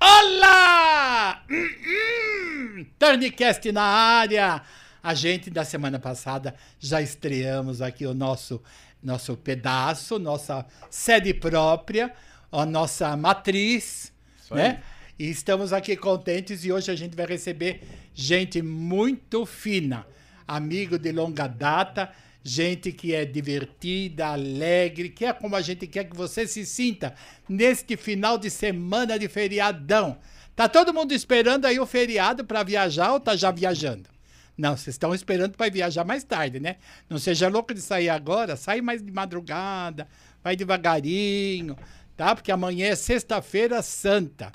Olá! Hum, hum. Turncast na área! A gente, da semana passada, já estreamos aqui o nosso, nosso pedaço, nossa sede própria, a nossa matriz, né? E estamos aqui contentes e hoje a gente vai receber gente muito fina, amigo de longa data, gente que é divertida, alegre, que é como a gente quer que você se sinta neste final de semana de feriadão. Tá todo mundo esperando aí o feriado para viajar ou tá já viajando? Não, vocês estão esperando para viajar mais tarde, né? Não seja louco de sair agora, sai mais de madrugada, vai devagarinho, tá? Porque amanhã é sexta-feira santa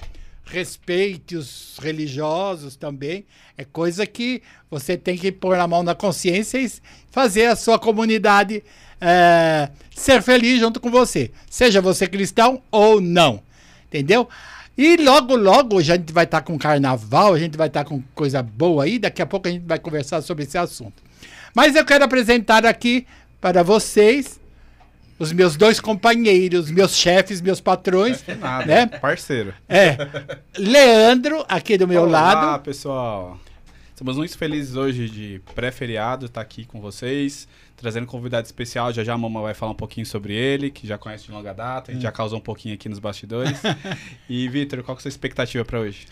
respeite os religiosos também. É coisa que você tem que pôr a mão na consciência e fazer a sua comunidade é, ser feliz junto com você. Seja você cristão ou não. Entendeu? E logo, logo a gente vai estar tá com carnaval, a gente vai estar tá com coisa boa aí. Daqui a pouco a gente vai conversar sobre esse assunto. Mas eu quero apresentar aqui para vocês os meus dois companheiros, meus chefes, meus patrões. É nada, né? Parceiro. É. Leandro, aqui do meu Olá, lado. Olá, pessoal. Estamos muito felizes hoje de pré-feriado estar aqui com vocês, trazendo um convidado especial. Já já a mamãe vai falar um pouquinho sobre ele, que já conhece de longa data, a gente hum. já causou um pouquinho aqui nos bastidores. e, Vitor, qual é a sua expectativa para hoje?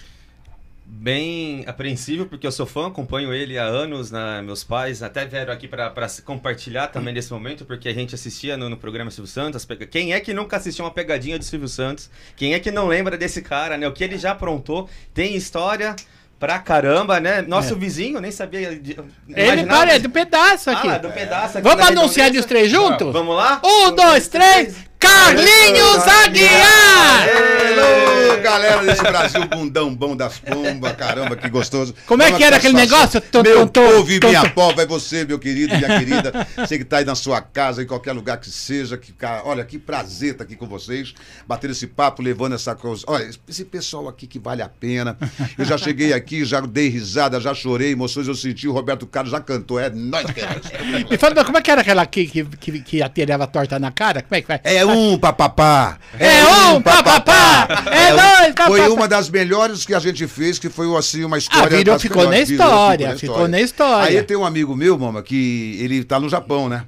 Bem apreensível, porque eu sou fã, acompanho ele há anos, né? meus pais até vieram aqui para compartilhar também nesse momento, porque a gente assistia no, no programa Silvio Santos. Quem é que nunca assistiu uma pegadinha do Silvio Santos? Quem é que não lembra desse cara, né? O que ele já aprontou, tem história pra caramba, né? Nosso é. vizinho, nem sabia. De, ele para, é do pedaço aqui. Ah, do pedaço aqui Vamos anunciar os três juntos? Vamos lá? Um, dois, três. Carlinhos Aguiar! Hello, galera desse Brasil bundão bom das pombas, caramba, que gostoso. Como é que era aquele negócio? Tô, meu tô, povo e minha povo, é você, meu querido, minha querida, você que tá aí na sua casa, em qualquer lugar que seja, que, olha, que prazer estar tá aqui com vocês, bater esse papo, levando essa coisa. Olha, esse pessoal aqui que vale a pena. Eu já cheguei aqui, já dei risada, já chorei, emoções eu senti, o Roberto Carlos já cantou, é que é. Me fala, como é que era aquela que, que, que, que atirava torta na cara? Como é que vai? É um papapá. É um papapá. É dois papapá. Foi uma das melhores que a gente fez, que foi assim uma história. Ah, virou, ficou, na história, ficou na história. Aí tem um amigo meu, mama, que ele tá no Japão, né?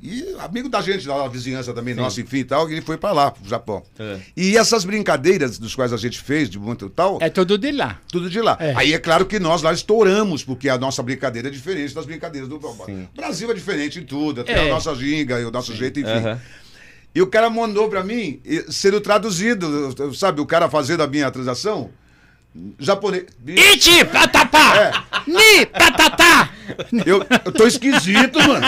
E amigo da gente, da vizinhança também, Sim. nossa, enfim tal, e ele foi para lá, pro Japão. É. E essas brincadeiras dos quais a gente fez, de muito tal. É tudo de lá. Tudo de lá. É. Aí é claro que nós lá estouramos, porque a nossa brincadeira é diferente das brincadeiras do Sim. Brasil. é diferente em tudo, até é. a nossa ginga e o nosso Sim. jeito, enfim. Uhum. E o cara mandou para mim, sendo traduzido, sabe, o cara fazendo a minha transação. Japonês. Ichi patatá! É. Ni patatá! Eu, eu tô esquisito, mano.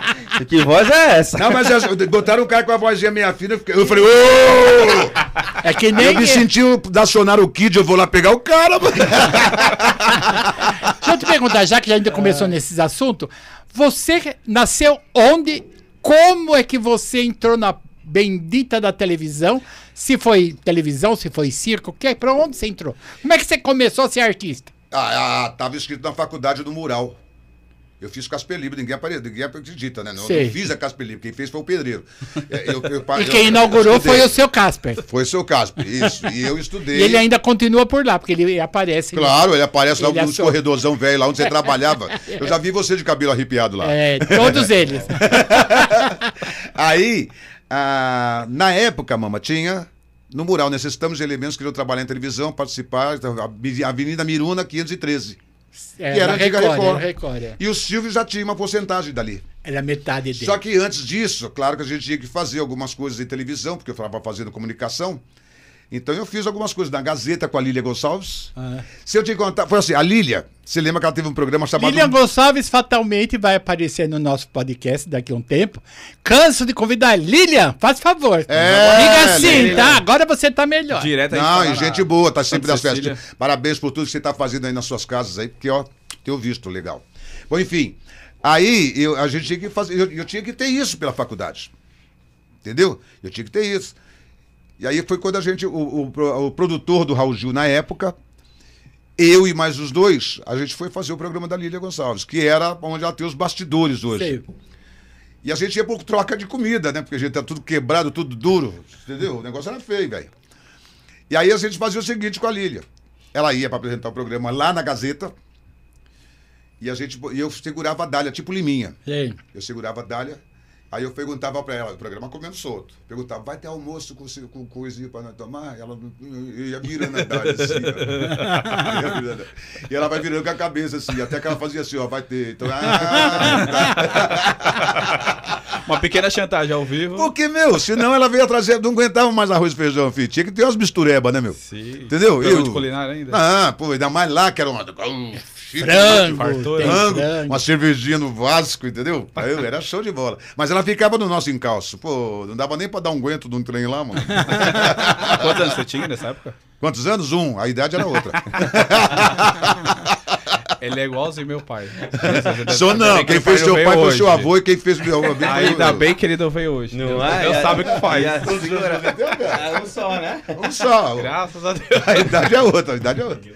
Que voz é essa? Não, mas botaram um cara com a vozinha meia fina, eu falei, ô! É que nem. Eu me senti da o Kid, eu vou lá pegar o cara, mano. Deixa eu te perguntar, já que a gente começou nesses assuntos, você nasceu onde como é que você entrou na bendita da televisão? Se foi televisão, se foi circo, que, pra onde você entrou? Como é que você começou a ser artista? Ah, ah tava escrito na faculdade do Mural. Eu fiz Casper Libre, ninguém, apare... ninguém acredita, né? Não, eu fiz a Casper Libre, quem fez foi o pedreiro. É, eu, eu, eu, e quem inaugurou foi o seu Casper. Foi o seu Casper, isso. E eu estudei. E ele ainda continua por lá, porque ele aparece. Claro, ele aparece lá nos corredorzão velho, lá onde você trabalhava. Eu já vi você de cabelo arrepiado lá. É, todos eles. Aí, ah, na época, mama, tinha no mural, necessitamos de elementos que eu trabalhar em televisão, participar, Avenida Miruna, 513. É, que era a Record, Record. Record é. E o Silvio já tinha uma porcentagem dali. Era metade dele. Só que antes disso, claro que a gente tinha que fazer algumas coisas em televisão, porque eu estava fazendo comunicação. Então eu fiz algumas coisas na Gazeta com a Lília Gonçalves. Ah. Se eu te contar, foi assim, a Lília, você lembra que ela teve um programa chamado... Lília Gonçalves fatalmente vai aparecer no nosso podcast daqui a um tempo. Canso de convidar. Lília, faz favor. É, Diga assim, Lília. tá? Agora você tá melhor. Direto Não, e gente boa, tá sempre das festas. Parabéns por tudo que você tá fazendo aí nas suas casas aí, porque, ó, tenho visto legal. Bom, enfim, aí eu, a gente tinha que fazer, eu, eu tinha que ter isso pela faculdade. Entendeu? Eu tinha que ter isso. E aí foi quando a gente, o, o, o, produtor do Raul Gil na época, eu e mais os dois, a gente foi fazer o programa da Lília Gonçalves, que era onde ela tem os bastidores hoje. Sei. E a gente ia por troca de comida, né? Porque a gente tá tudo quebrado, tudo duro, entendeu? O negócio era feio, velho. E aí a gente fazia o seguinte com a Lília. Ela ia para apresentar o programa lá na Gazeta. E a gente, e eu segurava a Dália, tipo Liminha. Sim. Eu segurava a Dália. Aí eu perguntava para ela, o programa comendo solto. Perguntava, vai ter almoço com, com coisinha para nós tomar? Ela ia virando a Dália assim. virando. E ela vai virando com a cabeça assim, até que ela fazia assim, ó, vai ter. Então, ah, Uma pequena chantagem ao vivo. porque, meu, senão ela veio trazer, não aguentava mais arroz e feijão, filho. Tinha que ter umas misturebas, né, meu? Sim. Entendeu? Programa Eu- de culinária ainda? Ah, pô, ainda mais lá que era uma. Chique, Frango, fartura. tem frango, frango. uma cervejinha no Vasco, entendeu? Aí eu- era show de bola. Mas ela ficava no nosso encalço. Pô, não dava nem pra dar um aguento de um trem lá, mano. Quantos anos você tinha nessa época? Quantos anos? Um. A idade era outra. Ele é igualzinho meu pai. Sou não. Quem meu fez seu pai foi seu avô e quem fez meu avô foi Ainda eu. bem que ele não veio hoje. Não Deus, é? Deus a- sabe o que faz. É um só, né? Um só. Graças a Deus. A idade é outra, a idade é outra.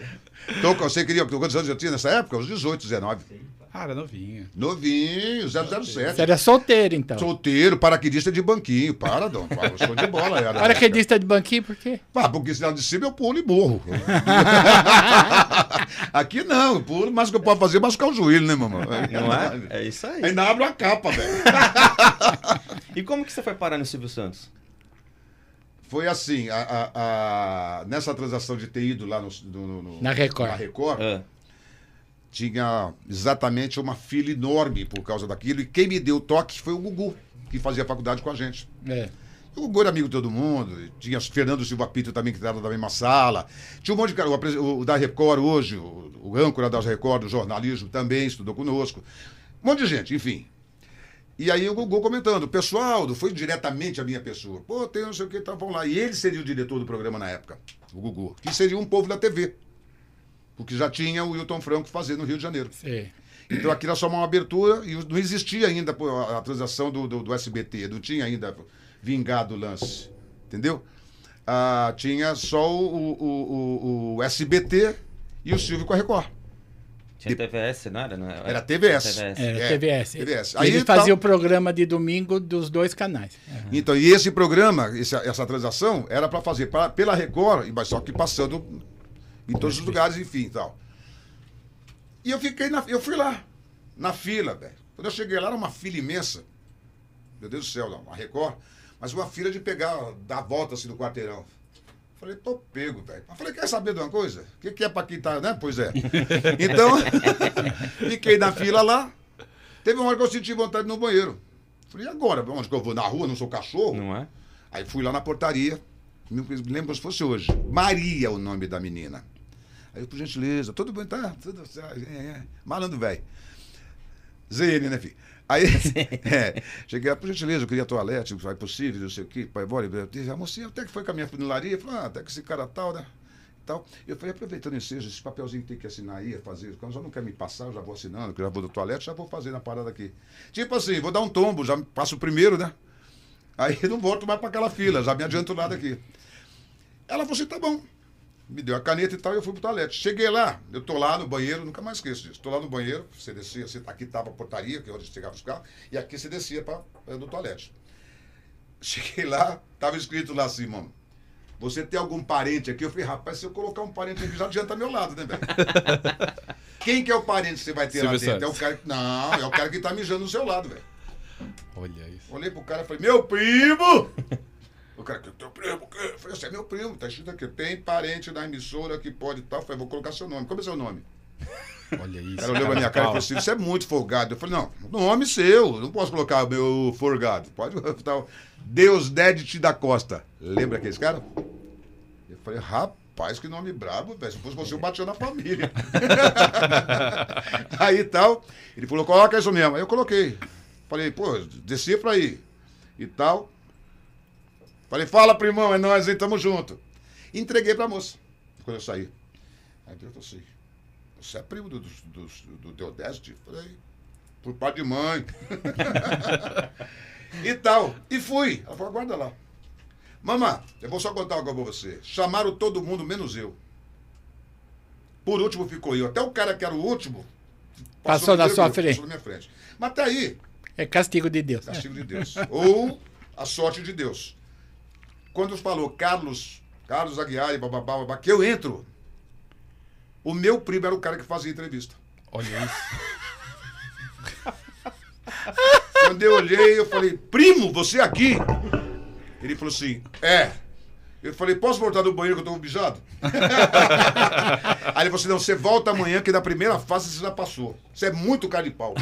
Então, você queria. Quantos anos eu tinha nessa época? Uns 18, 19. Cara, novinho. Novinho, 007. Você era solteiro, então. Solteiro, paraquedista de banquinho. Para, Dom. Fala, Show de bola. Era. Paraquedista de banquinho, por quê? Ah, porque se de cima eu pulo e morro. Aqui não, eu pulo, mas o que eu posso fazer é machucar o joelho, né, mamãe? Não é? É isso aí. Ainda abro a capa, velho. E como que você foi parar no Silvio Santos? Foi assim, a, a- a- nessa transação de ter ido lá no, no- no- Na Record. na Record, Ah, tinha exatamente uma fila enorme por causa daquilo. E quem me deu o toque foi o Gugu, que fazia faculdade com a gente. É. O Gugu era amigo de todo mundo. Tinha Fernando Silva Pinto também, que estava da mesma sala. Tinha um monte de cara. O, o da Record hoje, o, o âncora das Record, do jornalismo, também estudou conosco. Um monte de gente, enfim. E aí o Gugu comentando, pessoal, foi diretamente a minha pessoa. Pô, tem não sei o que, tá, vamos lá. E ele seria o diretor do programa na época, o Gugu, que seria um povo da TV. Porque já tinha o Wilton Franco fazendo no Rio de Janeiro. Sim. Então aquilo era só uma abertura e não existia ainda a transação do, do, do SBT, não tinha ainda vingado o lance. Entendeu? Ah, tinha só o, o, o, o SBT e o Silvio com a Record. Tinha TVS, não era? Não Era TVS. Era É, TVS. TVS. E Aí Eles tal- faziam o programa de domingo dos dois canais. Então, e esse programa, esse- essa transação, era para fazer pra- pela Record, mas só que passando em todos os lugares, enfim e tal. E eu fiquei na. Eu fui lá, na fila, velho. Quando eu cheguei lá, era uma fila imensa. Meu Deus do céu, não, uma Record, mas uma fila de pegar, dar a volta assim no quarteirão. Falei, tô pego, velho. Falei, quer saber de uma coisa? O que, que é pra quem tá, né? Pois é. Então, fiquei na fila lá. Teve uma hora que eu senti vontade no banheiro. Falei, e agora? Onde que eu vou? Na rua? Não sou cachorro? Não é? Aí fui lá na portaria, me lembro como se fosse hoje. Maria é o nome da menina. Aí, eu, por gentileza, tudo bem, tá? Tudo certo. É, é. Malandro velho. ZN, né, filho? Aí, é, cheguei por gentileza, eu queria toalete, é possível, não sei o quê, pai, bora. Eu disse, A mocinha até que foi com a minha funilaria, falou, ah, até que esse cara tal, né? Tal. Eu falei, aproveitando esse esse papelzinho que tem que assinar aí, fazer, quando já não quer me passar, eu já vou assinando, que já vou do toalete, já vou fazer na parada aqui. Tipo assim, vou dar um tombo, já passo o primeiro, né? Aí não volto mais para aquela fila, já me adianto nada aqui. Ela falou assim, tá bom. Me deu a caneta e tal, e eu fui pro toalete. Cheguei lá, eu tô lá no banheiro, nunca mais esqueço disso. Tô lá no banheiro, você descia, você, aqui tava a portaria, que é onde chegava os carros, e aqui você descia para do toalete. Cheguei lá, tava escrito lá assim, mano. Você tem algum parente aqui? Eu falei, rapaz, se eu colocar um parente aqui, já adianta meu lado, né, velho? Quem que é o parente que você vai ter lá Silvio dentro? É o Santos. cara que. Não, é o cara que tá mijando do seu lado, velho. Olha isso. Olhei pro cara e falei, meu primo! O cara, que teu primo, o quê? Eu falei, você é meu primo, tá escrito aqui. Tem parente na emissora que pode e tal. Eu falei, vou colocar seu nome. Como é seu nome? Olha isso. Ela olhou pra minha cara e falou assim, você é muito folgado. Eu falei, não, nome seu, não posso colocar meu forgado. Pode tal. Deus Dedit da Costa. Lembra aquele cara? Eu falei, rapaz, que nome brabo, velho. Se fosse você, eu batia na família. aí tal, ele falou, coloca isso mesmo. Aí eu coloquei. Falei, pô, decifra aí. E tal. Falei, fala, primão, é nós, hein, tamo junto. Entreguei pra moça, quando eu saí. Aí Deus falou assim, você é primo do, do, do, do Deodeste? Falei, por pai de mãe. e tal. E fui. Ela falou, aguarda lá. Mamã, eu vou só contar algo pra você. Chamaram todo mundo, menos eu. Por último ficou eu. Até o cara que era o último. Passou na primeiro sua que eu, frente. Passou na minha frente. Mas até aí, É castigo de Deus. castigo de Deus. Ou a sorte de Deus. Quando falou Carlos Carlos Aguiar, bababá, babá, que eu entro. O meu primo era o cara que fazia entrevista. Olha isso. Quando eu olhei, eu falei, primo, você aqui? Ele falou assim, é. Eu falei, posso voltar do banheiro que eu tô bijado? Aí ele falou assim, não, você volta amanhã que na primeira fase você já passou. Você é muito cara de pau.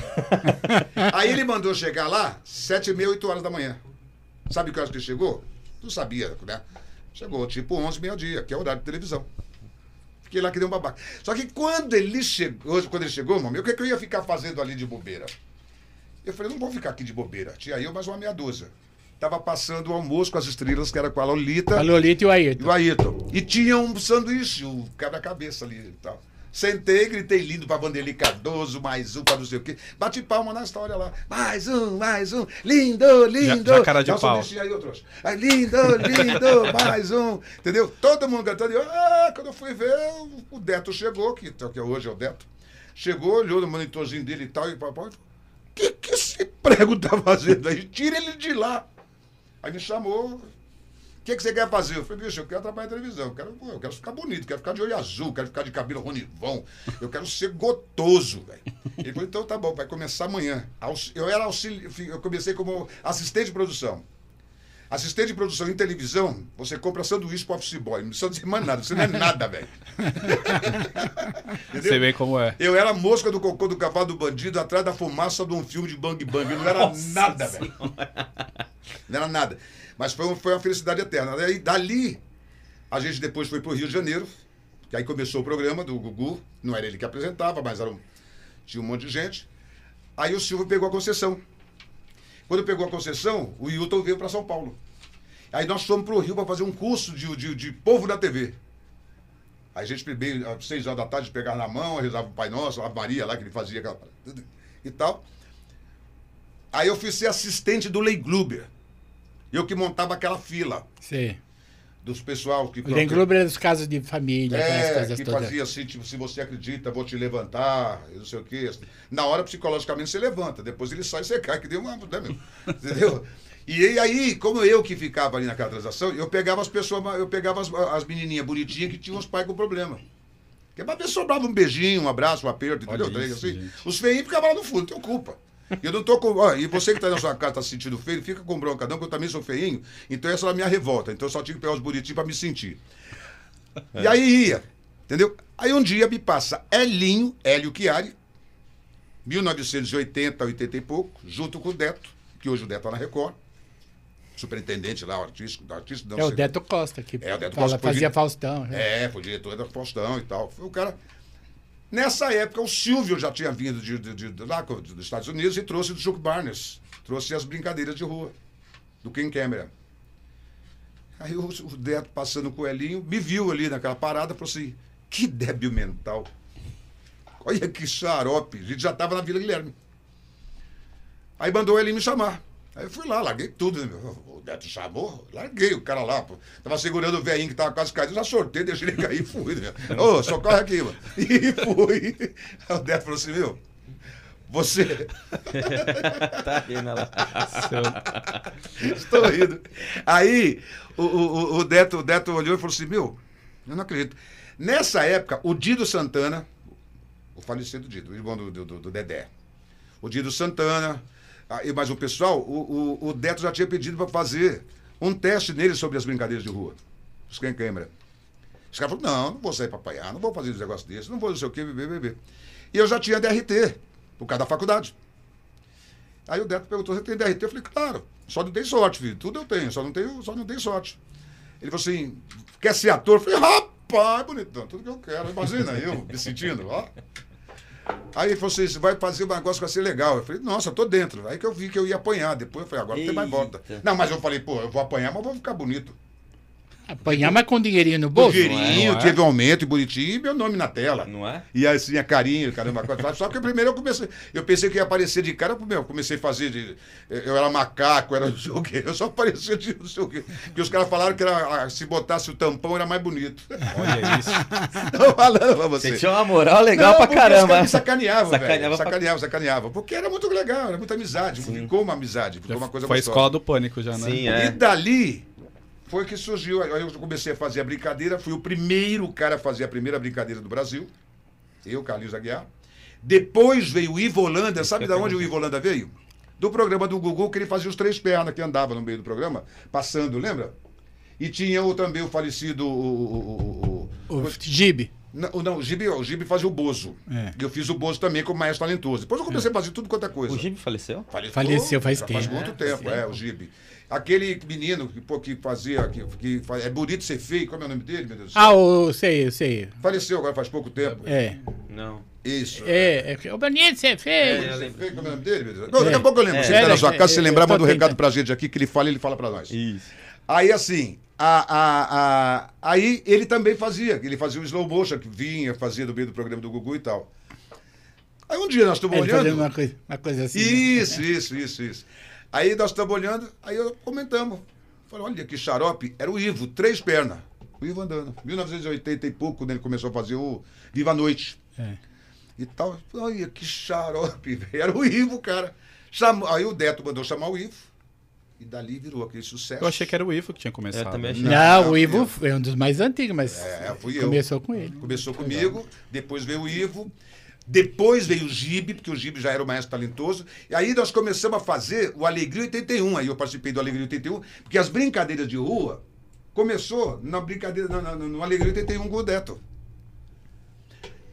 Aí ele mandou chegar lá, sete e meia, oito horas da manhã. Sabe que horas que ele chegou? Não sabia, né? Chegou tipo onze, meio-dia, que é o horário de televisão. Fiquei lá que deu um babaca. Só que quando ele chegou, quando ele chegou, mano, o que, que eu ia ficar fazendo ali de bobeira? Eu falei, não vou ficar aqui de bobeira. Tinha eu mais uma meia dúzia. Tava passando o almoço com as estrelas, que era com a Lolita A Lolita e o e Ayrton. o Ayrton. E tinha um sanduíche, o quebra-cabeça ali e tal. Sentei, gritei lindo pra Vanderlei Cardoso, mais um pra não sei o quê. Bati palma na história lá. Mais um, mais um. Lindo, lindo. já cara de um pau. aí, eu trouxe. Aí, lindo, lindo, mais um. Entendeu? Todo mundo cantando. Eu, ah, quando eu fui ver, o- o Deto chegou, que, que hoje é o Deto. Chegou, olhou no monitorzinho dele e tal, e papai. O que, que esse prego tá fazendo aí? Tira ele de lá. Aí me chamou. O que, que você quer fazer? Eu falei, bicho, eu quero trabalhar em televisão. Eu quero, eu quero ficar bonito, quero ficar de olho azul, quero ficar de cabelo ronivão. Eu quero ser gotoso, velho. Ele falou, então tá bom, vai começar amanhã. Eu era auxílio, eu comecei como assistente de produção. Assistente de produção em televisão, você compra sanduíche pro office boy. Não precisa dizer mais nada, você não é nada, velho. Você vê como é. Eu era a mosca do cocô do cavalo do bandido atrás da fumaça de um filme de bang bang. Eu não era nada, velho. Não era nada. Mas foi, foi uma felicidade eterna. Daí, dali, a gente depois foi pro Rio de Janeiro, que aí começou o programa do Gugu. Não era ele que apresentava, mas era um- tinha um monte de gente. Aí o Silvio pegou a concessão. Quando pegou a concessão, o Hilton veio para São Paulo. Aí nós fomos pro Rio para fazer um curso de, de, de povo da TV. Aí a gente primeiro, às seis horas da tarde, pegava na mão, rezava o Pai Nosso, a Maria lá que ele fazia aquela e tal. Aí eu fui ser assistente do Lei Gruber. Eu que montava aquela fila Sim. dos pessoal que O Gruber é dos casos de família, é, que todas. fazia assim, tipo, se você acredita, vou te levantar, não sei o quê. Na hora, psicologicamente, você levanta, depois ele sai e você cai, que deu uma. Né, meu? Entendeu? E aí, como eu que ficava ali naquela transação, eu pegava as pessoas, eu pegava as, as menininhas bonitinhas que tinham os pais com problema. Porque pra ver sobrava um beijinho, um abraço, um aperto, entendeu? Isso, assim. Os feinhos ficavam lá no fundo, não tenho culpa. Eu não tô com. Ó, e você que tá na sua casa, tá se sentindo feio, fica com bronca, não, porque eu também sou feinho. Então essa era a minha revolta. Então eu só tinha que pegar os bonitinhos pra me sentir. E aí ia, entendeu? Aí um dia me passa Elinho, Hélio Chiari, 1980, 80 e pouco, junto com o Deto, que hoje o Deto tá na Record, superintendente lá, o artístico, do artista, não É o Deto Costa, que É, o Deto fala- Costa fazia Faustão. né? É, foi diretor da Faustão e tal. Foi o cara. Nessa época, o Silvio já tinha vindo de, de- de- de lá, dos Estados Unidos e trouxe do Chuck Barnes. Trouxe as brincadeiras de rua, do Ken Cameron. Aí o, o Deto, passando o Elinho, me viu ali naquela parada falou assim: que débil mental. Olha que xarope. A gente já estava na Vila Guilherme. Aí mandou Elinho me chamar. Aí eu fui lá, larguei tudo. né? O Neto chamou, larguei o cara lá. Pô. Tava segurando o velhinho que tava quase caindo, já sortei, deixei ele cair e fui. Né? Ô, socorre aqui, mano. E fui. Aí o Neto falou assim, meu, você. Tá rindo lá. Estou rindo. Aí o, o, o- Deto, o Deto olhou e falou assim: Meu, eu não acredito. Nessa época, o Dido Santana, o falecido Dido, o irmão do, do- do Dedé, o Dido Santana, ah, mais o pessoal, o, o, o Deto já tinha pedido para fazer um teste nele sobre as brincadeiras de rua. Os quem câmera. Os caras falaram: Não, não vou sair para apanhar, não vou fazer um negócio desse, não vou não sei o quê, beber, beber. E eu já tinha DRT, por causa da faculdade. Aí o Deto perguntou, você tem DRT? Eu falei, claro, só não tem sorte, filho. Tudo eu tenho, só não tenho, só não tenho sorte. Ele falou assim, quer ser ator? Eu falei, rapaz, bonitão, tudo que eu quero. Imagina eu me sentindo, ó. Aí ele falou assim, você vai fazer um negócio que vai ser legal. Eu falei, nossa, eu tô dentro. Aí que eu vi que eu ia apanhar. Depois eu falei, agora não tem mais volta. Não, mas eu falei, pô, eu vou apanhar, mas vou ficar bonito. Apanhar, mas com dinheirinho no bolso. dinheirinho, é? teve um aumento e bonitinho e meu nome na tela. Não é? E assim, a carinha, caramba, só que primeiro eu comecei, eu pensei que ia aparecer de cara, meu, eu comecei a fazer de, eu era macaco, era não sei o quê, eu só aparecia de não sei o quê, porque os caras falaram que era, se botasse o tampão era mais bonito. Olha isso. Tô falando pra você. Você tinha uma moral legal Não, pra Os caramba. caras me sacaneavam, Sacaneava velho. pra- Sacaneavam, sacaneavam. Porque era muito legal, era muita amizade. Ficou uma amizade, ficou uma coisa Foi a escola do pânico já, né? Sim, E é. dali foi que surgiu. Aí eu comecei a fazer a brincadeira, fui o primeiro cara a fazer a primeira brincadeira do Brasil. Eu, Carlinhos Aguiar. Depois veio o Ivo Holanda. Sabe de onde o Ivo Holanda veio? Do programa do Gugu, que ele fazia os três pernas que andava no meio do programa, passando, lembra? E tinha o, também o falecido. O, o, o, O Gibe. não, não, o Gibi, o Gibi fazia o Bozo. É. Eu fiz o Bozo também como maestro talentoso. Depois eu comecei a fazer tudo quanto é coisa. O Gibi faleceu? Faleceu, Faleceu faz tempo. Faz muito É, tempo, é, o Gibi. Aquele menino que, pô, que fazia. Que, que fa- é bonito ser feio, como é o nome dele, meu Deus do céu? Ah, o, sei, eu sei. Faleceu agora faz pouco tempo. É. Não. Isso. É, é, o bonito ser feio. É, eu Ser feio, como é o nome dele, meu Deus? Não, Daqui a pouco eu lembro. É. Você tá na sua É, casa, se é, lembrar, eu manda um recado pra gente aqui, que ele fala, ele fala pra nós. Isso. Aí assim, a, a, a- aí ele também fazia, ele fazia o slow motion, que vinha, fazia do meio do programa do Gugu e tal. Aí um dia nós estamos olhando. uma coisa, uma coisa assim. né? Isso, isso, isso, isso. Aí nós estamos olhando, aí eu comentamos. Falei, olha que xarope, era o Ivo, três pernas. O Ivo andando. 1980 e pouco, quando ele começou a fazer o Viva a Noite. É. E tal. Olha que xarope, velho. Era o Ivo, cara. Chamou, aí o Deto mandou chamar o Ivo. E dali virou aquele sucesso. Eu achei que era o Ivo que tinha começado. Eu também achei. Não, Não, o Ivo eu- foi um dos mais antigos, mas É, fui eu. começou com ele. Começou comigo, depois veio o Ivo, depois veio o Gibe, porque o Gibe já era o maestro talentoso. E aí nós começamos a fazer o Alegria 81. Aí eu participei do Alegria 81, porque as brincadeiras de rua começou na brincadeira, no, Alegria 81 com o Deto.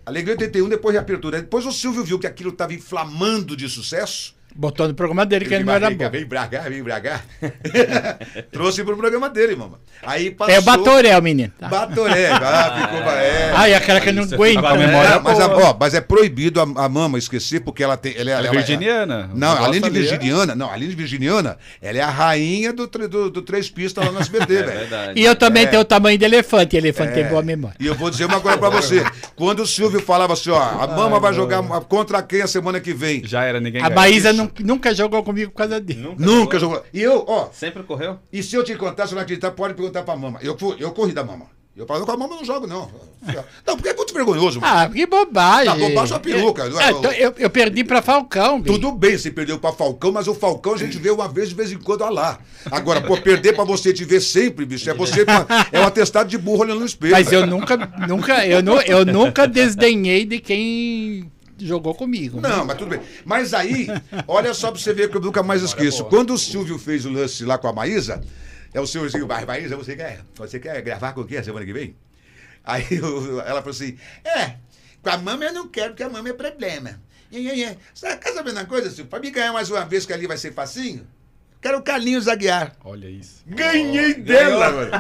Alegria 81, depois reapertura. Depois o Silvio viu que aquilo estava inflamando de sucesso. Botou no programa dele que ele não era bom. vem pra cá, vem pra cá. Trouxe pro programa dele, mamãe. Aí passou... É o Batoré, o menino. Tá. Batoré. Ah, ficou... É. Ai, aquela que não é aguenta. a memória É, mas, a, ó, mas é proibido a, a mama esquecer, porque ela tem. Ela, Ela é virginiana. Não, além de é- virginiana, não, além de virginiana, ela é a rainha do, do, do Três Pistas lá no SBT, É velho. verdade. E eu também É. tenho o tamanho de elefante. Elefante tem É. boa memória. E eu vou dizer uma coisa pra você. Quando o Silvio falava assim, ó, a mama vai jogar contra quem a semana que vem? Já era, ninguém A. Maísa isso. Nun- nunca jogou comigo por causa dele. Nunca, Nunca jogou. E eu, ó, Sempre correu? e se eu te contar, se eu não acreditar, pode perguntar pra mama. Eu, eu corri da mama. Eu falo, com a mama eu não jogo, não. Não, porque é muito vergonhoso. mano. Ah, que bobagem. Tá, bobagem é peruca, não? Ah, então eu, eu perdi pra Falcão. bicho. Tudo bem, você perdeu pra Falcão, mas o Falcão a gente vê uma vez de vez em quando, olha lá. Agora, pô, perder pra você te ver sempre, bicho, é você é um atestado de burro olhando no espelho. Mas eu nunca, nunca, eu, nu, eu nunca desdenhei de quem jogou comigo. Não, mas tudo bem. Mas aí, olha só pra você ver que eu nunca mais esqueço. Quando o Silvio fez o lance lá com a Maísa, é o Silvio assim, "Vai, Maísa, você quer, você quer gravar com quem a semana que vem? Aí eu- ela falou assim, é, com a mama eu não quero, porque a mama é problema. E, e, e. Sabe, quer saber uma coisa, Silvio? Pra me ganhar mais uma vez que ali vai ser facinho, quero o Carlinhos Aguiar. Olha isso. Ganhei dela, mano.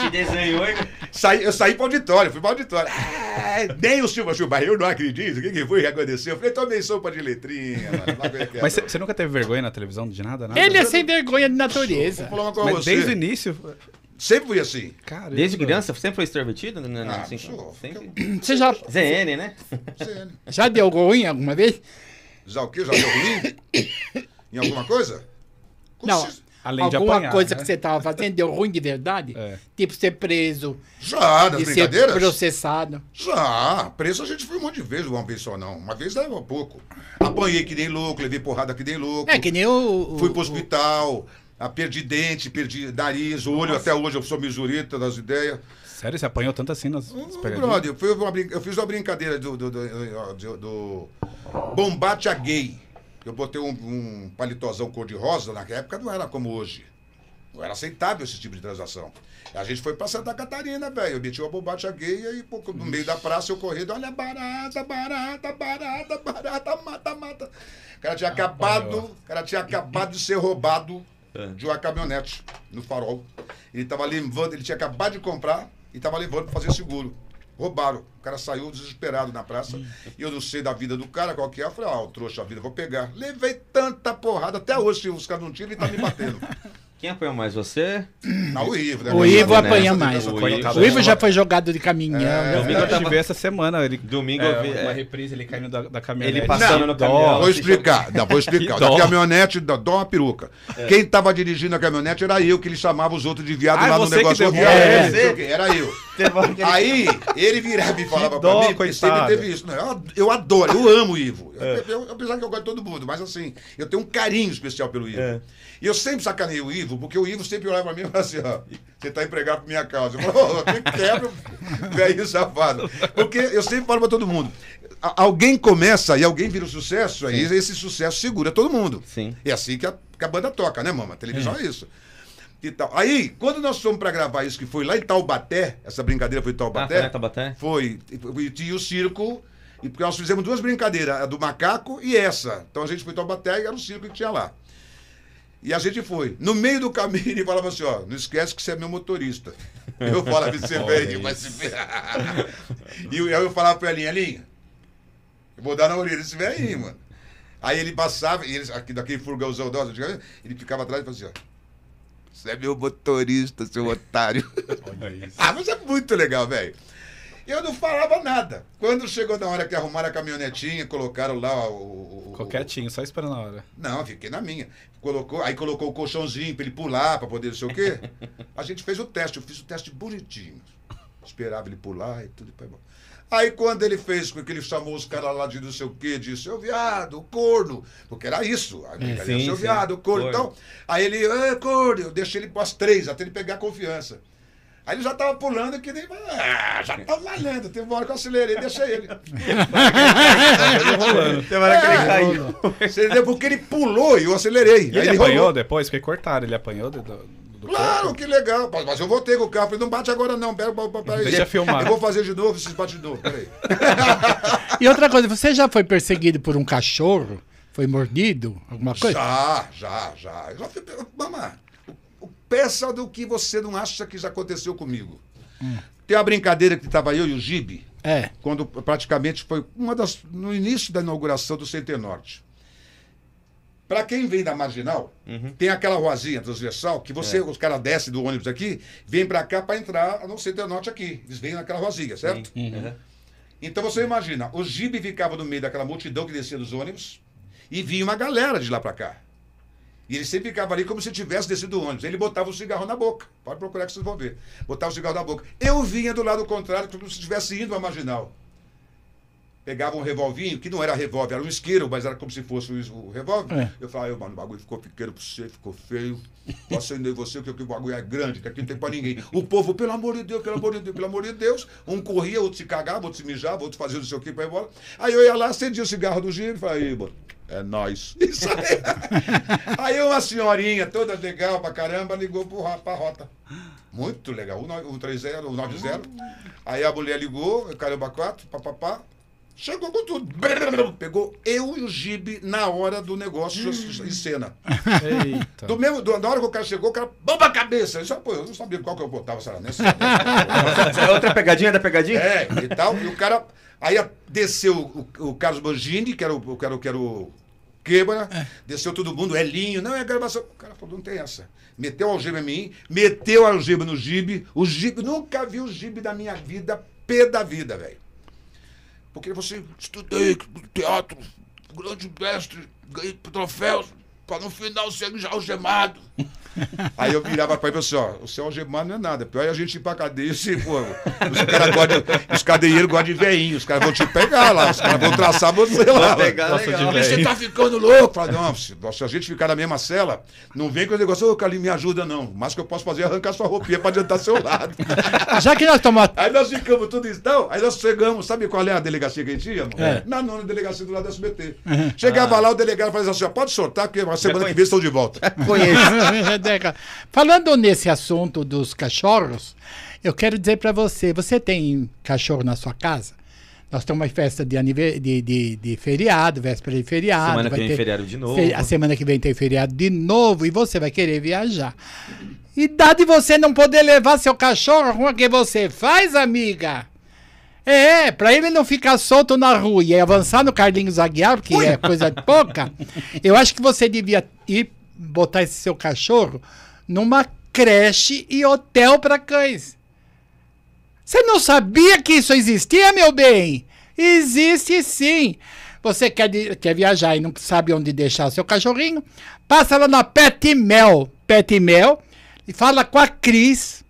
Te desenhou e... Saí, eu saí pro auditório, fui pro auditório. Ah, nem o Silva Silva, eu não acredito. O que, que foi que aconteceu? Eu falei, tomei sopa de letrinha, mano. Mas você nunca teve vergonha na televisão de nada? nada? Ele é sem vergonha de natureza. Vou falar uma coisa pra Mas você. desde o início. Sempre fui assim. Caramba. Desde criança sempre foi extrovertido? Né? Ah, assim, sou. sempre. Você já, ZN, né? Você, já deu ruim alguma vez? Já o quê? Já deu ruim? em alguma coisa? Não. Além de alguma apanhar, coisa né? que você tava fazendo deu ruim de verdade? É. Tipo ser preso Já, nas e ser brincadeiras? processado. Já. Preso a gente foi um monte de vezes, uma vez só não. Uma vez dava pouco. Apanhei que nem louco, levei porrada que nem louco. É que nem o. o- Fui pro hospital, ah, perdi dente, perdi nariz, olho, até hoje eu sou misurita das ideias. Sério, você apanhou tanto assim nas, nas Hum, brother, eu, fui uma brin- eu fiz uma brincadeira do, do, do, do- do bombate a gay. Eu botei um, um palitozão cor-de-rosa, naquela época não era como hoje. Não era aceitável esse tipo de transação. A gente foi pra Santa Catarina, velho. Eu meti uma bombate a gay e pô, no meio da praça eu correndo, olha, barata, barata, barata, barata, mata, mata. O cara tinha acabado, o cara tinha acabado de ser roubado de uma caminhonete no farol. Ele tava levando, ele tinha acabado de comprar e tava levando pra fazer seguro. Roubaram. O cara saiu desesperado na praça. E eu não sei da vida do cara, qual que é. Eu falei, ah, trouxa a vida, vou pegar. Levei tanta porrada. Até hoje, se os caras não tiram, ele tá me batendo. Quem apanhou mais? Você? Não, o Ivo, né? O Ivo essa- apanha essa- mais. O O Ivo já foi jogado de caminhão. É, né? Domingo Eu tava- tive essa semana. Ele, Domingo é, eu vi- Uma é. reprise, ele caindo da, da caminhonete. Ele passando Que no dó. caminhão. Vou explicar, não, vou explicar. Que Da dó. caminhonete, dá dá uma peruca. Quem tava dirigindo a caminhonete era eu, que ele chamava os outros de viado Ah, lá no você que negócio rodoviário. bola, É, quê, Era eu. Aí, ele virava e falava dó, pra mim, porque sempre coitado. teve isso. né? Eu, eu adoro, eu amo o Ivo. Eu, eu- apesar que eu gosto de todo mundo, mas assim, eu tenho um carinho especial pelo Ivo. É. E eu sempre sacaneei o Ivo. Porque o Ivo sempre olhava pra mim e falava assim, ó, você tá empregado por minha causa. Eu falo, oh, que quebra, velho safado. Porque eu sempre falo pra todo mundo, alguém começa e alguém vira um sucesso, aí esse sucesso segura todo mundo. Sim. É assim que a, que a banda toca, né, mama? A televisão é, isso. E tal. Aí, quando nós fomos pra gravar isso, que foi lá em Taubaté, essa brincadeira foi em Ah, Taubaté. foi na Tabaté? Foi. E tinha o circo. E porque nós fizemos duas brincadeiras, a do macaco e essa. Então a gente foi em Taubaté e era o circo que tinha lá. E a gente foi. No meio do caminho, ele falava assim: ó, não esquece que você é meu motorista. Eu falava, você veio, vai se. E eu, eu falava pra Elinha, Elinha, eu vou dar na orelha desse velhinho, mano. Aí ele passava, e ele, aqui, daquele furgãozão antigamente, ele ficava atrás e falava assim: ó. Você é meu motorista, seu otário. Olha isso. Ah, mas é muito legal, velho. Eu não falava nada. Quando chegou na hora que arrumaram a caminhonetinha, colocaram lá o. Ficou quietinho, só esperando a hora. Não, fiquei na minha. Colocou, aí colocou o colchãozinho pra ele pular, pra poder não sei o quê. A gente fez o teste, eu fiz o teste bonitinho. Esperava ele pular e tudo. e foi bom. Aí quando ele fez com que ele chamou os caras lá de não sei o quê, disse, seu viado, corno. Porque era isso. A brincadeira, sim, seu viado, corno. Corno. Então, aí ele, é, corno, eu deixei ele pras três, até ele pegar confiança. Aí ele já tava pulando que nem. Ah, já tava malhando. Teve uma hora que eu acelerei, deixei ele. Tem uma hora que ele É. caiu. Você entendeu? Porque ele pulou e eu acelerei. E Aí ele, rolou. apanhou depois? Foi cortado, ele apanhou do, do, Claro, corpo? que legal. Mas mas eu voltei com o carro. Falei, não bate agora não. Pera, pera, pera aí. Deixa filmar. Eu vou fazer de novo, vocês batem de novo. Peraí. E outra coisa, você já foi perseguido por um cachorro? Foi mordido? Alguma coisa? Já, já, já. Eu já fui. O peça do que você não acha que já aconteceu comigo. Tem uma brincadeira que tava eu e o Gibe, É. quando praticamente foi uma das. no início da inauguração do Centenorte. Para quem vem da marginal, tem aquela ruazinha transversal que você, os caras descem do ônibus aqui, vem para cá para entrar no Centenorte aqui. Eles vêm naquela ruazinha, certo? Uhum. Então você imagina, o Gibe ficava no meio daquela multidão que descia dos ônibus e vinha uma galera de lá para cá. E ele sempre ficava ali como se tivesse descido do ônibus. Ele botava o cigarro na boca. Pode procurar que vocês vão ver. Botava o cigarro na boca. Eu vinha do lado contrário, como se estivesse indo à marginal. Pegava um revolvinho, que não era revólver, era um isqueiro, mas era como se fosse o, o revólver. É. Eu falava, "Ai, mano, o bagulho ficou pequeno pra você, ficou feio. Posso acender você, porque o bagulho é grande, que aqui não tem pra ninguém. O povo, pelo amor de Deus, pelo amor de Deus, pelo amor de Deus. Um corria, outro se cagava, outro se mijava, outro fazia não sei o que pra ir embora. Aí eu ia lá, acendia o cigarro do Giro e falava, aí, mano, é nóis. Isso aí. Aí uma senhorinha toda legal pra caramba ligou pro, ra- pra rota. Muito legal. O, no- o 30, o 90. Aí a mulher ligou, o caramba 4, papapá. Chegou com tudo. Brrr, Pegou eu e o Gibe na hora do negócio em cena. Eita. Do mesmo, do- na hora que o cara chegou, o cara, bomba a cabeça. Eu, só, pô, eu não sabia qual que eu botava, será nessa? É Outra pegadinha da pegadinha? É, e tal. E o cara. Aí desceu o, o Carlos Bangini, que era o, que era, o- que era o Quebra, desceu todo mundo, Elinho, não é gravação. O cara falou, não tem essa. Meteu a algema em mim, meteu a algema no Gibe. O Gibe, nunca vi o Gibe da minha vida, pé da vida, velho. Porque você estudei teatro, grande mestre, ganhei troféus, pra no final ser já algemado. Aí eu virava pra ele e falava assim, ó, o seu algemado não é nada. Pior é a gente ir pra cadeia se, pô, os caras gostam, os cadeieiros gostam de veinho, os caras vão te pegar lá, os caras vão traçar você lá. Pegar legal. ver. Você tá ficando louco? Fala, não, se, a gente ficar na mesma cela, não vem com o negócio, ô, Carlinhos, me ajuda, não. Mas que eu posso fazer é arrancar sua roupinha pra adiantar seu lado. Já que nós estamos. Aí nós ficamos tudo isso. Então, aí nós chegamos, sabe qual é a delegacia que a gente ia? É. Na nona delegacia do lado da SBT. Chegava lá, o delegado falava assim: ó, pode soltar, porque a semana que vem estão de volta. Conheço. Falando nesse assunto dos cachorros, eu quero dizer para você: você tem cachorro na sua casa? Nós temos uma festa de, anive- de, de, de feriado, véspera de feriado. Semana que vem ter- feriado de novo. fe- A semana que vem tem feriado de novo e você vai querer viajar. E dá de você não poder levar seu cachorro, o que você faz, amiga? É, pra ele não ficar solto na rua e avançar no Carlinhos Aguiar, que é coisa de pouca, eu acho que você devia ir botar esse seu cachorro numa creche e hotel para cães. Você não sabia que isso existia, meu bem? Existe sim. Você quer, quer viajar e não sabe onde deixar seu cachorrinho? Passa lá na Pet Mel. Pet Mel e fala com a Cris.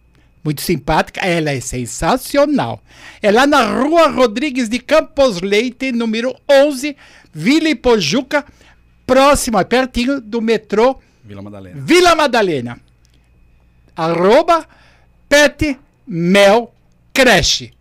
Muito simpática, ela é sensacional. É lá na rua Rodrigues de Campos Leite, número 11, Vila Ipojuca, próximo, pertinho do metrô Vila Madalena. Vila Madalena. arroba Pet Mel Creche.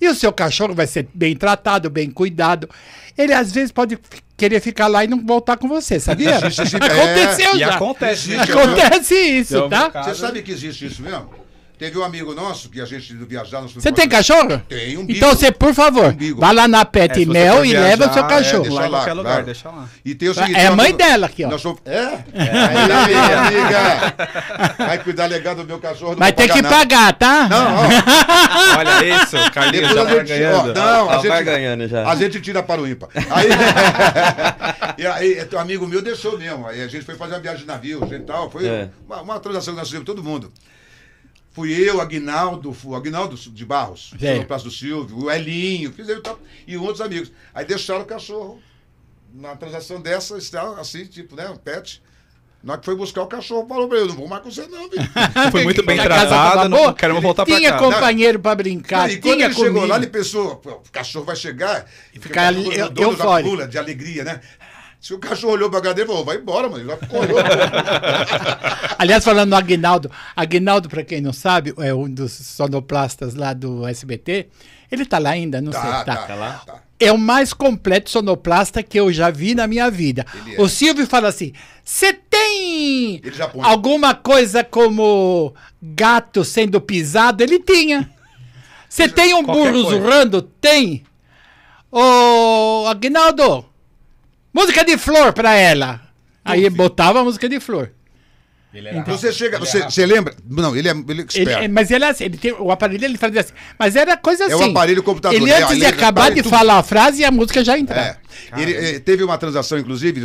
E o seu cachorro vai ser bem tratado, bem cuidado. Ele às vezes pode f- querer ficar lá e não voltar com você, sabia? Aconteceu E já. acontece. Acontece isso, tá? Você sabe que existe isso mesmo? Teve um amigo nosso que a gente fomos Você tem cachorro? Tem um bico. Então você, por favor, Um vá lá na É, Pet você Mel e viajar, leva o seu é, cachorro. deixa Deixa lá lá, lugar, claro. deixa lá. E tem o seguinte, É a mãe dela aqui, ó. Nós fomos- É? Aí, amiga, amiga. Vai cuidar legal do meu cachorro. Vai ter que nada. pagar, tá? Não, ó, Olha isso, Carlinhos Depois já vai gente- ganhando. ó, não, a Ela gente, vai ganhando já. A gente tira para o ímpar. Aí, e aí, um amigo meu deixou mesmo. Aí a gente foi fazer uma viagem de navio, gente e tal. Foi É. uma, uma transação que nós fizemos, todo mundo. Fui eu, Aguinaldo, fu- o Aguinaldo de Barros, É. no Praça do Silvio, o Elinho, fizemos e tal, e outros amigos. Aí deixaram o cachorro na transação dessa, está assim, tipo, né, um pet. Na hora que foi buscar o cachorro, falou pra ele, não vou mais com você não, filho. Foi muito bem tratado, não queremos voltar pra Tinha cá. companheiro pra brincar, e quando tinha ele chegou comida. lá, ele pensou, "Pô, o cachorro vai chegar e Ficar ali, eu- eufórico. pula de alegria, né? Se o cachorro olhou pra dele, falou, vai embora, mano. Ele já ficou olhou. Aliás, falando no Aguinaldo, Aguinaldo, pra quem não sabe, é um dos sonoplastas lá do SBT. Ele tá lá ainda, não sei. tá, Tá. tá, Tá lá? tá. É o mais completo sonoplasta que eu já vi na minha vida. É. O Silvio fala assim: você tem alguma coisa como gato sendo pisado? Ele tinha. Você tem um Qualquer burro coisa. zurrando? Tem. Ô, Aguinaldo, música de flor pra ela. Aí botava a música de flor. Ele era Você chega, Ele você, é você lembra? Não, ele é, ele é Ele- esperto. mas ele, é assim, ele tem, o aparelho ele fazia assim. Mas era coisa assim. É o aparelho computador, Ele é, antes de ele- acabar ele- de tudo- falar a frase e a música já entrava. É. Ele, eh, teve uma transação, inclusive,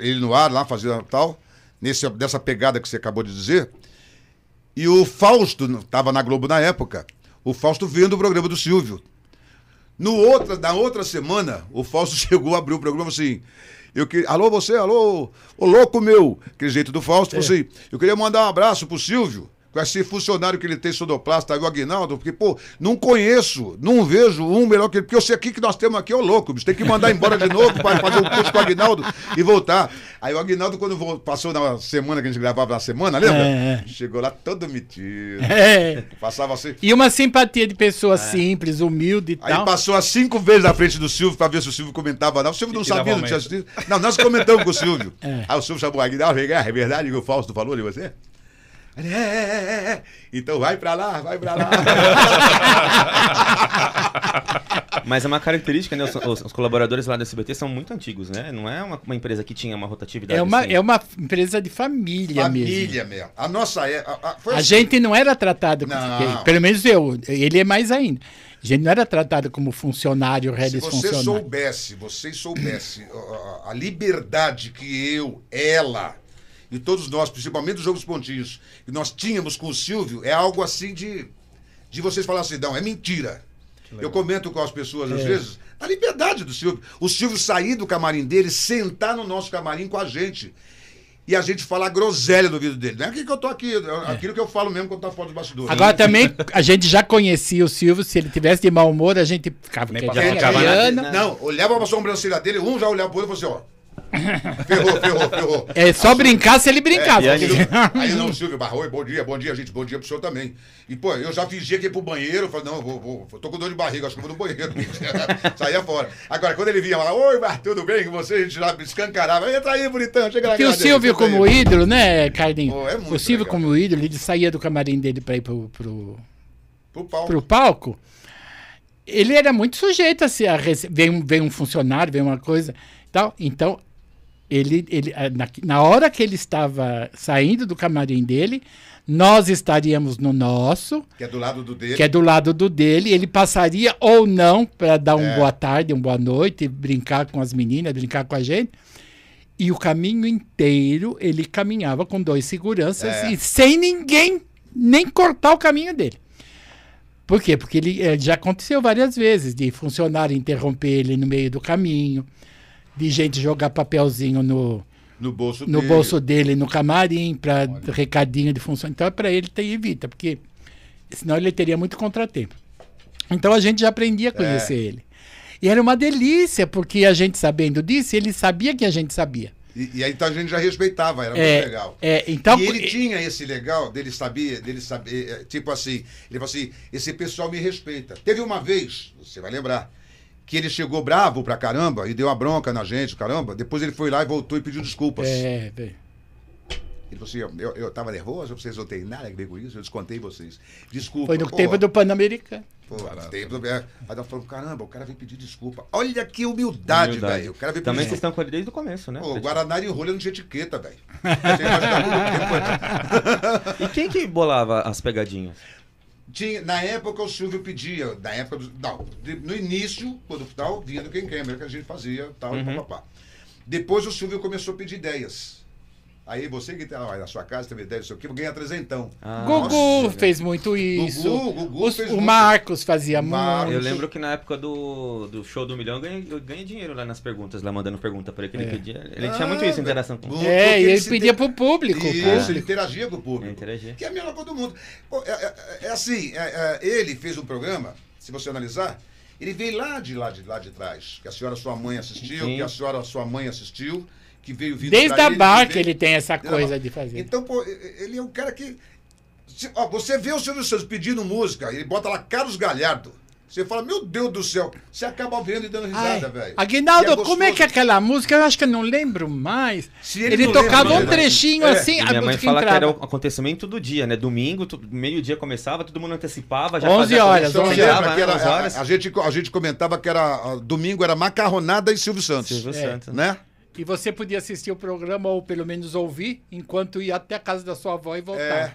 ele no ar, lá, fazendo tal, nesse, dessa pegada que você acabou de dizer. E o Fausto, estava na Globo na época, o Fausto vendo o programa do Silvio. No outra, na outra semana, o Fausto chegou, abriu o programa assim. Eu que, alô, você, alô, ô louco meu, aquele jeito do Fausto, falou assim, eu queria mandar um abraço pro Silvio, com esse funcionário que ele tem sonoplasta, aí o Aguinaldo, porque, pô, não conheço, não vejo um melhor que ele, porque eu sei aqui que nós temos aqui é o louco, bicho, tem que mandar embora de novo para fazer um curso com o Aguinaldo e voltar. Aí o Aguinaldo, quando passou na semana que a gente gravava na semana, lembra? É, é. Chegou lá todo metido, É. passava assim. E uma simpatia de pessoa simples, humilde e Aí tal. passou as cinco vezes na frente do Silvio pra ver se o Silvio comentava. Não, o Silvio não E sabia, não tinha assistido. Não, nós comentamos com o Silvio. É. Aí o Silvio chamou o Aguinaldo, cá, é verdade que o Fausto falou de você? Ele, é, é, é, é. Então vai pra lá, vai pra lá. Mas é uma característica, né? Os, os- os colaboradores lá do SBT são muito antigos, né? Não é uma, uma empresa que tinha uma rotatividade É uma, assim. é uma empresa de família, mesmo. Família mesmo. A nossa é. A, a- foi A assim. gente não era tratado, como- Não. pelo menos eu, ele é mais ainda. A gente não era tratado como funcionário, Se você soubesse, vocês soubessem a, a liberdade que eu, ela e todos nós, principalmente os Jogos Pontinhos, que nós tínhamos com o Silvio, é algo assim de, de vocês falar assim, não, é mentira. Eu comento com as pessoas É. às vezes a liberdade do Silvio. O Silvio sair do camarim dele, sentar no nosso camarim com a gente. E a gente falar groselha no ouvido dele. Não é aquilo que eu tô aqui, é aquilo que eu falo mesmo quando tá fora do bastidor. Agora também, a gente já conhecia o Silvio, se ele tivesse de mau humor, a gente ficava Nem passava nada. Adriana. Né? Não, olhava pra sobrancelha dele, um já olhava pro outro e falou assim, ó. Ferrou, ferrou, ferrou. É só brincar se ele brincava. É, e porque- Aí não, Silvio Barro, oi, bom dia, bom dia, gente, bom dia pro senhor também. E, pô, eu já fingia que ia pro banheiro, falei, não, eu vou, vou, tô com dor de barriga, acho que vou no banheiro. Saía fora. Agora, quando ele vinha lá, oi, Bar, tudo bem com você? A gente já escancarava, entra aí, bonitão, chega na Que o dele, Silvio senta aí. como ídolo, né, Carlinhos? Pô, é o Silvio legal. como ídolo, ele saía do camarim dele pra ir pro, pro, Pro pau. pro palco. Ele era muito sujeito a se a rece- vem um, vem um funcionário, vem uma coisa e tal. Então, ele, ele ah, na, na hora que ele estava saindo do camarim dele, nós estaríamos no nosso, Que é do lado do dele. que é do lado do dele, ele passaria ou não para dar um É. boa tarde, um boa noite, brincar com as meninas, brincar com a gente. E o caminho inteiro ele caminhava com dois seguranças É. e sem ninguém nem cortar o caminho dele. Por quê? Porque ele eh, já aconteceu várias vezes de funcionário interromper ele no meio do caminho, de gente jogar papelzinho no, No bolso no dele. bolso dele, no camarim, para recadinho de função. Então é para ele ter evita, porque senão ele teria muito contratempo. Então a gente já aprendia a conhecer ele. E era uma delícia, porque a gente sabendo disso, ele sabia que a gente sabia. E, e aí então a gente já respeitava, era É, muito legal. é, então- e ele tinha esse legal dele sabia, dele saber, é, tipo assim, ele falou assim, esse pessoal me respeita. Teve uma vez, você vai lembrar, que ele chegou bravo pra caramba e deu uma bronca na gente, caramba. Depois ele foi lá e voltou e pediu desculpas. É, velho. Ele falou assim, eu, eu tava nervoso, vocês não têm nada a ver com isso, eu descontei vocês. Desculpa. Foi no Pô, tempo do Pan-Americano. Pô, tempo, é. Aí nós falamos, caramba, o cara veio pedir desculpa. Olha que humildade, Humildade. velho. O cara veio Também pedir vocês estão com ele desde o começo, né? Pô, Guaraná e rolha não tinha etiqueta, velho. E quem que bolava as pegadinhas? Tinha, na época o Silvio pedia, na época do, não, de- no início, quando tal, vinha do Quem Quer, que a gente fazia, tal, Uhum. e papapá. Depois o Silvio começou a pedir ideias. Aí você que tá lá na sua casa, teve ideia, não sei o que, ganha trezentão. Ah, Gugu nossa, fez muito isso. Gugu, Gugu Os- fez o muito. Marcos fazia Marcos. Eu muito. lembro que na época do, do show do milhão eu ganhei, eu ganhei dinheiro lá nas perguntas, lá mandando pergunta pra ele que ele É. pedia. Ele Ah, tinha muito isso, interação com muito. É, e ele pedia te- pro público. o Isso, ele público. interagia com o público. É, interagia. Que é a melhor coisa do mundo. Pô, é, é- é assim, é- é, ele fez um programa, se você analisar, ele veio lá de lá de lá de trás, que a senhora sua mãe assistiu, Sim. que a senhora sua mãe assistiu, que veio vindo Desde a ele, bar veio- que ele tem essa coisa de fazer. Então, pô, ele é um cara que se- ó, você vê o Silvio Santos pedindo música, ele bota lá Carlos Galhardo. Você fala, meu Deus do céu, você acaba vendo e dando risada, velho. Aguinaldo, E como é que é aquela música? Eu acho que eu não lembro mais. Se ele ele tocava lembra, um né? trechinho É. assim, E a minha mãe música fala que era entrava. o acontecimento do dia, né? Domingo, meio-dia começava, todo mundo antecipava, já 11 fazia a horas, conexão, 11 Você horas. né, era, 11 a, a gente, a gente comentava que era a- domingo era macarronada e Silvio Santos. Silvio É. Santos, né? Né? E você podia assistir o programa, ou pelo menos ouvir, enquanto ia até a casa da sua avó e voltar. É.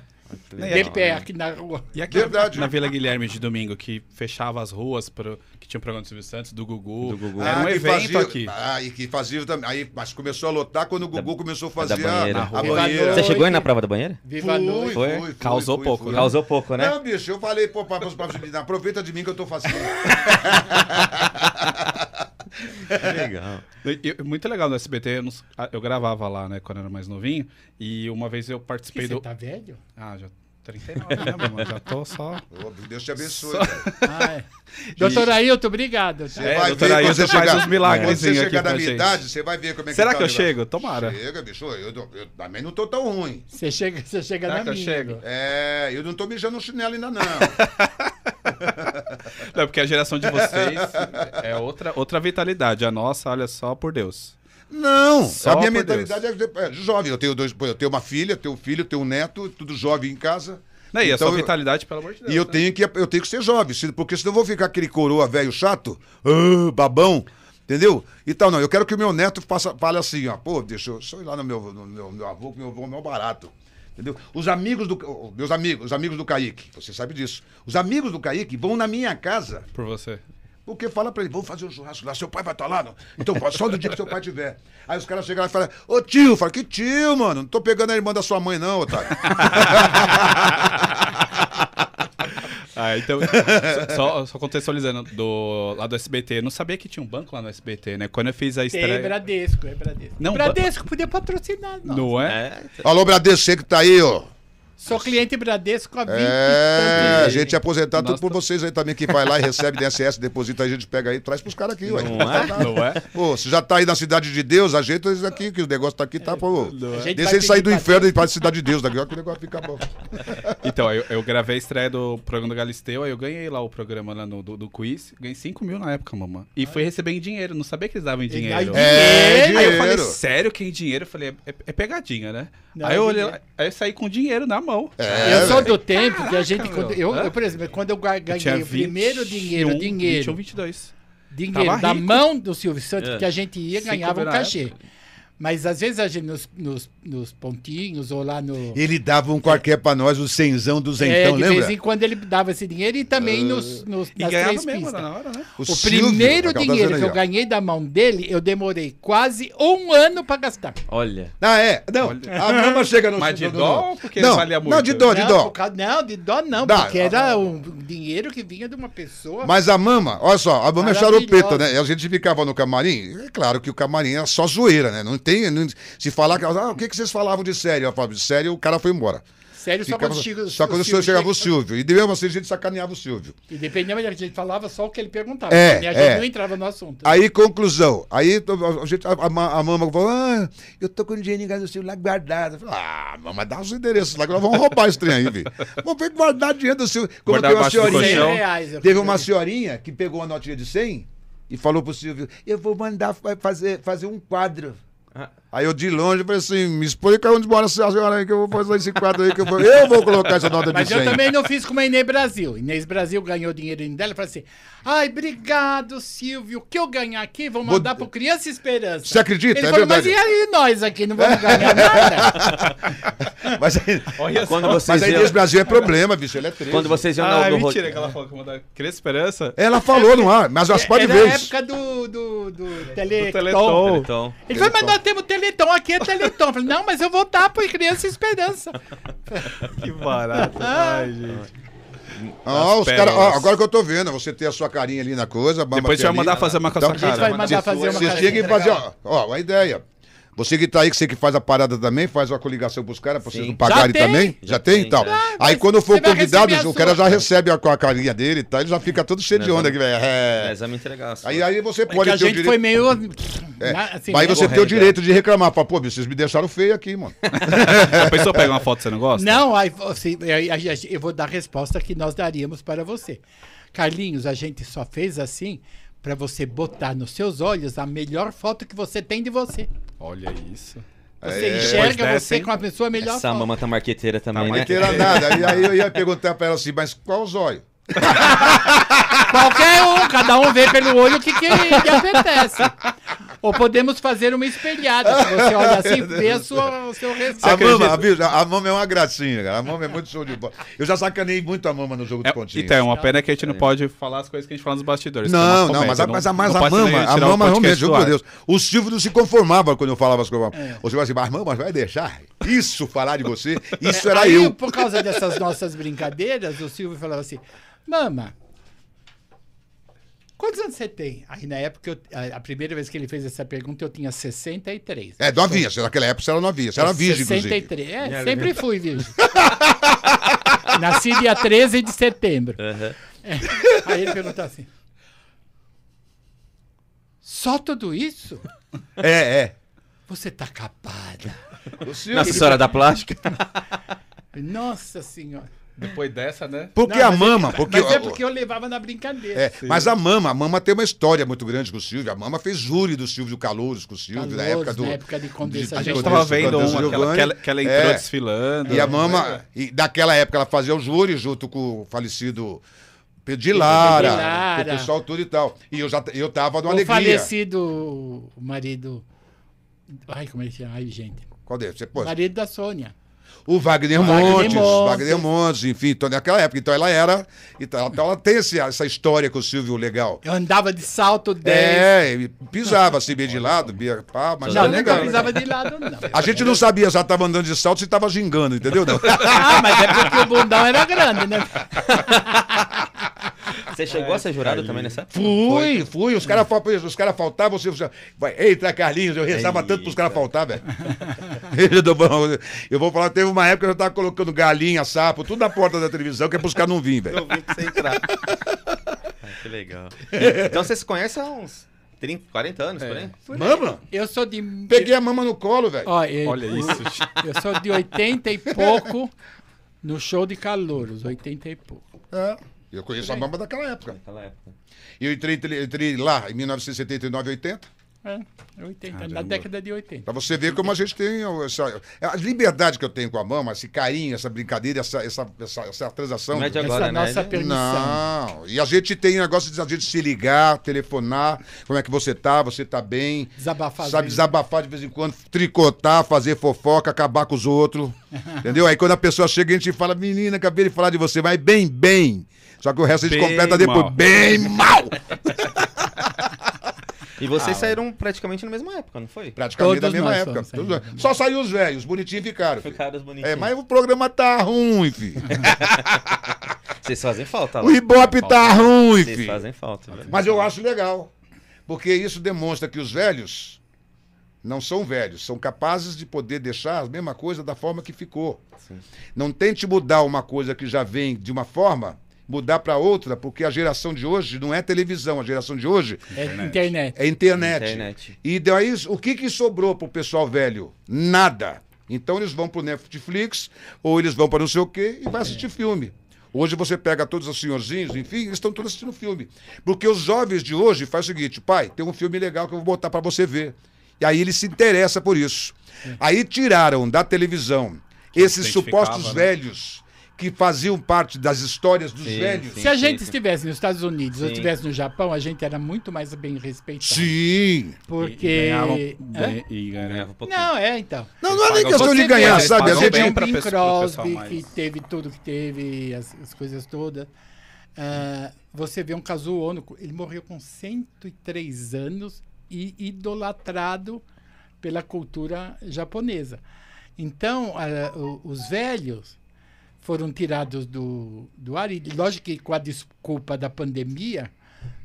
De pé aqui na rua. E aqui Verdade. na Vila Guilherme de domingo, que fechava as ruas, pro, que tinha o programa do Silvio Santos, do Gugu. Do Gugu. Era um que evento fazia- aqui. Ah, e que fazia também. Aí, mas começou a lotar quando o Gugu começou a fazer da banheira. a, a banheira. Você chegou aí na prova da banheira? Viva a noite. Foi? Causou pouco, né? Causou pouco, né? Não, bicho, eu falei, pô, pra, pra, pra, aproveita de mim que eu tô fazendo. Legal. E- e- muito legal no SBT, eu, não ah, eu gravava lá, né, quando eu era mais novinho, e uma vez eu Que participei você do... tá velho? Ah, já 39, né, mamãe? Já tô só... Ô, Deus te abençoe, Só- velho. Ah, é. Doutor Ailton, obrigado. tá? Você É, vai doutor ver Ailton você faz chegar- uns milagrezinhos Quando você chegar na minha idade, você vai ver como é que Será tá que o eu chego? Tomara. Chega, bicho. Eu, eu, eu também não tô tão ruim. Você chega, você chega Será na que eu minha. chego? É, eu não tô mijando no chinelo ainda, não. Não, porque a geração de vocês é outra, outra vitalidade. A nossa, olha só, por Deus. Não, Só a minha mentalidade é, é jovem. Eu tenho, dois, eu tenho uma filha, tenho um filho, tenho um neto, tudo jovem em casa. Não, e a Então sua eu- vitalidade, pelo amor de Deus. E eu né? tenho, que, eu tenho que ser jovem, porque senão eu vou ficar aquele coroa velho chato, ah, babão, entendeu? E tal, não. Eu quero que o meu neto faça, fale assim, ó, pô, deixa eu só ir lá no meu, no meu, meu avô, que meu avô é meu barato. Entendeu? Os amigos do. oh, Meus amigos, os amigos do Kaique, você sabe disso. Os amigos do Kaique vão na minha casa Por você. porque fala pra ele, vamos fazer um churrasco lá, seu pai vai estar lá? Não? Então, só no dia que seu pai tiver. Aí os caras chegam lá e falam, ô tio, fala, que tio, mano? Não tô pegando a irmã da sua mãe, não, otário. Ah, então, só, só contextualizando, do, lá do SBT, eu não sabia que tinha um banco lá no SBT, né? Quando eu fiz a Tem estreia... Bradesco, é Bradesco. Não, Bradesco podia patrocinar, não. Não é? É, Alô, Bradesco, você que tá aí, ó. Sou cliente Bradesco há 20 É, a gente é aposentado tudo Nossa. por vocês aí também, que vai lá e recebe DSS, deposita, a gente pega aí e traz pros caras aqui, ué. Não é? Não é? Pô, você já tá aí na cidade de Deus, ajeita isso aqui, que o negócio tá aqui, tá, pô. A gente Deixa ele sair do inferno e ir pra cidade de Deus daqui, ó, que o negócio fica bom. Então, eu, eu gravei a estreia do programa do Galisteu, aí eu ganhei lá o programa lá no, do, do quiz, ganhei 5 mil na época, mamãe. E fui receber em dinheiro, não sabia que eles davam em dinheiro. em É, dinheiro. Aí eu falei, sério que em dinheiro? Eu falei, é, é pegadinha, né? Não, aí eu é olhei, aí eu saí com dinheiro na mão. É, eu sou velho. do tempo que a gente. Quando, eu, eu, por exemplo, quando eu ganhei o primeiro 21, dinheiro, dinheiro, 21, 22. dinheiro Tava da rico. mão do Silvio Santos, É. que a gente ia ganhava um cachê. Mas às vezes a gente nos, nos, nos pontinhos ou lá no. Ele dava um qualquer pra nós, o cenzão do é, zentão, de lembra? vez em quando ele dava esse dinheiro e também nos, nos, E nas ganhava três mesmo pistas. na hora, né? O Silvio, primeiro dinheiro que eu ganhei da mão dele, eu demorei quase um ano pra gastar. olha. Ah, é? Não, a mama chega no... Mas de dó ou porque não, valia muito? Não, de dó, de não, dó. causa- não, de dó não, Dá. porque era um dinheiro que vinha de uma pessoa. Mas a mama, olha só, a mama é charopeta, né? E a gente ficava no camarim, é claro que o camarim era só zoeira, né? Não tem. não- se falar que. Ah, o que, que vocês falavam de sério? Eu falava, de sério, o cara foi embora. Sério, só Ficava- quando chega- só o quando Silvio chegava o Silvio. E mesmo assim a gente sacaneava o Silvio. E dependendo, a gente falava só o que ele perguntava. É, e a gente é. não entrava no assunto. Aí, conclusão. Aí a, gente, a, a, a mama falou: Ah, eu tô com dinheiro em casa do Silvio lá guardado. Eu falei, ah, mama, dá os endereços lá que nós vamos roubar esse trem aí, filho. Vamos ver guardar dinheiro do Silvio. Como Guardar tem uma senhorinha. reais, Teve uma senhorinha que pegou uma notinha de 100 e falou pro Silvio: Eu vou mandar fa- fazer, fazer um quadro. Ah. Aí eu de longe falei assim: Me explica onde mora essa senhora aí que eu vou fazer esse quadro aí que eu vou, eu vou colocar essa nota de Mas 100. eu também não fiz como a Inês Brasil. Inês Brasil ganhou dinheirinho dela e falou assim: Ai, obrigado, Silvio. O que eu ganhar aqui, vou mandar Vou- pro Criança Esperança. Você acredita? Ele É falou, verdade. mas e aí nós aqui? Não vamos ganhar nada? Mas, aí- Olha Quando mas vocês a iam, Inês Brasil é problema, bicho. Ela é triste. quando vocês iam Ah, é no, no mentira que ela falou que mandar Criança Esperança. Ela falou no ar, mas as pode Era ver. a época do, do, do Teleton. Teleton. Então, Ele falou, mas nós temos Teleton, aqui é Teleton. Falei, não, mas eu vou dar pro Criança Esperança. Que barato. Ai, gente. Ó, os cara, agora que eu tô vendo, você tem a sua carinha ali na coisa. a Depois você vai mandar fazer uma com a sua A gente cara. vai mandar fazer uma carinha. tinham que fazer, ó, ó, uma ideia. Você que tá aí, que você que faz a parada também, faz uma coligação pros caras, pra vocês não pagarem Já também? Já, Já tem, tem, então. já. Aí quando for convidado, o cara já recebe a, com a carinha dele e tal, ele já fica todo cheio de onda aqui, velho. É. entregar. Aí, aí você É pode que a ter o gente direito. foi meio... É. assim, Aí você tem o correto, direito de reclamar. Fala, pô, vocês me deixaram feio aqui, mano. A pessoa pega uma foto que você não gosta? Não, aí você, aí a gente- eu vou dar a resposta que nós daríamos para você. Carlinhos, a gente só fez assim para você botar nos seus olhos a melhor foto que você tem de você. Olha isso. Você É. Enxerga dessa, você hein? com a pessoa melhor Essa foto. mama tá marqueteira também, Tá né? Não queira nada. E aí eu ia perguntar pra ela assim, mas qual o zóio? Qualquer um, cada um vê pelo olho o que, que lhe apetece. Ou podemos fazer uma espelhada, que você olha assim, vê a sua, o seu A resultado. mama, a, a mama é uma gracinha, cara. A mama é muito show de bola. Eu já sacanei muito a mama no jogo É, de pontinhos. então, é uma pena que a gente não pode falar as coisas que a gente fala nos bastidores. que é Não, não, mas a, mas a, mas não a mama, a mama realmente, juro por Deus. O Silvio não se conformava quando eu falava as coisas. O Silvio assim, mas mama, vai deixar isso falar de você? Isso era Aí, eu. por causa dessas nossas brincadeiras, o Silvio falava assim: Mama, quantos anos você tem? Aí na época, eu- a, a primeira vez que ele fez essa pergunta, eu tinha 63. É, novinha. Naquela época você era novinha. Você era virgem, inclusive. 63. É, sempre fui virgem. Nasci dia 13 de setembro. Aham. Aí ele perguntou assim: Só tudo isso? É, é. Você tá capada. Nossa Senhora da Plástica. Nossa Senhora. Depois dessa, né? Porque Não, a mas mama, é- porque. Mas é porque eu levava na brincadeira. É, mas a Mama, a Mama tem uma história muito grande com o Silvio. A Mama fez júri do Silvio Calouros com o Silvio, na Calouros, época do. na época de Condessa A de- gente Giovanni. tava Condessa- vendo uma, aquela, que ela, que ela entrou É. desfilando. E a Mama, e daquela época ela fazia o júri junto com o falecido Pedro de Lara, Pedro de Lara. com o pessoal tudo e tal. E eu já eu tava numa O alegria. falecido marido. Ai, como é que chama? Ai, gente. Qual deles? Você, pô, Marido da Sônia. O Wagner Wagner Montes, Montes. Wagner Montes, enfim, então, naquela época. Então ela era. Então, então ela tem esse- essa história com o Silvio legal. Eu andava de salto 10. É, pisava assim, bem de lado, bia, pá, mas não, legal. pisava de lado, não. A gente não sabia se ela tava andando de salto se tava gingando, entendeu? Não. Ah, mas é porque o bundão era grande, né? Você chegou a ser jurado também nessa época? Fui, fui. Os caras os cara faltavam, você, você vai, eita, Carlinhos, eu rezava tanto pros caras faltar, velho. Eu dou bom. Eu vou falar, teve uma época que eu já tava colocando galinha, sapo, tudo na porta da televisão, que é pros caras não virem, velho. Eu vim pra você entrar. Ah, que legal. Então você se conhece há uns 30, 40 anos, por aí? Mama, Eu sou de. peguei a mama no colo, velho. Eu, Olha isso. eu sou de 80 e pouco no show de calouros, 80 e pouco. É, eu conheço a mama daquela época. Naquela época. E eu entrei, entrei lá em 1979, 80. É, 80, na Caramba. década de 80. Pra você ver como a gente tem essa, a liberdade que eu tenho com a mama, esse carinho, essa brincadeira, essa, essa, essa, essa transação. Não é de Essa agora, né? nossa permissão. Não. E a gente tem negócio de a gente se ligar, telefonar, como é que você tá, você tá bem. Desabafar. Sabe, desabafar de vez em quando, tricotar, fazer fofoca, acabar com os outros. entendeu? Aí quando a pessoa chega, a gente fala, menina, acabei de falar de você, vai bem, bem. Só que o resto a gente Bem completa depois. mal. Bem mal! E vocês saíram praticamente na mesma época, não foi? Praticamente da Todos mesma nós época. Todos- mesma Só saiu os velhos, os bonitinhos ficaram. Ficaram os bonitinhos. É, mas o programa tá ruim, filho. Vocês fazem falta lá. O Ibope tá ruim, Vocês filho. fazem falta, velho. Mas eu acho legal. Porque isso demonstra que os velhos não são velhos, são capazes de poder deixar a mesma coisa da forma que ficou. Não tente mudar uma coisa que já vem de uma forma, mudar para outra, porque a geração de hoje não é televisão, a geração de hoje É internet. é internet. Internet. E daí, o que, que sobrou pro pessoal velho? Nada. Então eles vão pro Netflix, ou eles vão para não sei o quê e vai assistir filme. Hoje você pega todos os senhorzinhos, enfim, eles estão todos assistindo filme. Porque os jovens de hoje fazem o seguinte, pai, tem um filme legal que eu vou botar para você ver. E aí ele se interessa por isso. Aí tiraram da televisão esses identificava, supostos né? velhos que faziam parte das histórias dos Sim, velhos. sim. Se a gente estivesse nos Estados Unidos ou Sim. estivesse no Japão, a gente era muito mais bem respeitado. Sim. Porque. E, ganhavam- Hã? ganha- e ganha- Ganhava um pouquinho. Não, é, então. Não, não é nem questão de Você ganhar, vê, sabe? A gente bem o pra Bing Crosby, mais- que teve tudo que teve, as, as coisas todas. Ah, você vê um Kazuo Ono, ele morreu com 103 anos e idolatrado pela cultura japonesa. Então, o- os velhos foram tirados do, do ar, e lógico que com a desculpa da pandemia,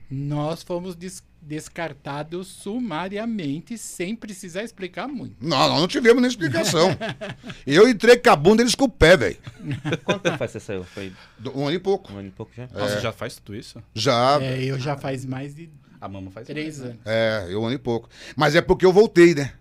nós fomos des- descartados sumariamente, sem precisar explicar muito. Não, nós não tivemos nem explicação. Eu entrei com a bunda eles com o pé, velho. Quanto tempo faz que você saiu? Foi Um ano e pouco. um ano e pouco já? Nossa, já faz tudo isso? Já. É, eu já faz mais de A mama faz três mais, né? anos. É, eu um ano e pouco. Mas é porque eu voltei, né?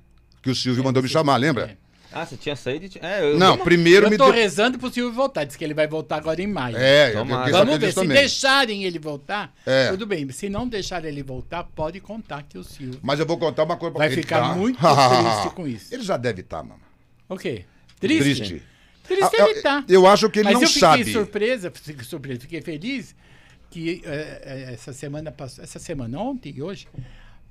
Que o Silvio mandou me chamar, lembra? Ah, você tinha saído? e- É, eu... Não, primeiro Eu me tô deu. rezando pro Silvio voltar. Diz que ele vai voltar agora em maio. É, eu Tomara. Vamos ver. Se também. deixarem ele voltar, É. tudo bem. Se não deixarem ele voltar, pode contar que o Silvio Mas eu vou contar uma coisa pra vai ele ficar tá- muito triste com isso. Ele já deve estar, mano. Ok. Triste? Triste. Triste Ah, ele tá. Eu acho que ele Mas não eu fiquei sabe. surpresa, fiquei surpresa, fiquei feliz que eh, eh, essa semana passou, essa semana ontem e hoje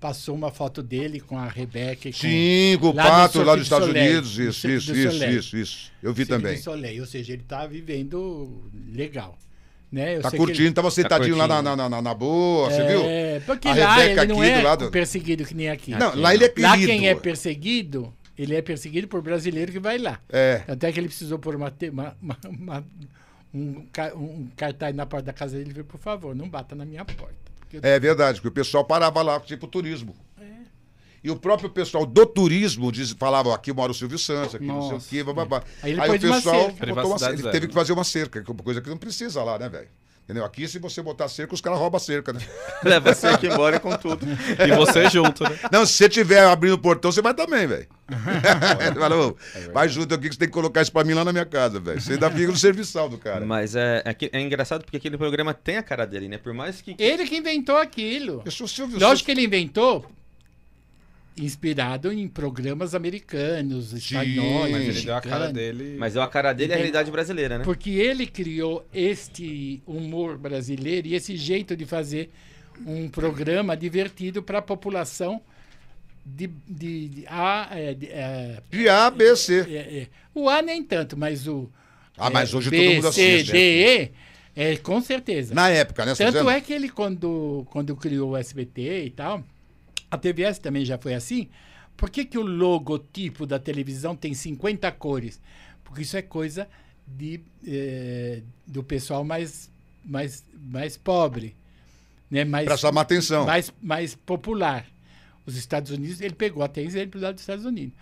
passou uma foto dele com a Rebeca e Sim, com o Pato lá dos Estados Soleil, Unidos. Isso, isso, isso, isso, isso. Eu vi também. Soleil, ou seja, ele tá vivendo legal, né? Eu Tá sei que curtindo, tava sentadinho lá na, curtindo. na, na, na boa, você ele- viu? É, porque A lá ele não aqui é do lado. perseguido que nem aqui. Não, lá ele é querido. Lá quem é perseguido, ele é perseguido por brasileiro que vai lá. É. Até que ele precisou pôr uma, uma- uma- uma- um, um cartaz na porta da casa dele, ele por favor, não bata na minha porta. É verdade, porque o pessoal parava lá, tipo turismo. É. E o próprio pessoal do turismo diz, falava, aqui mora o Silvio Santos, aqui não sei o Nossa. quê, bababá. Aí ele Aí o uma pessoal botou uma cerca, ele teve que fazer uma cerca, que é uma coisa que não precisa lá, né, velho? Entendeu? Aqui, se você botar cerca, os caras roubam a cerca, né? Leva você aqui embora com tudo. E você junto, né? Não, se você estiver abrindo o portão, você vai também, velho. Falou, vai junto aqui que você tem que colocar isso pra mim lá na minha casa, velho. Você ainda fica no serviçal do cara. Mas é, é, é engraçado porque aquele programa tem a cara dele, né? Por mais que. Ele que inventou aquilo. Eu sou Silvio Lógico que ele inventou inspirado em programas americanos, espanhóis, mas ele deu a cara dele. Mas é a cara dele é a realidade brasileira, né? Porque ele criou este humor brasileiro e esse jeito de fazer um programa divertido para a população de, de, de A, é, de, é, De A, B, C. é, é. o A nem tanto, mas o Ah, mas é, hoje B, todo mundo C, assiste. D, E, é, com certeza. Na época, né? tá Tanto dizendo? é que ele, quando, quando criou o SBT e tal, a TVS também já foi assim. Por que, que o logotipo da televisão tem 50 cores? Porque isso é coisa de, eh, do pessoal mais, mais, mais pobre. Né? Mais, Pra chamar atenção. mais, mais popular. Os Estados Unidos, ele pegou até exemplo lá dos Estados Unidos.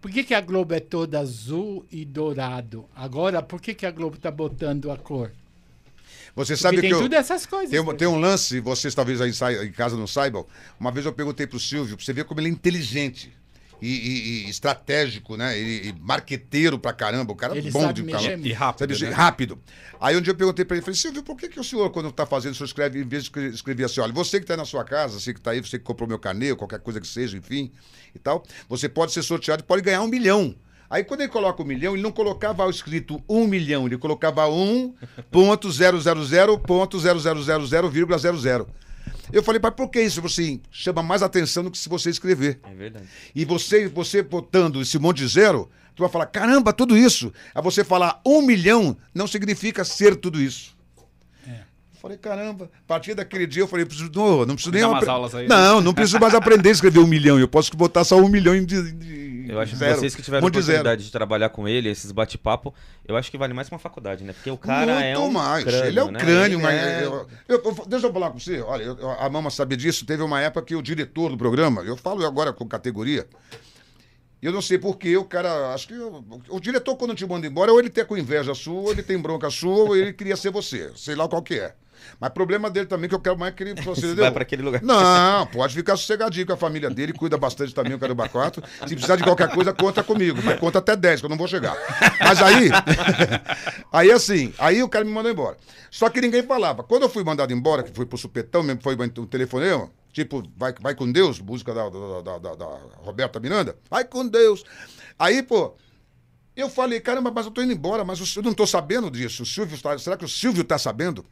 Por que, que a Globo é toda azul e dourado? Agora, por que, que a Globo está botando a cor? Você Porque sabe tem que eu... tudo essas coisas. Tem, um- tem um lance, vocês talvez aí em casa não saibam. Uma vez eu perguntei pro Silvio, pra você ver como ele é inteligente e, e- e estratégico, né? E, e marqueteiro pra caramba. O cara é bom sabe de caramba. E rápido, Sabe, né? rápido. Aí um dia eu perguntei pra ele, falei, Silvio, por que, que o senhor, quando tá fazendo, o senhor escreve, em vez de escre- escrever assim, olha, você que tá aí na sua casa, você que tá aí, você que comprou meu carnê, qualquer coisa que seja, enfim, e tal, você pode ser sorteado e pode ganhar um milhão. Aí quando ele coloca um milhão, ele não colocava o escrito um milhão, ele colocava um ponto zero zero zero ponto zero zero zero zero vírgula zero zero. Eu falei, pai, por que isso? Você chama mais atenção do que se você escrever. É verdade. E você, você botando esse monte de zero, tu vai falar, caramba, tudo isso. Aí você falar um milhão não significa ser tudo isso. Eu Falei, caramba, a partir daquele dia eu falei, preciso, não, não preciso nem... Apre- aulas aí, né? Não, não preciso mais aprender a escrever um milhão. Eu posso botar só um milhão de, de Eu acho que zero. vocês que tiveram a monte de oportunidade de trabalhar com ele, esses bate-papo, eu acho que vale mais que uma faculdade, né? Porque o cara é Muito um mais. crânio, ele é um né? crânio, mas. é- eu- eu- eu- deixa eu falar com você. Olha, eu- a Mama sabe disso. Teve uma época que o diretor do programa, eu falo agora com categoria, eu não sei porquê, o cara. Acho que. O, o diretor, quando te manda embora, ou ele tem com inveja sua, ou ele tem bronca sua, ou ele queria ser você. Sei lá qual que é. Mas problema dele também, que eu quero mais que ele. Você Vai para aquele lugar. Não, pode ficar sossegadinho com a família dele, cuida bastante também o Caramba 4. Se precisar de qualquer coisa, conta comigo. Mas conta até 10, que eu não vou chegar. Mas aí. aí assim, aí o cara me mandou embora. Só que ninguém falava. Quando eu fui mandado embora, que fui pro supetão mesmo, foi um telefonema, tipo, vai, vai com Deus, música da, da, da, da Roberta Miranda, vai com Deus. Aí, pô. Eu falei, caramba, mas eu tô indo embora, mas eu não tô sabendo disso. O Silvio tá, será que o Silvio tá sabendo?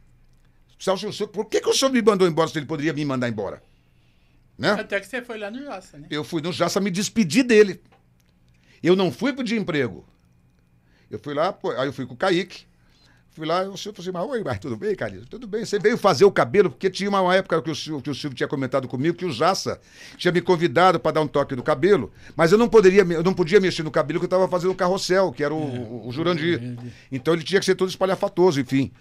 Celso, por que, que o senhor me mandou embora se ele poderia me mandar embora? Né? Até que você foi lá no Jaça, né? Eu fui no Jaça me despedir dele. Eu não fui pedir emprego. Eu fui lá, pô, aí eu fui com o Kaique. Fui lá, o Silvio falou assim, mas, oi, mas tudo bem, Carlinhos? Tudo bem. Você veio fazer o cabelo, porque tinha uma época que o, Silvio, que o Silvio tinha comentado comigo que o Jaça tinha me convidado para dar um toque no cabelo, mas eu não poderia, eu não podia mexer no cabelo que eu estava fazendo o carrossel, que era o, é, o, o Jurandir. Então ele tinha que ser todo espalhafatoso, enfim.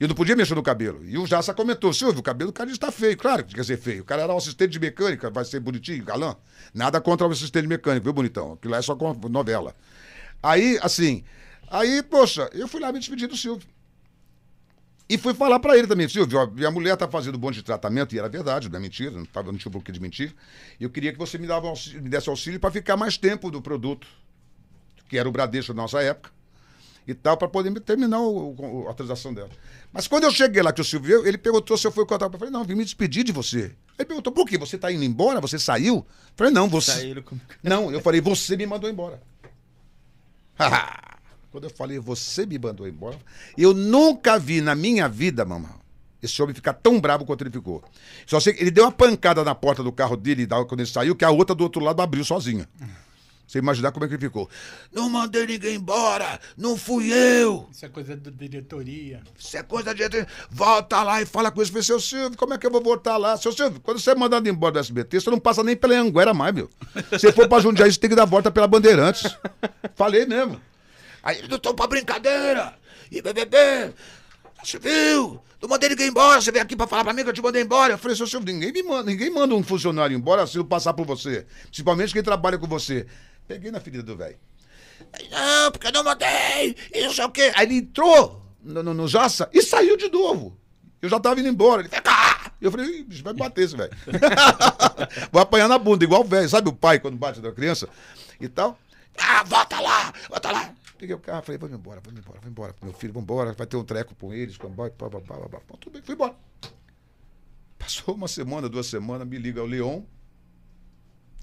Eu não podia mexer no cabelo. E o Jaça comentou, Silvio, o cabelo do cara está feio. Claro que tinha que ser feio. O cara era um assistente de mecânica, vai ser bonitinho, galã. Nada contra o assistente mecânico, viu, bonitão? Aquilo lá é só novela. Aí, assim, aí, poxa, eu fui lá me despedir do Silvio. E fui falar para ele também, Silvio, ó, minha mulher tá fazendo monte de tratamento, e era verdade, não é mentira, não, tava, não tinha de mentir. Eu queria que você me, dava me desse auxílio para ficar mais tempo do produto, que era o Bradesco da nossa época e tal, para poder terminar o, o, a transação dela. Mas quando eu cheguei lá, que o Silvio ele perguntou se eu fui contar. Eu falei, não, vim me despedir de você. Ele perguntou, por quê? Você está indo embora? Você saiu? Eu falei, não, você. Saíram com... Não, eu falei, você me mandou embora. quando eu falei, você me mandou embora, eu nunca vi na minha vida, mamãe, esse homem ficar tão bravo quanto ele ficou. Só sei que ele deu uma pancada na porta do carro dele quando ele saiu, que a outra do outro lado abriu sozinha. Você imaginar como é que ele ficou. Não mandei ninguém embora, não fui eu. Isso é coisa da diretoria. Isso é coisa da diretoria. Volta lá e fala com isso. Seu Silvio, como é que eu vou voltar lá? Seu Silvio, quando você é mandado embora do SBT, você não passa nem pela Anguera mais, meu. Se for pra Jundiaí, você tem que dar volta pela Bandeirantes. Falei mesmo. Aí, não tô pra brincadeira. E bebê, você viu? Não mandei ninguém embora, você veio aqui pra falar pra mim que eu te mandei embora. Eu falei, seu Silvio, ninguém me manda, ninguém manda um funcionário embora se eu passar por você. Principalmente quem trabalha com você. Peguei na ferida do velho. Não, porque eu não mandei, não sei o quê. Aí ele entrou no, no, no Jaça e saiu de novo. Eu já tava indo embora. Ele cá! Eu falei, bicho, vai me bater esse velho. Vou apanhar na bunda, igual o velho. Sabe o pai quando bate da criança? E tal. Ah, volta lá, volta lá. Peguei o carro, falei, vamos embora, vamos embora, vamos embora. Meu filho, vamos embora, vai ter um treco com eles, com boy, pá, pá, pá, pá. Bom, tudo bem, fui embora. Passou uma semana, duas semanas, me liga o Leon.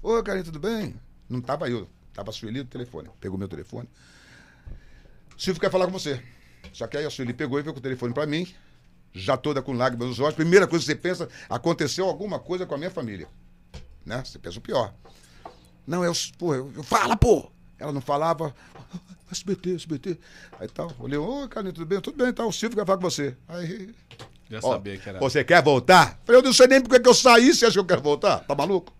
Ô, carinha, tudo bem? Não tava eu. Tava a Sueli no telefone. Pegou meu telefone. Silvio quer falar com você. Só que aí a Sueli pegou e veio com o telefone para mim, já toda com lágrimas nos olhos. Primeira coisa que você pensa, aconteceu alguma coisa com a minha família. Né? Você pensa o pior. Não, eu, pô, eu, eu fala, pô! Ela não falava. SBT, SBT. Aí tal. Olhei, ô, Carlinhos, tudo bem? Tudo bem, tal. O Silvio quer falar com você. Aí. Já ó, sabia que era. Você quer voltar? Falei, eu não sei nem porque que eu saí, você acha que eu quero voltar? Tá maluco?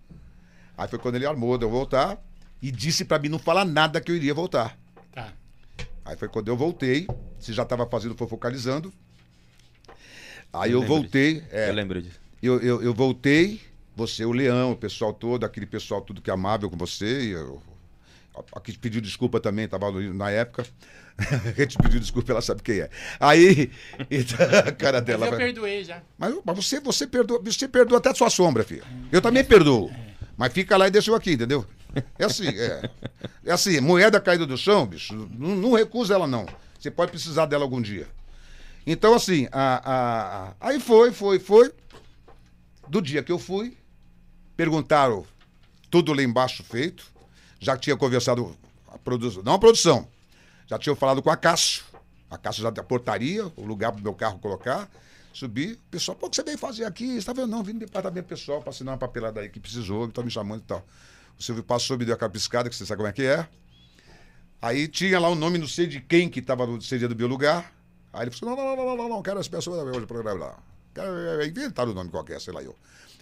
Aí foi quando ele armou de eu voltar e disse para mim não falar nada que eu iria voltar. Tá. Aí foi quando eu voltei, você já estava fazendo focalizando. Aí eu, eu voltei. É, eu lembro disso. Eu, eu, eu, voltei, você, o Leão, o pessoal todo, aquele pessoal tudo que é amável com você. Eu, aqui pediu desculpa também, estava na época. a gente pediu desculpa, ela sabe quem é. Aí, então, a cara dela. Mas eu vai... perdoei já. Mas, mas você, você perdoa, você perdoa até a sua sombra, filho. Eu também perdoo. Mas fica lá e deixa eu aqui, entendeu? É assim, é. É assim, moeda caída do chão, bicho, não, não recusa ela, não. Você pode precisar dela algum dia. Então, assim, a, a, aí foi, foi, foi. Do dia que eu fui, perguntaram tudo lá embaixo feito. Já tinha conversado a produção, não a produção, já tinha falado com a Cássio. A Cássio já da portaria, o lugar para o meu carro colocar. Subi, o pessoal, pô, o que você veio fazer aqui? Você tá vendo? Não, vim do departamento pessoal para assinar uma papelada aí que precisou, que tá me chamando e tal. O Silvio passou, me deu aquela piscada, que você sabe como é que é. Aí tinha lá o nome, não sei de quem que estava no seria do meu lugar. Aí ele falou: não, não, não, não, não, não, quero as pessoas hoje o programa lá. Quero é, inventar o nome qualquer, sei lá eu.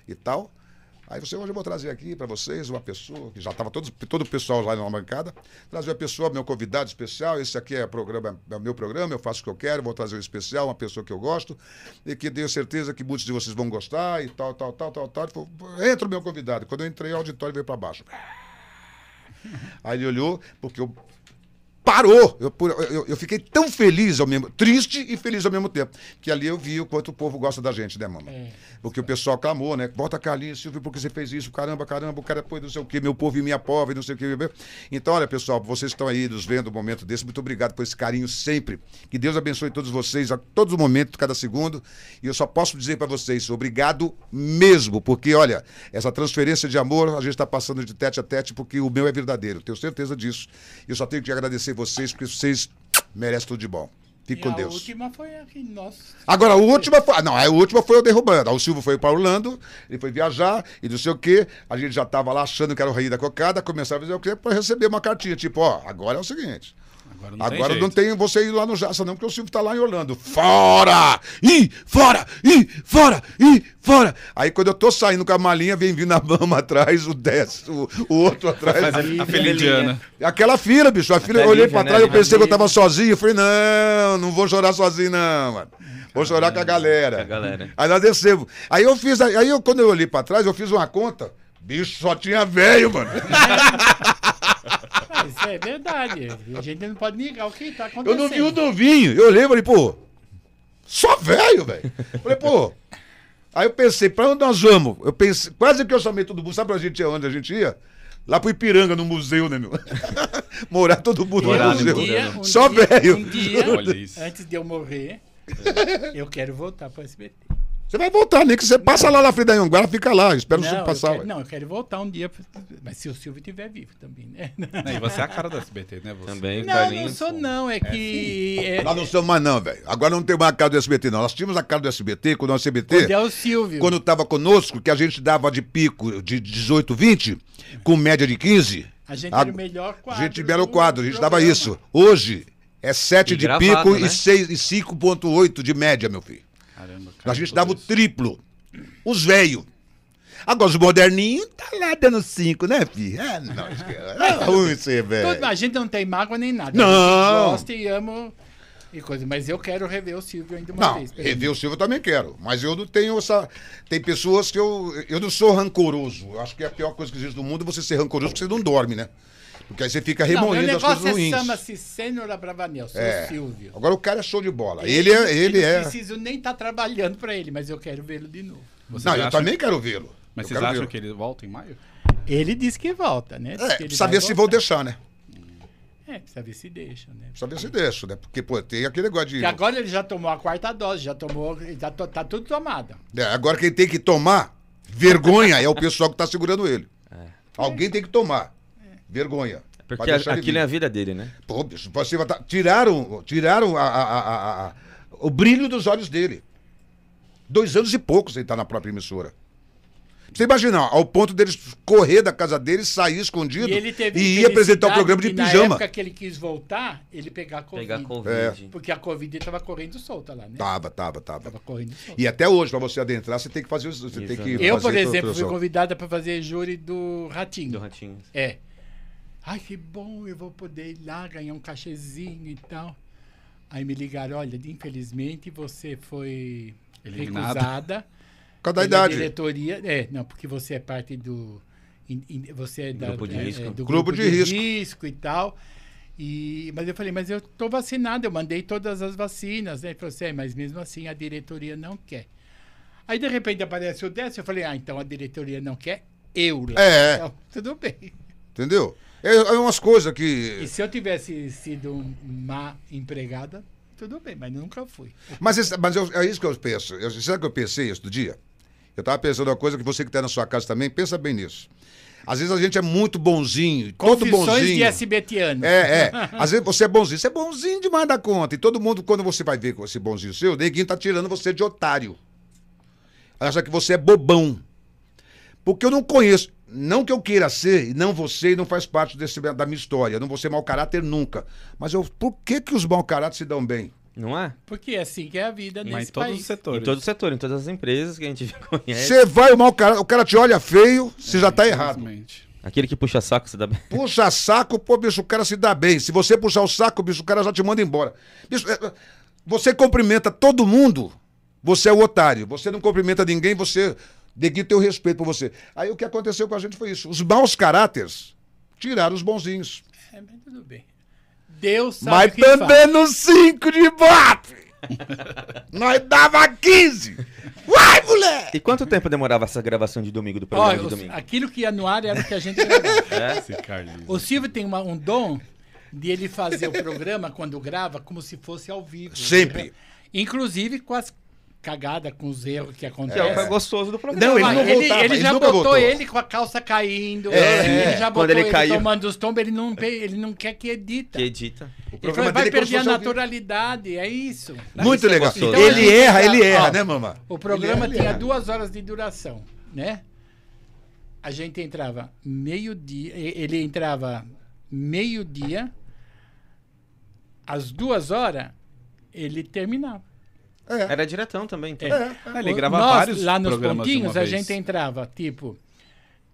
E tal. Aí você, hoje eu vou trazer aqui para vocês uma pessoa, que já estava todo, todo o pessoal lá na bancada, trazer uma pessoa, meu convidado especial, esse aqui é, programa, é meu programa, eu faço o que eu quero, vou trazer um especial, uma pessoa que eu gosto, e que tenho certeza que muitos de vocês vão gostar, e tal, tal, tal, tal, tal. Entra o meu convidado. Quando eu entrei, o auditório veio para baixo. Aí ele olhou, porque eu parou. Eu, eu, eu fiquei tão feliz ao mesmo triste e feliz ao mesmo tempo. Que ali eu vi o quanto o povo gosta da gente, né, mama? É. Porque o pessoal clamou, né? Bota Carlinhos, Silvio, por que você fez isso? Caramba, caramba, o cara foi não sei o quê, meu povo e minha pobre, não sei o quê. Então, olha, pessoal, vocês estão aí nos vendo um momento desse, muito obrigado por esse carinho sempre. Que Deus abençoe todos vocês a todos os momentos, cada segundo. E eu só posso dizer para vocês, obrigado mesmo, porque, olha, essa transferência de amor a gente está passando de tete a tete, porque o meu é verdadeiro, tenho certeza disso. Eu só tenho que agradecer vocês, porque vocês merecem tudo de bom. Fique E com a Deus. última foi aqui, nossa. Agora, a última foi. Não, a última foi o derrubando. O Silvio foi para Orlando, ele foi viajar e não sei o quê. A gente já tava lá achando que era o rei da cocada, começava a fazer o quê? Para receber uma cartinha. Tipo, ó, agora é o seguinte. Agora não agora tem não tem você ir lá no Jaça, não, porque o Silvio tá lá em Orlando. Fora! Ih, fora! Ih, fora! Ih, fora! Aí quando eu tô saindo com a malinha, vem vindo a mama atrás, o dez, o, o outro atrás. Fazer a felidiana. Aquela fila, bicho. A fila, eu olhei pra né? trás, eu Lívia pensei que eu tava sozinho. Eu falei, não, não vou chorar sozinho, não, mano. Vou chorar com a galera. Com a galera. Aí nós descemos. Aí eu fiz, a- aí eu, quando eu olhei pra trás, eu fiz uma conta. Bicho, só tinha velho, mano. Isso é verdade. A gente não pode negar o que tá Eu acontecendo. não vi o novinho. Eu olhei e falei, pô, só velho, velho. Falei, pô. Aí eu pensei, pra onde nós vamos? Eu pensei, quase que eu chamei todo mundo. Sabe pra gente ir onde a gente ia? Lá pro Ipiranga, no museu, né, meu? Morar todo mundo Morar no museu. museu. um Só dia- velho. Um dia, Olha isso. antes de eu morrer, eu quero voltar pro SBT. Você vai voltar, nem que você passa lá na frente da Anhanguera, fica lá, espera o Não, Silvio eu passar. quero, ué. não, eu quero voltar um dia, mas se o Silvio estiver vivo também, né? Não, e você é a cara do SBT, né? Você. Também, Não, não sou não, é que... É, Nós não somos mais não, velho. Agora não tem mais a cara do SBT, não. Nós tínhamos a cara do SBT quando o SBT, Quando é o Silvio. quando tava conosco, que a gente dava de pico de 18, 20, com média de 15. A gente a- era o melhor quadro. A gente era o quadro, a gente dava isso. Hoje é 7 E de gravado, pico né? e, e 5,8 de média, meu filho. Caramba, cara, A gente dava o triplo. Os velhos. Agora os moderninhos, tá lá dando 5, né, filho? É, não, é ruim ser, velho. A gente não tem mágoa nem nada. Não. Gosta e ama e coisa. Mas eu quero rever o Silvio ainda uma Não, vez. rever o Silvio eu também quero. Mas eu não tenho essa. Tem pessoas que eu. Eu não sou rancoroso. Eu acho que é a pior coisa que existe no mundo é você ser rancoroso porque você não dorme, né? Porque aí você fica Não, meu remoendo as coisas negócio é ruins. chama-se Cênora Bravanel, seu É. Silvio. Agora o cara é show de bola. Ele é. Ele eu é... Não preciso nem estar trabalhando pra ele, mas eu quero vê-lo de novo. Vocês Não, eu acham- também quero vê-lo. Mas Eu vocês acham que ele volta em maio? Ele disse que volta, né? Diz É, ele vai ver se vão voltar. deixar, né? É, precisa ver se deixa, né? Precisa ver se deixa, né? Porque, pô, tem aquele negócio de. Porque agora ele já tomou a quarta dose, já tomou, já to- tá tudo tomado. É, agora quem tem que tomar vergonha é o pessoal que tá segurando ele. Alguém tem que tomar. Vergonha. Pra Porque a- aquilo é a vida dele, né? Pô, bicho, você vai tá- tiraram, tiraram a- a- a- a- a- o brilho dos olhos dele. Dois anos e poucos ele tá na própria emissora. Você imagina, ao ponto dele correr da casa dele, sair escondido E ele teve e ir apresentar o programa de que Na pijama. época que ele quis voltar, ele pegar Covid. Pegar Covid. É. Porque a Covid estava correndo solta lá, né? Tava, tava, tava. Tava correndo solta. E até hoje, pra você adentrar, você tem que fazer isso. Você tem que Eu, por a exemplo, fui convidada para fazer júri do Ratinho. Do Ratinho. É. Ai, que bom, eu vou poder ir lá ganhar um cachezinho e tal. Aí me ligaram, olha, infelizmente você foi Eliminada. recusada. Por causa da idade. diretoria. É, não, porque você é parte do. in- in- Você é da, Grupo de é, risco. é, do Grupo grupo, de de, risco. risco. e tal. E, mas eu falei, mas eu tô vacinado, eu mandei todas as vacinas, né? Ele falou assim, é, mas mesmo assim a diretoria não quer. Aí de repente aparece o Décio, eu falei, ah, então a diretoria não quer, eu lá. É. Então, tudo bem. Entendeu? É, é umas coisas E que. se eu tivesse sido má empregada, tudo bem, mas nunca fui. Mas, esse- mas eu- é isso que eu penso. Eu, sabe o que eu pensei isso do dia? Eu tava pensando uma coisa que você que está na sua casa também, pensa bem nisso. Às vezes a gente é muito bonzinho, todo bonzinho. de SBTiano. É, é. Às vezes você é bonzinho. Você é bonzinho demais da conta. E todo mundo, quando você vai ver com esse bonzinho seu, o neguinho tá tirando você de otário. Acha que você é bobão. Porque eu não conheço. Não que eu queira ser, e não você, e não faz parte desse, da minha história. Eu não vou ser mau caráter nunca. Mas eu, por que, que os mau caráter se dão bem? Não é? Porque é assim que é a vida Mas nesse em todos país. os setores. Em todo o setor, em todas as empresas que a gente conhece. Você vai o mau caráter, o cara te olha feio, você já tá errado. Infelizmente. Aquele que puxa saco, você dá bem. Puxa saco, pô, bicho, o cara se dá bem. Se você puxar o saco, bicho, o cara já te manda embora. Bicho, é, você cumprimenta todo mundo, você é o otário. Você não cumprimenta ninguém, você tem o respeito por você. Aí o que aconteceu com a gente foi isso. Os maus caráteres tiraram os bonzinhos. É, mas tudo bem. Deus sabe Mas o que faz. também 5 de bofe! Nós dava 15! Vai, moleque! E quanto tempo demorava essa gravação de domingo do programa Olha, de domingo? aquilo que ia no ar era o que a gente gravava. É? Esse Carlinhos. O Silvio tem uma- um dom de ele fazer o programa, quando grava, como se fosse ao vivo. Sempre. Inclusive com as cagadas, com os erros que Que é o acontecem. mais gostoso do programa. Não, ele não ele, voltava, ele ele já nunca botou voltou. ele com a calça caindo. É. ele já Quando botou ele ele, caiu. tomando os tombos, ele não, ele não quer que edita. Que edita. O Ele programa vai, é perder a naturalidade, é isso. Muito é legal. Então, a ele erra, ele erra, ó, né, mamãe? O programa Ele tinha duas horas de duração, né? A gente entrava meio-dia, ele entrava meio-dia, às duas horas, ele terminava. Era diretão também, então. É. Ah, ele O- grava Nós, vários lá nos pontinhos, a vez. gente entrava, tipo...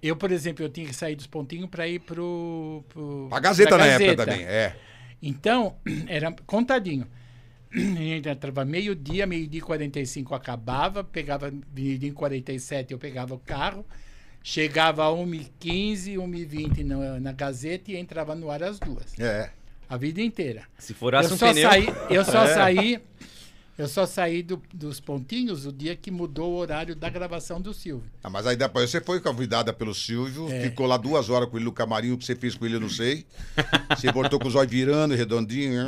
Eu, por exemplo, eu tinha que sair dos pontinhos para ir pro, pro... A Gazeta na época Gazeta. também, é. Então, era contadinho. A gente entrava meio-dia, meio-dia e 45 acabava, pegava meio-dia e 47, eu pegava o carro, chegava a 1h15, 1h20 na, na Gazeta e entrava no ar às duas. É. A vida inteira. Se furasse Eu um só pneu... saí, eu só É. saí, eu só saí do- dos pontinhos o dia que mudou o horário da gravação do Silvio. Ah, mas aí depois você foi convidada pelo Silvio, É. ficou lá duas horas com ele no camarim, o que você fez com ele eu não sei. Você voltou com os olhos virando, redondinho.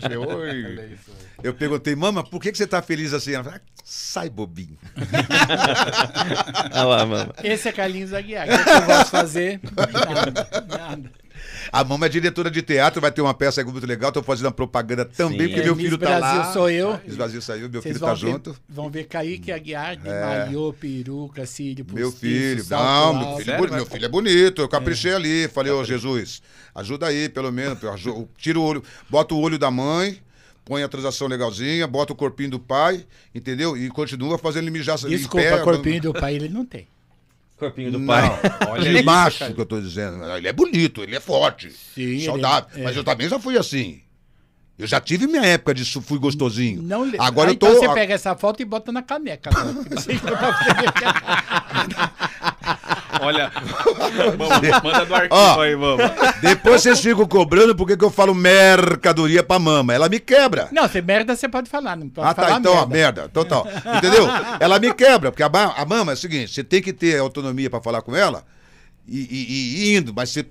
Você, Oi. Eu perguntei, mama, por que, que você tá feliz assim? Ela falou, "Ah, sai bobinho. Ah lá, mano. Esse é Carlinhos Aguiar. O que eu posso fazer? Nada, nada. A mama é diretora de teatro, vai ter uma peça aí muito legal, tô fazendo uma propaganda também, Sim. porque É, meu Miss filho tá Brasil lá. sou eu. Miss Brasil saiu, meu Vocês filho tá ver, junto. Vão ver Kaique Aguiar de É. maiô, peruca, cílio, Meu filho, salto não, meu filho, Sério, meu filho é bonito. Eu caprichei ali. Falei, ô Jesus, ajuda aí, pelo menos. Tira o olho, bota o olho da mãe, põe a transação legalzinha, bota o corpinho do pai, entendeu? E continua fazendo ele mijar Desculpa, pé, corpinho do pai ele não tem. Corpinho do Não, pai. Olha de isso, macho cara. que eu tô dizendo. Ele é bonito, ele é forte, Sim, saudável. ele é- Mas eu também já fui assim. Eu já tive minha época de fui gostosinho. Não, Agora eu tô. Então você pega essa foto e bota na caneca. agora. Você que pra você ver. Olha, vamos, manda do arquivo Ó. aí, vamos. Depois vocês ficam cobrando porque que eu falo mercadoria pra mama. Ela me quebra. não, você merda você pode falar, não pode Ah, falar tá, então, ó, merda. merda, total. Entendeu? Ela me quebra, porque a, ma- a mama é o seguinte: você tem que ter autonomia pra falar com ela e, e- e indo, mas você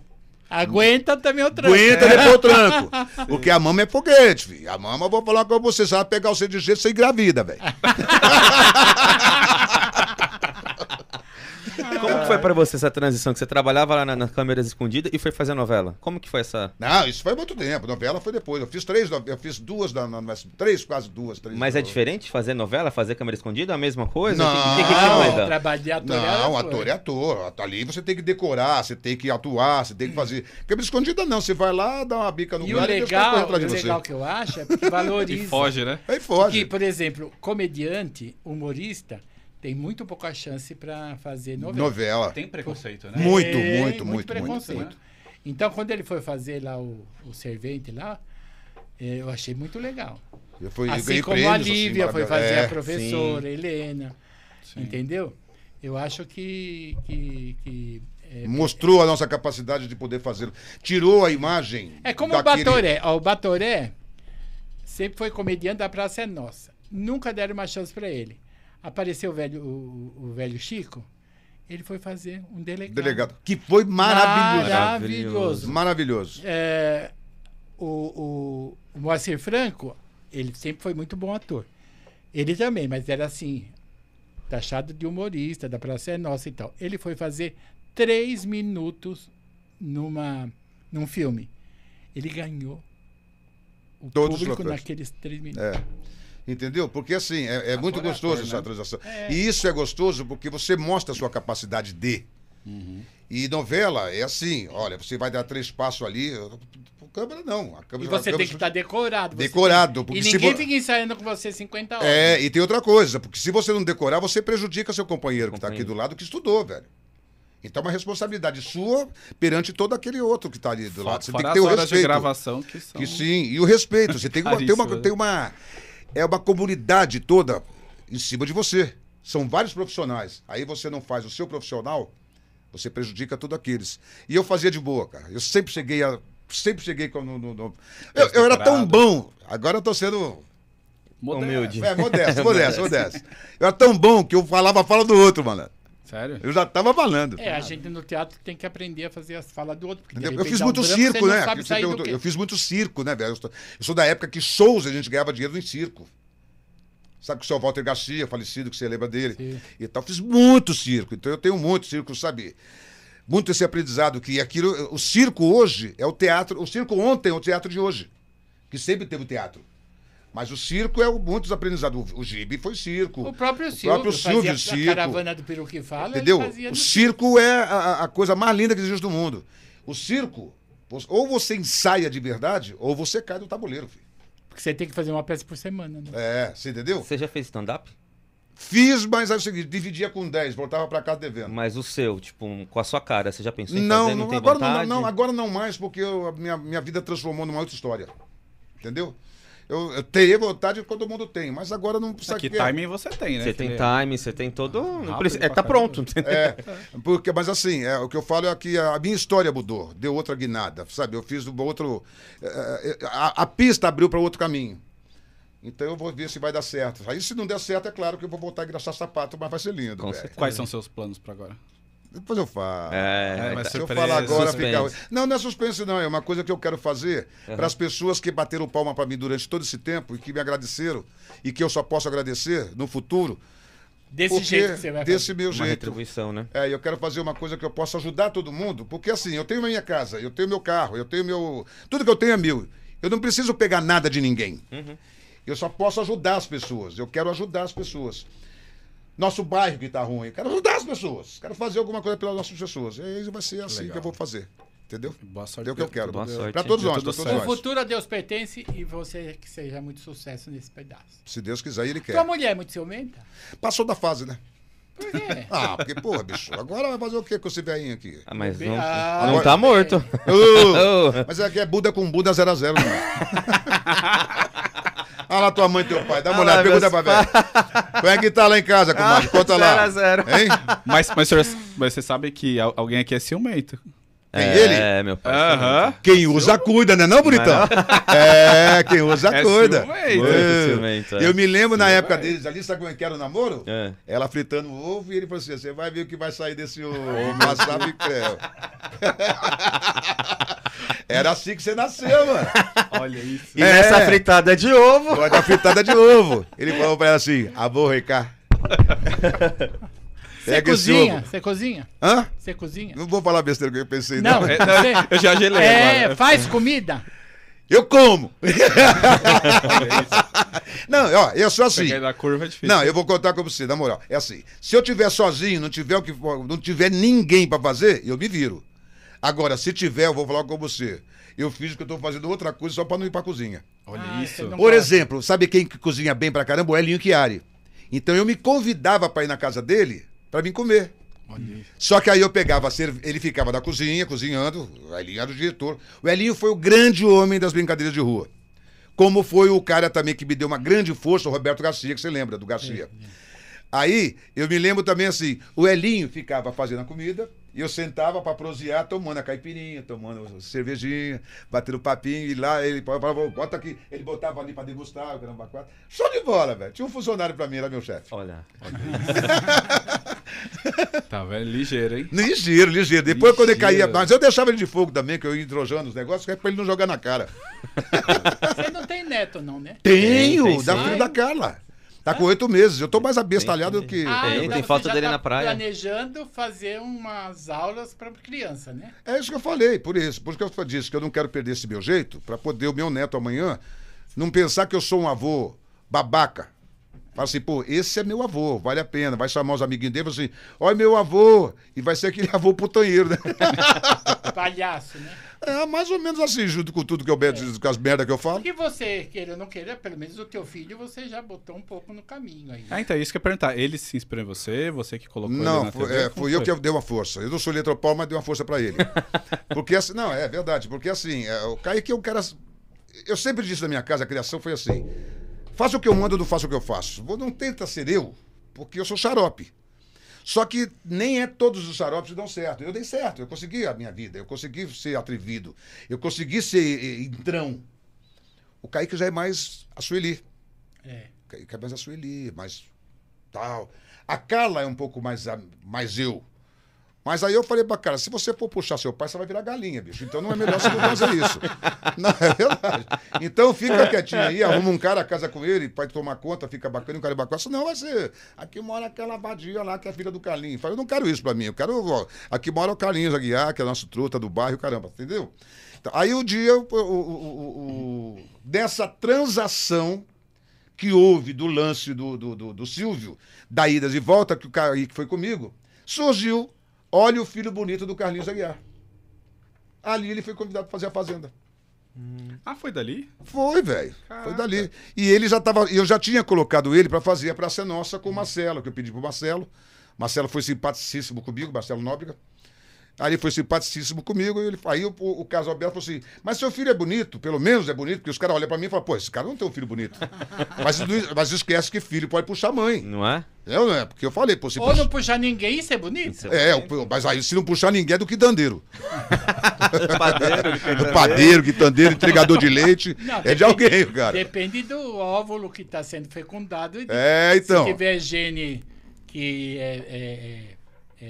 Aguenta também o tranco. aguenta depois o tranco. Porque a mama é foguete, filho. A mama, eu vou falar com você, sabe pegar o seu de jeito, você engravida, velho. Como que foi pra você essa transição? Que você trabalhava lá na- nas câmeras escondidas e foi fazer novela? Como que foi essa... Não, isso foi muito tempo. Novela foi depois. Eu fiz três, no- eu fiz duas, na, na, na- três, quase duas, três. Mas é no- diferente fazer novela, fazer câmera escondida? É a mesma coisa? Não. O que, que, que Não, muda? o trabalho de ator era Não, ator. ator é ator. Ali você tem que decorar, você tem que atuar, você tem que fazer. Câmera escondida não, você vai lá, dá uma bica no E o galho e legal, corre atrás de o você. legal que eu acho é porque valoriza. E foge, né? Aí foge. Que, por exemplo, comediante, humorista, tem muito pouca chance pra fazer novela. Novela. Tem preconceito, né? Muito, É, muito, muito, preconceito. muito, Então, quando ele foi fazer lá o, o servente lá, eh, eu achei muito legal. Eu, fui, eu assim ganhei como prêmios, a Lívia assim, foi fazer É, a professora, Helena. Entendeu? Eu acho que. que, que é, Mostrou a nossa capacidade de poder fazê-lo. Tirou a imagem. é como daquele- o Batoré. Ó, o Batoré sempre foi comediante da Praça é Nossa. Nunca deram uma chance pra ele. Apareceu o velho, o, o velho Chico, ele foi fazer um delegado. Delegado. Que foi maravilhoso. Maravilhoso. Maravilhoso. É, o, o, o Moacir Franco, ele sempre foi muito bom ator. Ele também, mas era assim, taxado de humorista, da Praça é Nossa e tal. Ele foi fazer três minutos numa, num filme. Ele ganhou o Todos os público naqueles três minutos. É. Entendeu? Porque assim, é, é muito é gostoso ator, essa né? transação. E isso é gostoso porque você mostra a sua capacidade de. E novela é assim, olha, você vai dar três passos ali. A câmera não. A câmera, E você a câmera- tem que estar decorado. você Decorado, tem- porque E se ninguém vo- fica ensaiando com você 50 horas. É, e tem outra coisa, porque se você não decorar, você prejudica seu companheiro que está aqui do lado que estudou, velho. Então é uma responsabilidade sua perante todo aquele outro que está ali do lado. Você tem Fora que ter as o horas de respeito. gravação que são... Que sim, e o respeito. Você tem, uma, tem, uma, tem uma. É uma comunidade toda em cima de você. São vários profissionais. Aí você não faz o seu profissional, Você prejudica todos aqueles. E eu fazia de boa, cara. Eu sempre cheguei a. Sempre cheguei com. No, no- no- Eu, eu era tão bom. Agora eu tô sendo. Modesto. Humilde. É, modesto, modesto, modesto. Eu era tão bom que eu falava a fala do outro, mano. Sério? Eu já tava falando. É, a gente no teatro tem que aprender a fazer as falas do outro. Eu fiz um muito branco, circo, você não né? sabe Você sair do perguntou. quê. Eu fiz muito circo, né, velho? Eu sou, eu sou da época que shows a gente ganhava dinheiro em circo. Sabe que o seu Walter Garcia, falecido, que você lembra dele? Sim. E tal, fiz muito circo. Então eu tenho muito circo, sabe? Muito esse aprendizado que aquilo. O circo hoje é o teatro. O circo ontem é o teatro de hoje. Que sempre teve o teatro. Mas o circo é o, muitos aprendizados. O, o Gibi foi circo. O próprio O Silvio, próprio Silvio, fazia circo. a caravana do peru que fala, Entendeu? ele fazia O no circo é a, a coisa mais linda que existe do mundo. O circo, ou você ensaia de verdade, ou você cai do tabuleiro, filho. Porque você tem que fazer uma peça por semana, né? É, você entendeu? Você já fez stand-up? Fiz, mas é o seguinte, dividia com 10, voltava pra casa devendo. Mas o seu, tipo, com a sua cara, você já pensou em Não, fazer? Não, não, tem agora, não, não, agora não mais, porque eu- a minha, minha vida transformou numa outra história. Entendeu? Eu, eu teria vontade que todo mundo tem, mas agora não precisa Que que- timing você tem, né? Você tem time, você tem todo... Não Rápido precisa... pra É, tá pronto. É, porque, mas assim, é, o que eu falo é que a minha história mudou, deu outra guinada, sabe? Eu fiz um outro. é, é, a, a pista abriu para outro caminho. Então eu vou ver se vai dar certo. Aí se não der certo, é claro que eu vou voltar a engraxar sapato, mas vai ser lindo. Quais são seus planos pra agora? Depois eu falo. É, É, mas tá- Se eu falar agora, suspense. fica. Não, não é suspense, não. É uma coisa que eu quero fazer para as pessoas que bateram palma para mim durante todo esse tempo e que me agradeceram e que eu só posso agradecer no futuro. Desse porque jeito que você vai desse fazer. meu uma jeito. retribuição, né? É, eu quero fazer uma coisa que eu possa ajudar todo mundo, porque assim, eu tenho a minha casa, eu tenho meu carro, eu tenho meu. Tudo que eu tenho é meu. Eu não preciso pegar nada de ninguém. Eu só posso ajudar as pessoas. Eu quero ajudar as pessoas. Nosso bairro que tá ruim, eu quero ajudar as pessoas. Quero fazer alguma coisa pelas nossas pessoas. E aí vai ser assim Legal. que eu vou fazer. Entendeu? Boa sorte. É o que eu quero. Boa sorte. Para todos Deu nós, todos certo. O nós. futuro a Deus pertence e você que seja muito sucesso nesse pedaço. Se Deus quiser, ele Tua quer. mulher é muito ciumenta? Passou da fase, né? Por quê? Ah, porque, porra, bicho, agora vai fazer o que com esse velhinho aqui? Ah, mas não, Ah, não tá morto. Ô, Mas é que é Buda com Buda 0 a 0 Olha lá tua mãe e teu pai. Dá uma Olha olhada, pergunta pra velho. Como é que tá lá em casa, comadre? Conta lá. 0 a 0. Hein? Mas, mas, senhor, mas você sabe que al- alguém aqui é ciumento. Quem, é, ele? meu pai. Aham. Quem usa, cuida, né não, bonitão? É, quem usa, É cuida. ciumento. É. ciumento, é. Eu me lembro na época deles ali, sabe como é que era o namoro? É. Ela fritando o ovo e ele falou assim: você vai ver o que vai sair desse ovo, maçã e creu. Era assim que você nasceu, mano. Olha isso. E É. nessa fritada de ovo. Vai dar fritada de ovo. Ele falou pra ela assim: Ricardo. Você cozinha? ovo. Você cozinha? Hã? Você cozinha? Não vou falar besteira que eu pensei, Não, não. É, não, eu já gelei É, agora. faz comida? Eu como. não, ó, eu sou assim. Da curva é difícil. Não, eu vou contar com você, na moral. É assim, se eu tiver sozinho, não tiver o que não tiver ninguém pra fazer, eu me viro. Agora, se tiver, eu vou falar com você. Eu fiz que eu tô fazendo outra coisa só pra não ir pra cozinha. Olha Ah, isso. Por gosta. exemplo, sabe quem que cozinha bem pra caramba? O Elinho Chiari. Então eu me convidava pra ir na casa dele pra vir comer. Só que aí eu pegava, ele ficava na cozinha, cozinhando, o Elinho era o diretor. O Elinho foi o grande homem das brincadeiras de rua. Como foi o cara também que me deu uma grande força, o Roberto Garcia, que você lembra do Garcia. Aí, eu me lembro também assim, o Elinho ficava fazendo a comida, e eu sentava pra prosear, tomando a caipirinha, tomando cervejinha, batendo papinho, e lá ele falava, bota aqui, ele botava ali pra degustar, o caramba, quatro. Show de bola, velho. Tinha um funcionário pra mim, era meu chefe. Olha, Tá vendo? Ligeiro, hein? Ligeiro, ligeiro. Depois, quando ele Ligeiro. caía. Mas eu deixava ele de fogo também, que eu ia entrojando os negócios, que é pra ele não jogar na cara. Você não tem neto, não, né? Tenho, tem da sim. filha da Carla. Tá com oito meses. Eu tô mais abestalhado do que. Ah, Tem, então tem foto dele tá na praia. planejando fazer umas aulas para criança, né? É isso que eu falei, por isso. Por isso que eu disse que eu não quero perder esse meu jeito, pra poder o meu neto amanhã não pensar que eu sou um avô babaca. Fala assim, pô, esse é meu avô, vale a pena. Vai chamar os amiguinhos dele e assim, olha meu avô. E vai ser aquele avô putanheiro, né? Palhaço, né? É mais ou menos assim, junto com tudo que eu com as merdas que eu falo. Porque você, queira ou não queira, pelo menos o teu filho, você já botou um pouco no caminho aí. Ah, então, isso que eu ia perguntar. Ele se inspirou em você? Você que colocou ele Não, na foi, TV? é, fui eu que dei uma força. Eu não sou letropau, mas dei uma força pra ele. Porque assim, não, é verdade. Porque assim, é, o Kaique é um cara. Eu sempre disse na minha casa, a criação foi assim: faça o que eu mando, não faça o que eu faço. Vou- Não tenta ser eu, porque eu sou xarope. Só que nem é todos os xaropes que dão certo. Eu dei certo, eu consegui a minha vida, eu consegui ser atrevido, eu consegui ser entrão. O Kaique já é mais a Sueli. É. O Kaique é mais a Sueli, mais tal. A Carla é um pouco mais, mais eu. Mas aí eu falei pra cara, se você for puxar seu pai, você vai virar galinha, bicho. Então não é melhor você não fazer isso. Não, é verdade. Então fica quietinho aí, arruma um cara, casa com ele, vai tomar conta, fica bacana, um cara bacana. Senão vai ser. Aqui mora aquela vadia lá, que é a filha do Carlinhos. Fala, Eu não quero isso pra mim, eu quero. ó, aqui mora o Carlinhos Aguiar, que é nosso truta do bairro, caramba, entendeu? Então, aí o dia, o, o- o- dessa transação que houve do lance do, do, do, do Silvio, da ida de volta, que o Kaique foi comigo, surgiu, olha o filho bonito do Carlinhos Aguiar. Ali ele foi convidado para fazer a Fazenda. Ah, foi dali? Foi, velho. Foi dali. E ele já tava. Eu já tinha colocado ele para fazer a Praça Nossa com o Marcelo, que eu pedi pro Marcelo. Marcelo foi simpaticíssimo comigo, Marcelo Nóbrega. Aí ele foi simpaticíssimo comigo. E ele, aí o, o, o Carlos Alberto falou assim: Mas seu filho é bonito, pelo menos é bonito, porque os caras olham pra mim e falam: Pô, esse cara não tem um filho bonito. mas, não- mas esquece que filho pode puxar mãe. Não é? Eu, né? Porque eu falei: Pô, se Ou puxa- não puxar ninguém, isso é bonito. É, o- mas aí se não puxar ninguém é do quitandeiro. Padeiro, Do padeiro, quitandeiro, entregador de leite. Não, é de alguém, cara. Depende do óvulo que está sendo fecundado. e É, então. Se tiver gene que é, é-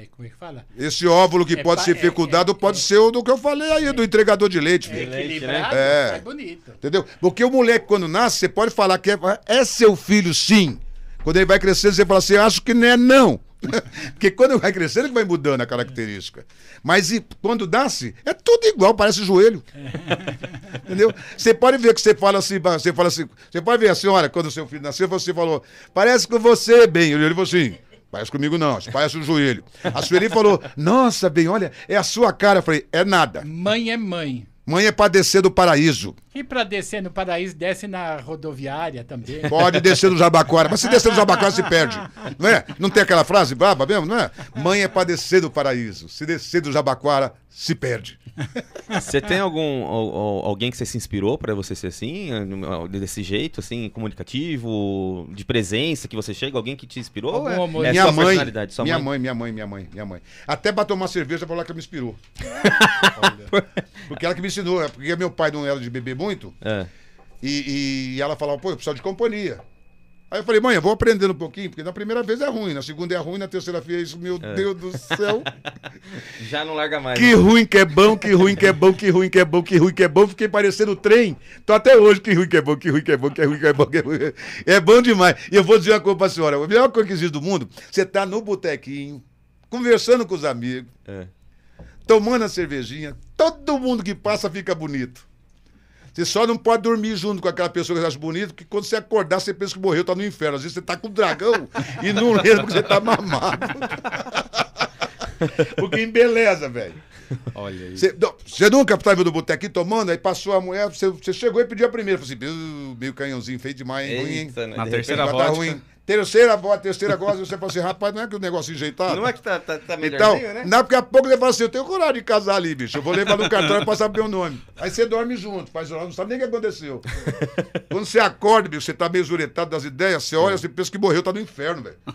é- como é que fala? Esse óvulo que É pode ser é- fecundado é- pode é- ser o do que eu falei aí, do entregador de leite, É leite, né? É. bonito. Entendeu? Porque o moleque, quando nasce, você pode falar que é, é seu filho, sim. Quando ele vai crescendo, você fala assim, acho que não é, não. Porque quando ele vai crescendo, ele vai mudando a característica. Mas e, quando nasce, é tudo igual, parece joelho. Entendeu? Você pode ver que você fala assim, você fala assim, você pode ver a senhora, quando seu filho nasceu, você falou, parece com você, bem. Ele falou assim, parece comigo não, parece um joelho. A Sueli falou, nossa, bem, olha, é a sua cara. Eu falei, é nada. Mãe é mãe. Mãe é pra descer do paraíso. E para descer no paraíso, desce na rodoviária também. Pode descer do Jabaquara, mas se descer do Jabaquara se perde. Não é? Não tem aquela frase braba mesmo, não é? Mãe é pra descer do paraíso. Se descer do Jabaquara, se perde. Você tem algum al- al- alguém que você se inspirou pra você ser assim, desse jeito, assim, comunicativo, de presença que você chega, alguém que te inspirou? É, amor. é minha sua mãe, personalidade, sua minha mãe? mãe, minha mãe, minha mãe, minha mãe. Até pra tomar cerveja falar que ela me inspirou. Porque ela que me ensinou, é porque meu pai não era de beber muito, É. e, e ela falava, pô, eu preciso de companhia. Aí eu falei, mãe, eu vou aprendendo um pouquinho, porque na primeira vez é ruim, na segunda é ruim, na terceira vez, meu Deus do céu. Já não larga mais. Que né? ruim que é bom, que ruim que é bom, que ruim que é bom, que ruim que é bom. Fiquei parecendo trem. Tô até hoje, que ruim que é bom, que ruim que é bom, que ruim que é bom. Que ruim. É bom demais. E eu vou dizer uma coisa pra senhora. A melhor coisa que existe do mundo, você tá no botequinho, conversando com os amigos, É. tomando a cervejinha. Todo mundo que passa fica bonito. Você só não pode dormir junto com aquela pessoa que você acha bonita, porque quando você acordar, você pensa que morreu, tá no inferno. Às vezes você tá com um dragão e não lembra que você tá mamado. porque embeleza, velho. Olha aí. Você não, você nunca estava no botequinho tomando, aí passou a mulher, você, você chegou e pediu a primeira. Falei assim, "Uh, meio canhãozinho feio demais, hein? Ruim, hein? Né? Na De terceira dar vodka. ruim. Terceira voz, terceira voz, você fala assim, rapaz, não é que o negócio enjeitado? Não é que tá, tá, tá Então, melhorzinho, né? daqui a pouco você fala assim, eu tenho coragem de casar ali, bicho. Eu vou levar no cartório e passar meu nome. Aí você dorme junto, faz não sabe nem o que aconteceu. Quando você acorda, bicho, você tá meio zuretado das ideias, você olha, você pensa que morreu, tá no inferno, velho.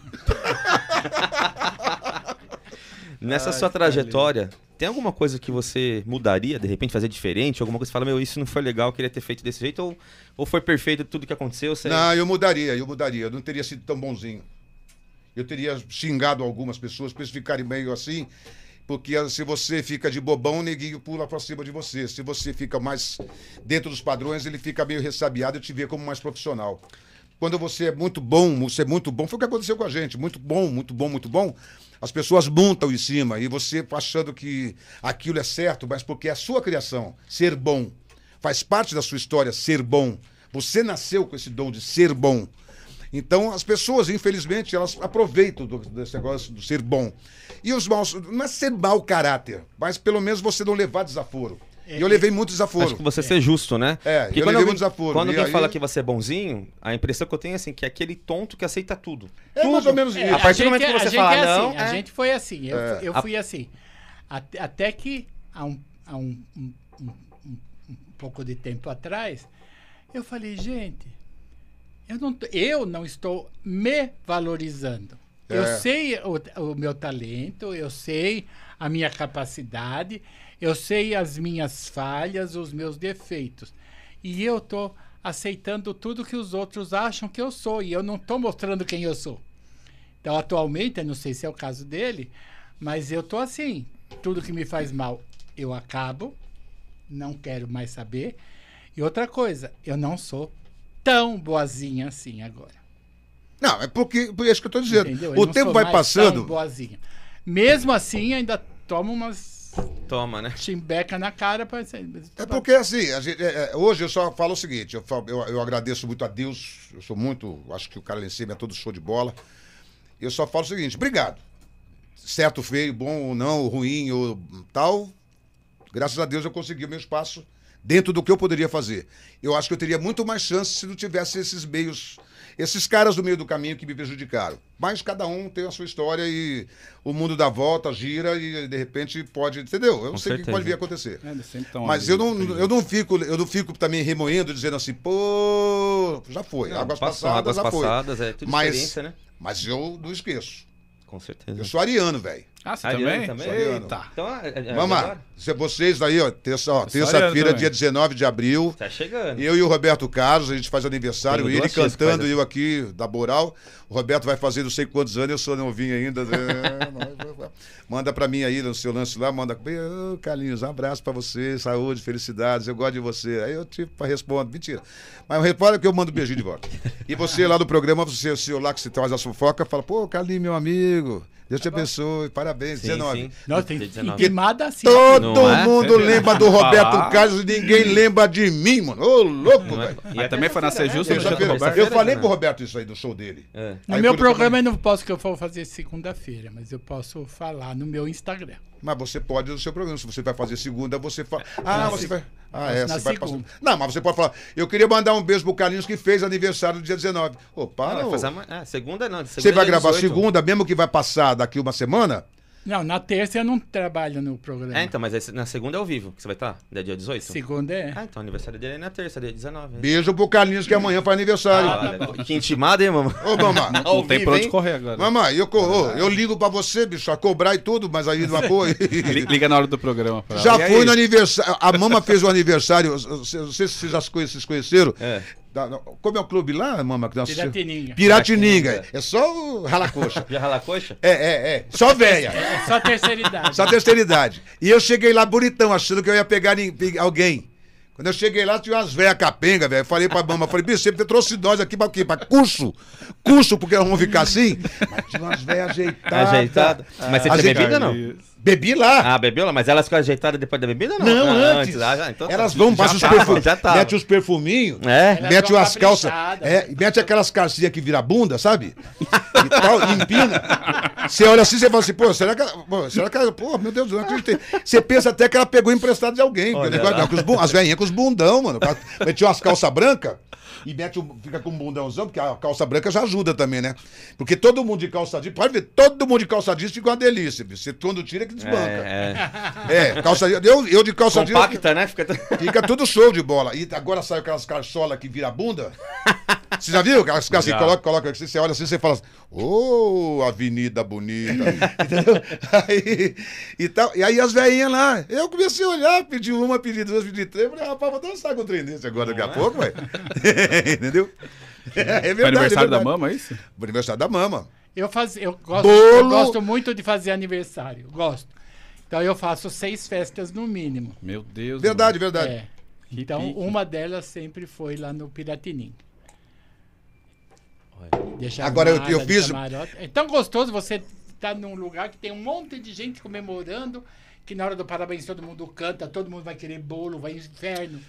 Nessa Ai, sua trajetória, tem alguma coisa que você mudaria, de repente, fazer diferente? Alguma coisa que você fala, meu, isso não foi legal, queria ter feito desse jeito? Ou, ou foi perfeito tudo que aconteceu? Você... Não, eu mudaria, eu mudaria. Eu não teria sido tão bonzinho. Eu teria xingado algumas pessoas para eles ficarem meio assim, porque ah, se você fica de bobão, o neguinho pula para cima de você. Se você fica mais dentro dos padrões, ele fica meio ressabiado e te vê como mais profissional. Quando você é muito bom, você é muito bom, foi o que aconteceu com a gente. Muito bom, muito bom, muito bom. As pessoas montam em cima e você achando que aquilo é certo, mas porque é a sua criação, ser bom. Faz parte da sua história ser bom. Você nasceu com esse dom de ser bom. Então, as pessoas, infelizmente, elas aproveitam do- desse negócio do ser bom. E os maus, não é ser mau caráter, mas pelo menos você não levar desaforo. E eu levei muito desaforo. Acho que você ser justo, né? É, Porque eu quando levei alguém, um desaforo. quando E alguém aí- fala que você é bonzinho, a impressão que eu tenho é assim, que é aquele tonto que aceita tudo. É mais ou menos É, isso. a partir do gente momento que é- você fala é não, assim, a é. gente foi assim. Eu, É. eu A- fui assim. Até, até que há um, há um, um- um- pouco de tempo atrás, eu falei, gente, eu não, eu não estou me valorizando. Eu É. sei o, o meu talento, eu sei a minha capacidade, eu sei as minhas falhas, os meus defeitos. E eu tô aceitando tudo que os outros acham que eu sou. E eu não tô mostrando quem eu sou. Então, atualmente, eu não sei se é o caso dele, mas eu tô assim. Tudo que me faz mal, eu acabo. Não quero mais saber. E outra coisa, eu não sou tão boazinha assim agora. Não, é porque, por isso que eu tô dizendo. O tempo vai passando. tão boazinha. Mesmo assim, ainda tomo umas Toma, né? chimbeca na cara para É porque assim, a gente- é, é, hoje eu só falo o seguinte, eu, falo- eu, eu agradeço muito a Deus, eu sou muito, acho que o cara lá em cima é todo show de bola. Eu só falo o seguinte, obrigado. Certo, feio, bom ou não, ruim ou tal, graças a Deus eu consegui o meu espaço dentro do que eu poderia fazer. Eu acho que eu teria muito mais chance se não tivesse esses meios, esses caras do meio do caminho que me prejudicaram. Mas cada um tem a sua história e o mundo dá volta, gira e de repente pode, entendeu? Eu não Com sei o que pode vir a acontecer. É, Mas eu não, presente. eu não fico, eu não fico também remoendo dizendo assim, pô, já foi, Não, águas passou, passadas águas já passadas, é tudo foi. Mas, experiência, né? mas eu não esqueço. Com certeza. Eu sou ariano, velho. Ah, você também? também? Eita. Então, é, é, Vamos lá. agora? Se vocês aí, ó, terça- terça-feira, ariano dia também. 19 de abril, Tá chegando. eu e o Roberto Carlos, a gente faz aniversário, ele cantando, eu aqui da Boral. O Roberto vai fazer não sei quantos anos, eu sou novinho ainda. É, não, manda pra mim aí no seu lance lá, manda. Ô, Carlinhos, um abraço pra você, saúde, felicidades, eu gosto de você. Aí eu tipo respondo, mentira. Mas repara que eu mando um beijinho de volta. E você lá no programa, você, o seu lá que você traz a fofoca, fala, pô, Carlinhos, meu amigo, Deus te abençoe, parabéns, Sim, 19. sim. Nossa, tem Dia 19. queimada assim. Todo é? mundo lembra do Roberto. Carlos e ninguém lembra de mim, mano. Ô, louco, é? velho. E Mas é também foi na do Terça-feira. Roberto. Eu falei né? pro Roberto isso aí no show dele. É. No Aí meu do programa eu não posso, que eu vou fazer segunda-feira, mas eu posso falar no meu Instagram. Mas você pode no seu programa. Se você vai fazer segunda, você fala. Ah, você vai. Ah, é, você vai passar. Não, mas você pode falar. Eu queria mandar um beijo pro Carlinhos que fez aniversário no dia 19. Ô, para. vai ô. fazer ama- ah, segunda não. Você segunda vai é gravar 18. segunda, mesmo que vai passar daqui uma semana? Não, na terça eu não trabalho no programa. É, então, mas esse- na segunda é ao vivo que você vai estar? É dia 18? Segunda é. Ah, então, aniversário dele é na terça, dia 19. né? Beijo pro Carlinhos que amanhã faz aniversário. Ah, legal. Que intimado, hein, mamãe? Ô, mamãe. Não tem pra onde correr agora. Mamãe, eu, ô, eu ligo pra você, bicho, a cobrar e tudo, mas aí não apoio. Li- Liga na hora do programa. Já E aí? fui no aniversário. A mama fez o aniversário. Não sei se vocês já se conheceram. É. Da- não, como é o clube lá, mama? que nós? Piratininga. Piratininga. É só o ralacoxa. Já rala a coxa? É, é, é. Só velha. É só terceira idade. Só terceira idade. E eu cheguei lá bonitão, achando que eu ia pegar alguém. Quando eu cheguei lá, tinha umas velhas capenga, velho. Eu Falei pra mama, falei, bicho, você trouxe nós aqui pra quê? Pra curso? Curso, porque nós vamos ficar assim? Mas tinha umas velhas ajeitadas. Ajeitada. Mas você tinha bebida não? Bebi lá. Ah, bebeu lá? Mas elas ficam ajeitadas depois da bebida ou não? Não, Ah, antes. Ah, já, então tá. Elas vão, Já passam os tava, perfumes. Tava. Mete os perfuminhos. É? Mete vão as calças. É, mete aquelas calcinhas que vira bunda, sabe? E tal, empina. Você olha assim, você fala assim, pô, será que ela. Pô, será que ela. Pô, meu Deus, eu não acreditei. Você pensa até que ela pegou emprestado de alguém. Olha negócio- não, com os as velhinhas com os bundão, mano. Mete umas calças brancas. E mete um, fica com um bundãozão, porque a calça branca já ajuda também, né? Porque todo mundo de calça jeans, pode ver, todo mundo de calça jeans fica uma delícia. viu? Você quando tira que desbanca. É, É, calça jeans. Eu, eu de é. calça jeans. Compacta, né? Fica... Fica tudo show de bola. E agora sai aquelas carçolas que vira bunda. Você já viu? Aquelas que assim, Já. coloca, coloca assim, você olha assim, você fala assim, ô, avenida bonita. Entendeu? Aí, e, tal. e aí as velhinhas lá, eu comecei a olhar, pedi uma, pedi duas, pedi três, falei, rapaz, vou dançar com o trem desse agora daqui a é? pouco, ué. Entendeu? É verdade. Foi aniversário é da verdade. mama, é isso? Aniversário da mama. Eu, faz, eu, gosto, Bolo. eu gosto muito de fazer aniversário. Gosto. Então eu faço seis festas no mínimo. Meu Deus. Verdade, verdade. É. Então pique. uma delas sempre foi lá no Piratininga. Deixa Agora, eu- eu fiz-. É tão gostoso você estar num lugar que tem um monte de gente comemorando, que na hora do parabéns todo mundo canta, todo mundo vai querer bolo, vai inferno.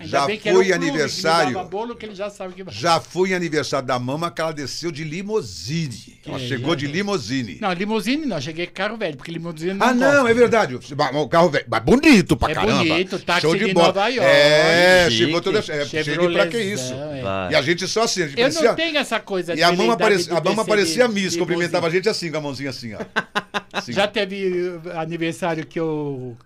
Ainda Já bem que era o fui aniversário. bolo que ele já sabe que vai. Já fui aniversário da mama que ela desceu de limousine. Ela Que chegou de isso. limousine. Não, limusine não, cheguei com carro velho, porque limusine não Ah, não, gosta. é verdade. O carro velho. Mas bonito pra É caramba. bonito, táxi Show de, de bola. Nova York. É, Chique. chegou toda. É, pra que isso? é. E a gente só assim, a gente Eu parecia- não tenho essa coisa E a mama, veleidade parecia, de a mama parecia de- Miss, de cumprimentava a limusine. gente assim, com a mãozinha assim, ó. Assim. Já teve uh, aniversário que eu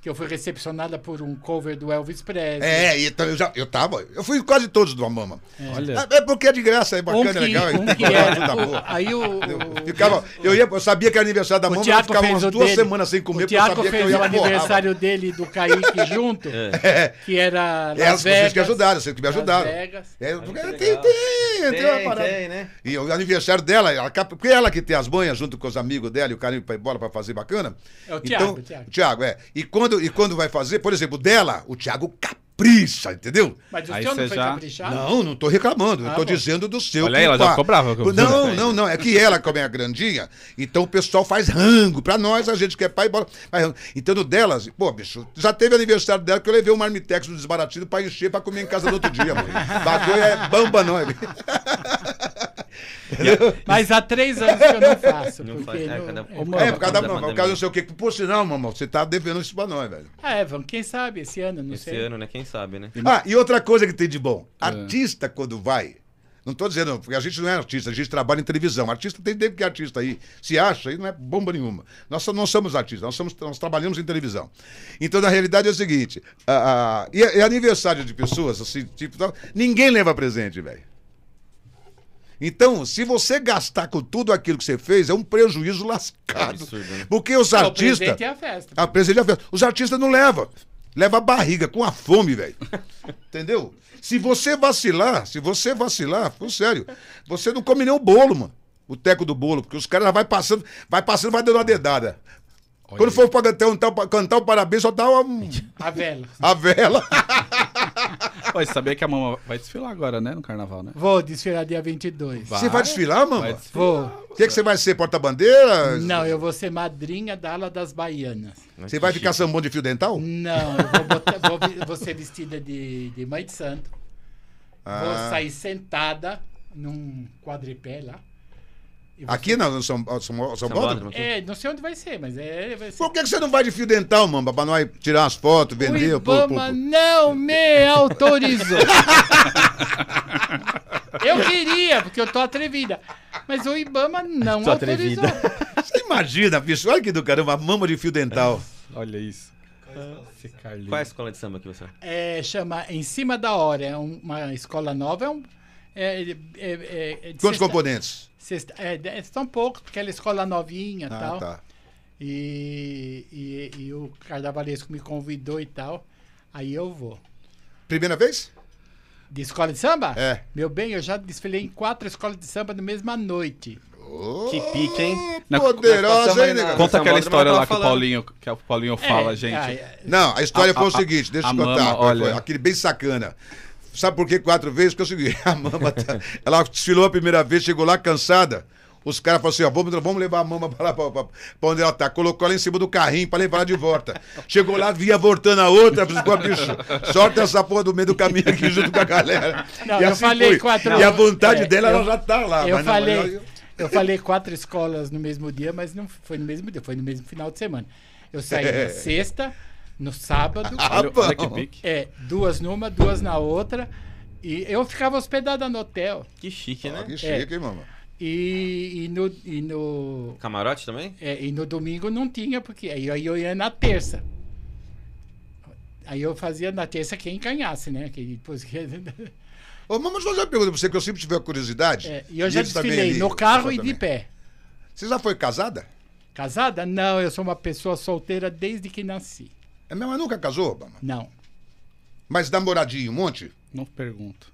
que eu fui recepcionada por um cover do Elvis Presley. É, então eu já eu tava. Eu fui quase todos do Mama. Olha. É, é porque é de graça, é Um bacana, que, é legal. um tem que que é, ajuda o- boa. aí o, Eu o- ficava, eu, ia, eu sabia que era aniversário da o mamãe, eu ficava umas o duas dele. semanas sem comer, o porque eu Tiago sabia que eu fez ia o aniversário dele e do Kaique junto, É, que era é, Las vocês Vegas. que ajudaram, vocês que me Las ajudaram. Vegas. É, que porque legal. tem, tem, tem, uma Tem, parada. tem, né? E o aniversário dela, ela, porque ela que tem as manhas junto com os amigos dela e o carinho pra ir embora pra fazer bacana. É o Thiago, então, o Thiago. o Thiago, é. E quando, e quando vai fazer, por exemplo, dela, o Thiago capricha, entendeu? Mas o Aí seu não foi já- caprichado? Não, não tô reclamando, eu Ah, tô bom. dizendo do seu. Olha aí, ela já ficou brava com. Não, não, não, é que ela, como é a grandinha, então o pessoal faz rango. Pra nós, a gente quer pai e bola. faz rango. Então no delas, pô, bicho, já teve aniversário dela que eu levei um marmitex do desbaratido pra encher pra comer em casa no outro dia, mano. Bagulho é bamba, não é? Mas há três anos que eu não faço. Não porque faz, é, não- cada- é, mano, É, por causa da, da por causa não sei o quê. Por sinal, mamão, você tá devendo isso pra nós, velho. Ah, é, vamos, quem sabe esse ano, não Esse sei. ano, né? Quem sabe, né? Ah, e outra coisa que tem de bom. É. Artista, quando vai. Não tô dizendo, porque a gente não é artista, a gente trabalha em televisão. Artista tem tempo que é artista aí. Se acha, aí não é bomba nenhuma. Nós não somos artistas, nós, somos, nós trabalhamos em televisão. Então, na realidade, é o seguinte: ah, ah, e, e aniversário de pessoas, assim, tipo, tal, ninguém leva presente, velho. Então, se você gastar com tudo aquilo que você fez, é um prejuízo lascado. absurdo, né? Porque os O artistas. presente é a festa. A presente é a festa. Os artistas não levam. Leva a barriga, com a fome, velho. Entendeu? Se você vacilar, se você vacilar, por sério, você não come nem o bolo, mano. O teco do bolo, porque os caras já vai passando, vai passando, vai dando uma dedada. Olha Quando aí. for pra cantar, um, cantar o parabéns, só dá uma, A vela. a vela. Pô, você sabia que a mama vai desfilar agora, né? No carnaval, né? Vou desfilar dia 22. Vai. Você vai desfilar, Vai mano? desfilar. Vou. O que, que você vai ser? Porta-bandeira? Não, eu vou ser madrinha da ala das baianas. Você vai ficar sambão de fio dental? Não, eu vou, botar- vou vou ser vestida de, de mãe de santo. Vou Ah. sair sentada num quadripé lá. Aqui não, no São, São, São? É, não sei onde vai ser, mas é. Vai ser. Por que, que você não vai de fio dental, mano? Pra nós tirar as fotos, vender? o pô, pô, Ibama pô. não me autorizou. eu queria, porque eu tô atrevida. Mas o Ibama não Tô autorizou. atrevida. Você imagina, bicho, olha que do caramba, mama de fio dental. Olha isso. Qual é a escola de samba que você É, chama Em Cima da Hora. É um- uma escola nova. É um, é, é, é, é Quantos sexta- componentes? Sexta- é, são poucos, porque ela é escola novinha e Ah, tal. tá. E, e, e o carnavalesco me convidou e tal. Aí eu vou. Primeira vez? De escola de samba? É. Meu bem, eu já desfilei em quatro escolas de samba na mesma noite. Que pique, hein? Na- Poderosa, Nós hein, nega? Conta aquela história ela lá que o. Paulinho, que o Paulinho fala, É, gente. é. Não, a história A- foi o seguinte, deixa eu contar. mama, foi. olha. Aquele bem sacana. Sabe por que quatro vezes? Porque é o seguinte, a mama, tá- ela desfilou a primeira vez, chegou lá cansada. Os caras falaram assim, ó, vamos, vamos levar a mama pra lá, pra, pra- pra onde ela tá. Colocou ela em cima do carrinho pra levar ela de volta. Chegou lá, via voltando a outra, falou, pô, bicho, sorte essa porra do meio do caminho aqui junto com a galera. Não, eu falei quatro- E a vontade É, dela, eu- ela já tá lá. eu mas não, falei, eu- eu falei quatro escolas no mesmo dia, mas não foi no mesmo dia, foi no mesmo final de semana. Eu saí É. na sexta, no sábado, Olha, olha que pique. é, duas numa, duas na outra. E eu ficava hospedada no hotel. Que chique, Ó, né? que chique, hein, mama? E, e no. E no Camarote também? É, e no domingo não tinha, porque aí, aí eu ia na terça. Aí eu fazia na terça quem ganhasse, né? Que depois que... Ô, mas deixa eu fazer uma pergunta pra você, que eu sempre tive a curiosidade. É, e eu já desfilei no carro e de pé. Você já foi casada? Casada? Não, eu sou uma pessoa solteira desde que nasci. É mesmo, mas nunca casou, Obama? Não. Mas namoradinho, um monte? Não pergunto.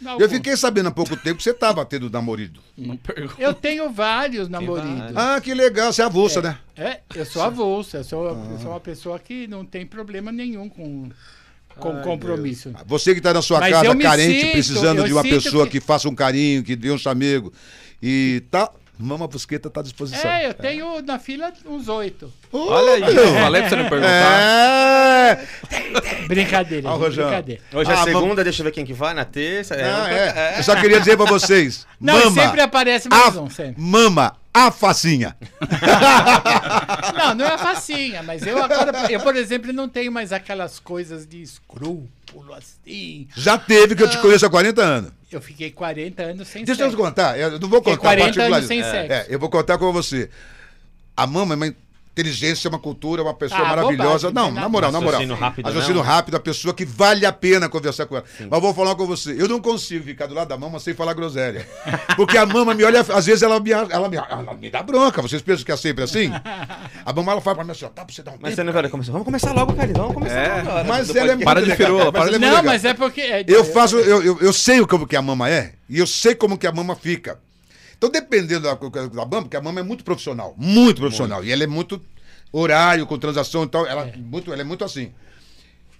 Não, Eu fiquei sabendo há pouco tempo que você tava tendo namorido. Não pergunto. eu tenho vários namoridos. Ah, que legal, você é avulsa, né? É, eu sou avulsa. Eu sou, eu sou uma pessoa que não tem problema nenhum com, com compromisso. Você que tá na sua Mas casa carente, sinto- precisando de uma pessoa que- que... faça um carinho, que dê um chamego. E tá. Mama Busqueta tá à disposição. É, eu tenho na fila uns oito. Olha aí, eu falei pra você não perguntar. É. Brincadeira, Ah, brincadeira. Hoje é Ah, segunda, deixa eu ver quem que vai, na terça. É, Ah, outra- é. Eu só queria dizer pra vocês. Não, mama, sempre aparece mais a, um, sempre. mama, a facinha. Não, não é facinha, mas eu agora, eu, por exemplo, não tenho mais aquelas coisas de escrúpulo assim. Já teve, que eu te conheço há 40 anos. Eu fiquei 40 anos sem Deixa eu te sexo. contar, eu não vou Fiquei contar 40 particular- anos sem é, sexo. é, eu vou contar com você. A mama mas inteligência, uma cultura, uma pessoa Ah, maravilhosa. bobagem, não, não tem na moral, na moral. Rápido, Raciocínio não. rápido, a pessoa que vale a pena conversar com ela. Mas vou falar com você, eu não consigo ficar do lado da mama sem falar groselha. Porque a mama me olha, às vezes ela me, ela me, ela me dá bronca. Vocês pensam que é sempre assim? A mama ela fala pra mim assim, ó, tá pra você dar um Mas tempo. você não vai começar. Vamos começar logo, Carlinhos. Vamos começar É, logo agora. Mas ela é muito Para de firula, é Não, legal. mas é porque. é- Eu faço, eu, eu, eu sei como que a mama é e eu sei como que a mama fica. Então, dependendo da, da mama, porque a mama é muito profissional, muito profissional. E ela é muito horário, com transação e tal. Ela é, muito, ela é muito assim.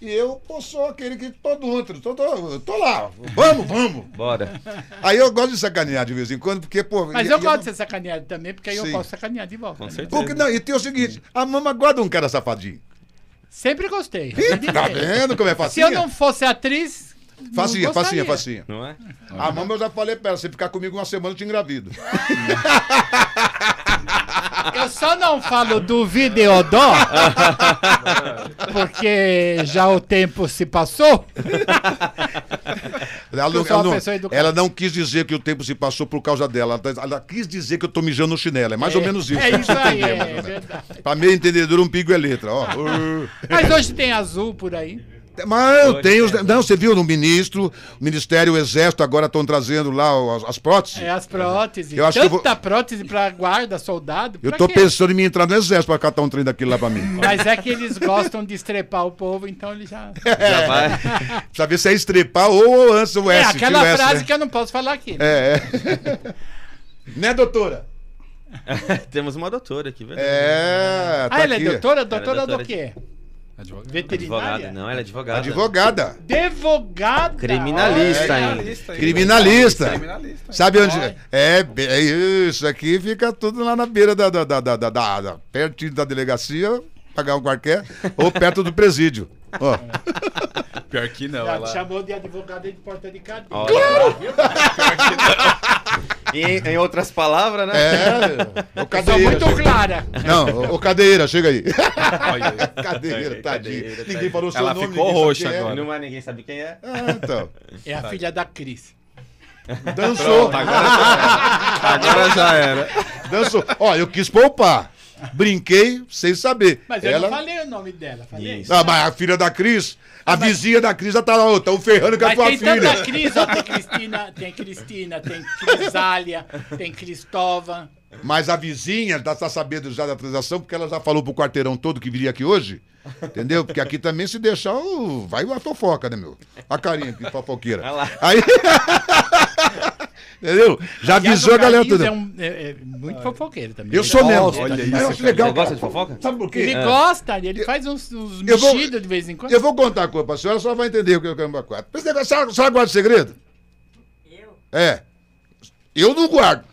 E eu pô, sou aquele que tô dentro, tô, tô, tô lá, vamos, vamos. Bora. Aí eu gosto de sacanear de vez em quando, porque, pô. Mas e- eu e gosto de ser sacaneado também, porque aí eu Sim. posso sacanear de volta. Com né? certeza. Porque, não, e tem o seguinte: a mama guarda um cara safadinho. Sempre gostei. Tá vendo como é Se facinha? eu não fosse atriz. Facinha, facinha, gostaria. facinha. Não é? A mama eu já falei pra ela: se ficar comigo uma semana, eu te engravido. Eu só não falo do videodó, porque já o tempo se passou. Ela, não- ela não, ela não quis dizer que o tempo se passou por causa dela. Ela, ela quis dizer que eu tô mijando no chinelo. É mais ou menos isso. É isso aí, é menos. verdade. Pra meio entendedor, um pigo é letra. Ó. Mas hoje tem azul por aí. Mas eu tenho. os- é. Não, você viu no ministro, o Ministério, o Exército agora estão trazendo lá as, as próteses. É as próteses. Eu acho que eu Tanta prótese pra guarda, soldado. Eu tô quê? pensando em me entrar no Exército pra catar um trem daquilo lá pra mim. Mas é que eles gostam de estrepar o povo, então eles já. Já vai. Precisa ver se é estrepar ou antes o É S. aquela tira o S, frase né? que eu não posso falar aqui. né? É, é. né, doutora? Temos uma doutora aqui, verdade. É, tá ah, ela aqui. é doutora? Ela é Doutora doutora do quê? Advogado. Veterinária? Advogada. Não, ela é advogada. Advogada. Advogada. Criminalista Olha. ainda. Criminalista. Criminalista. Criminalista. Sabe onde? É, be- é isso aqui fica tudo lá na beira da, da, da, da, da, da- da- pertinho da delegacia, pagar um qualquer, ou perto do presídio. Ó, Pior que não. Já Ela... chamou de advogada de porta de cadeia. Olha. em, em outras palavras, né? é, Sou cadeira. muito chega- clara. Não, ô cadeira, chega aí. Cadeira, É, tadinho. cadeira, Ninguém falou seu Ela nome. ficou roxa é. agora. Não mais ninguém sabe quem é. Ah, então. É a filha da Cris. Dançou. Pronto, agora já era. Agora já era. Dançou. Ó, eu quis poupar. Brinquei sem saber. Mas eu Ela... não falei o nome dela. Falei. Isso. Ah, mas a filha da Cris, a vizinha da Cris já tá lá, ô, tão ferrando com a Mas tua tem filha. tanta Cris, ó, tem Cristina, tem Cristina, tem Crisália, tem Cristóvão. Mas a vizinha já tá sabendo já da transação, porque ela já falou pro quarteirão todo que viria aqui hoje. Entendeu? Porque aqui também, se deixar, vai uma fofoca, né, meu? A carinha que fofoqueira. Aí. Entendeu? Já avisou a galera toda. É, um- é- é muito fofoqueiro também. Eu sou mesmo. gosta Olha isso, cara. legal. Você gosta cara. de fofoca? Sabe por quê? Ele gosta, ele faz uns, uns mexidos de vez em quando. Eu vou contar a coisa pra senhora, só vai entender o que eu quero pra quatro. Esse negócio, a senhora, a senhora guarda segredo? Eu? É. Eu não guardo.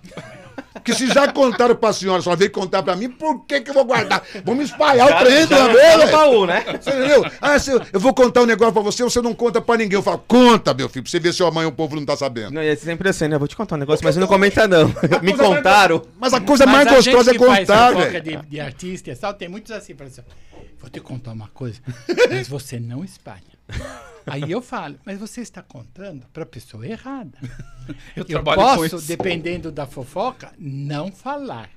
Porque se já contaram pra senhora, só veio contar pra mim, por que que eu vou guardar? Vamos espalhar o trem de uma já baú, né? Você entendeu? Ah, se eu, eu vou contar um negócio pra você, você não conta pra ninguém. Eu falo, conta, meu filho, pra você ver se amanhã o povo não tá sabendo. Não, e é sempre assim, né? Eu vou te contar um negócio, mas você não comenta, não. Me contaram. Mas a coisa Mas mais a gostosa é que contar, velho. de, de artista e tal, tem muitos assim, fala assim, vou te contar uma coisa, mas você não espalha. Aí eu falo, mas você está contando para a pessoa errada. Eu Eu posso, dependendo da fofoca, não falar.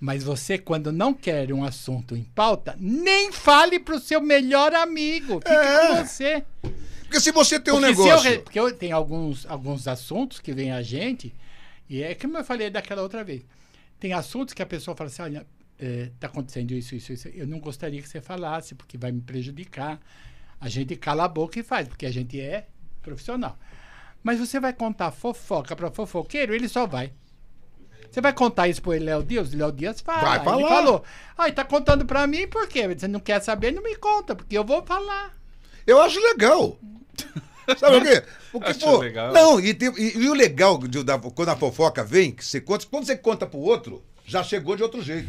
Mas você, quando não quer um assunto em pauta, nem fale pro seu melhor amigo. Fique É. com você. Porque se você tem um porque, eu, negócio. re- porque eu tenho alguns, alguns assuntos que vem a gente, e é como eu falei daquela outra vez. Tem assuntos que a pessoa fala assim: olha, está acontecendo isso, isso, isso. Eu não gostaria que você falasse, porque vai me prejudicar. A gente cala a boca e faz, porque a gente é profissional. Mas você vai contar fofoca para fofoqueiro, ele só vai. Você vai contar isso pro Léo Dias? Léo Dias fala. Vai Ele falar. falou. Ah, tá contando pra mim por quê? Você não quer saber? Não me conta, porque eu vou falar. Eu acho legal. Sabe o quê? Porque, Acho pô, legal. Não, e, tem- e- e o legal de- da- quando a fofoca vem, que você conta, quando você conta pro outro, já chegou de outro jeito.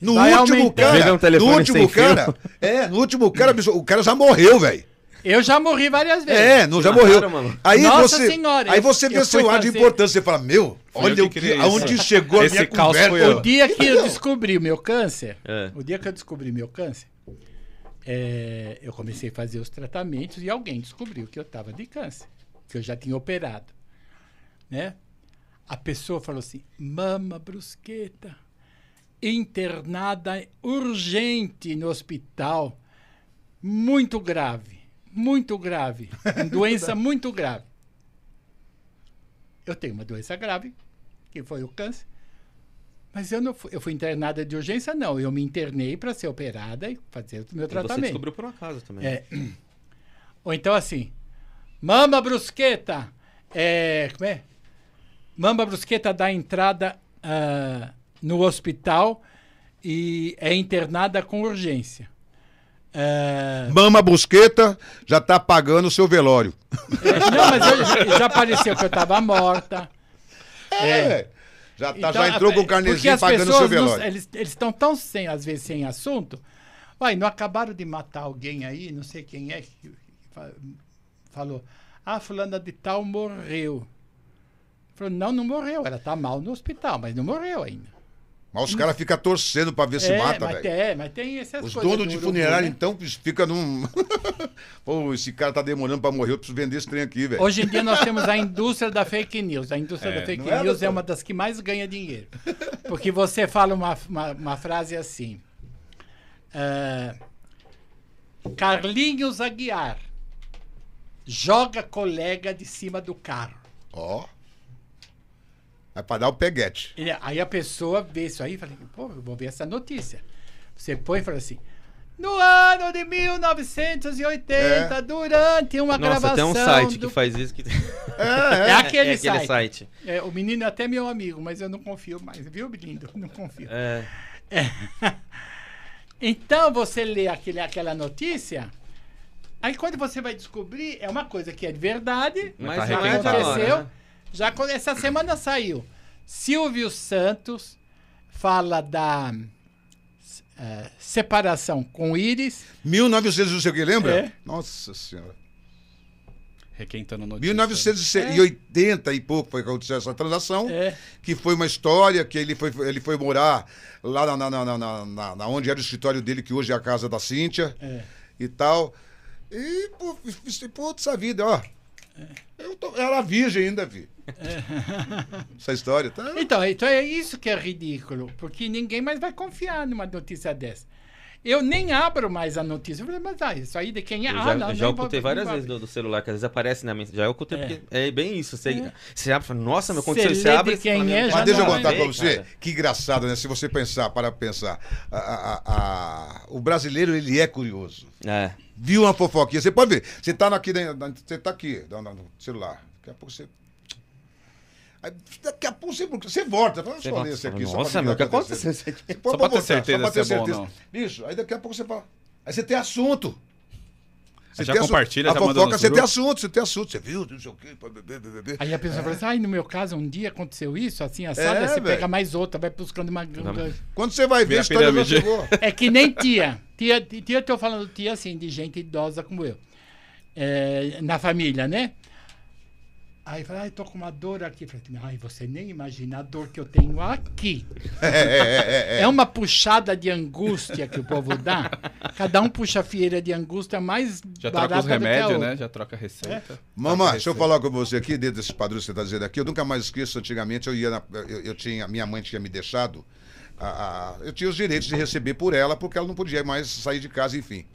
No Vai último cara, Vira um no último fio. cara, é, no último cara, o cara já morreu, velho. Eu já morri várias vezes. É, não já mataram, morreu. mano. Aí Nossa você, Senhora, aí você vê eu seu ar de importância, você fala, meu, olha eu que o que, aonde isso. chegou a Esse minha caos conversa. foi eu. O dia que eu descobri o meu câncer, É. o dia que eu descobri meu câncer, é, eu comecei a fazer os tratamentos e alguém descobriu que eu estava de câncer, que eu já tinha operado, né? A pessoa falou assim, mama brusqueta, internada urgente no hospital, muito grave, muito grave, doença muito grave. Eu tenho uma doença grave, que foi o câncer, mas eu não fui, eu fui internada de urgência, não. Eu me internei para ser operada e fazer o meu E Você tratamento. descobriu por um acaso também. É. Ou então assim, Mama Brusqueta, é, como é? Mama Brusqueta dá entrada ah, no hospital e é internada com urgência. Ah, Mama Busqueta já tá pagando o seu velório. é, não, mas eu- já apareceu que eu estava morta. É. Já, tá, Então, já entrou com o carnezinho pagando o seu pessoas não- velório. eles estão tão sem, às vezes, sem assunto. Uai, não acabaram de matar alguém aí, não sei quem é, que que fa- falou. Ah, fulana de tal morreu. Falou, não, não morreu. Ela tá mal no hospital, mas não morreu ainda. Mas os caras ficam torcendo pra ver se é, mata, mas velho. tem, mas tem essas Os coisas. donos do de urubu, funerária, né? então, fica num. Pô, esse cara tá demorando pra morrer, eu preciso vender esse trem aqui, velho. Hoje em dia nós temos a indústria da fake news. A indústria É, da fake é, news é uma das que mais ganha dinheiro. Porque você fala uma, uma, uma frase assim. ah, Carlinhos Aguiar joga colega de cima do carro. Ó. É pra dar o peguete. E aí a pessoa vê isso aí e fala, pô, eu vou ver essa notícia. Você põe e fala assim. No ano de 1980, É. durante uma Nossa, gravação. tem um site do- que faz isso. Que... É aquele, é aquele site. site. É, o menino é até meu amigo, mas eu não confio mais, viu, lindo? Não confio. É. Então você lê aquele, aquela notícia, aí quando você vai descobrir, é uma coisa que é de verdade, Mas tá é aconteceu. hora, né? Já essa semana saiu. Silvio Santos fala da eh, separação com Iris. 1900 não sei o que, lembra? É. Nossa senhora. Requentando notícia. 1980 e pouco foi que aconteceu essa transação, É. que foi uma história que ele foi, ele foi morar lá na, na, na, na, na- na onde era o escritório dele, que hoje é a casa da Cíntia É. e tal. E, pô, putz, a vida, ó. É. Eu tô, era virgem ainda, vi. Essa história, tá? Então, então é isso que é ridículo, porque ninguém mais vai confiar numa notícia dessa. Eu nem abro mais a notícia. Eu falei, mas ah, isso aí de quem é? Eu ah, já, não, eu já vou- ocultei várias vou vezes do, do celular, que às vezes aparece na mente. Já ocultei, É. porque é bem isso. Você, É. você abre e fala, nossa, meu Você aconteceu. Você lê abre fala, quem é, não já Mas deixa eu não contar pra você, cara. que engraçado, né? Se você pensar, para pensar, a- a- a- o brasileiro, ele é curioso. É. Viu uma fofoquinha, você pode ver, você tá aqui, você tá aqui, no celular, daqui a pouco você... Aí, daqui a pouco você, você volta, fala, eu volta, esse fala, aqui. só Nossa, meu, o que aconteceu? Você pode Só pra ter voltar, certeza só pra é ter bom certeza. Bicho, aí daqui a pouco você fala... Aí você tem assunto. Você Já compartilha, a já fofoca, você tem assunto, você tem assunto, você viu, não sei o quê. Aí a pessoa fala assim, ai, no meu caso, um dia aconteceu isso, assim, assado, É, aí você velho. pega mais outra, vai buscando uma... Quando você vai ver, a história pirâmide. chegou. É que nem tia. Tia, tia eu tô falando tia, assim, de gente idosa como eu. É, na família, né? Aí fala, ai, tô com uma dor aqui. Falei, ai, você nem imagina a dor que eu tenho aqui. É, é, é, é. É uma puxada de angústia que o povo dá. Cada um puxa a fieira de angústia mais Já troca os remédios, né? Já troca a receita. Mamãe, deixa eu falar com você aqui, dentro desses padrões que você está dizendo aqui, eu nunca mais esqueço, antigamente eu ia na, eu, eu tinha, minha mãe tinha me deixado, a- a- eu tinha os direitos de receber por ela, porque ela não podia mais sair de casa, enfim.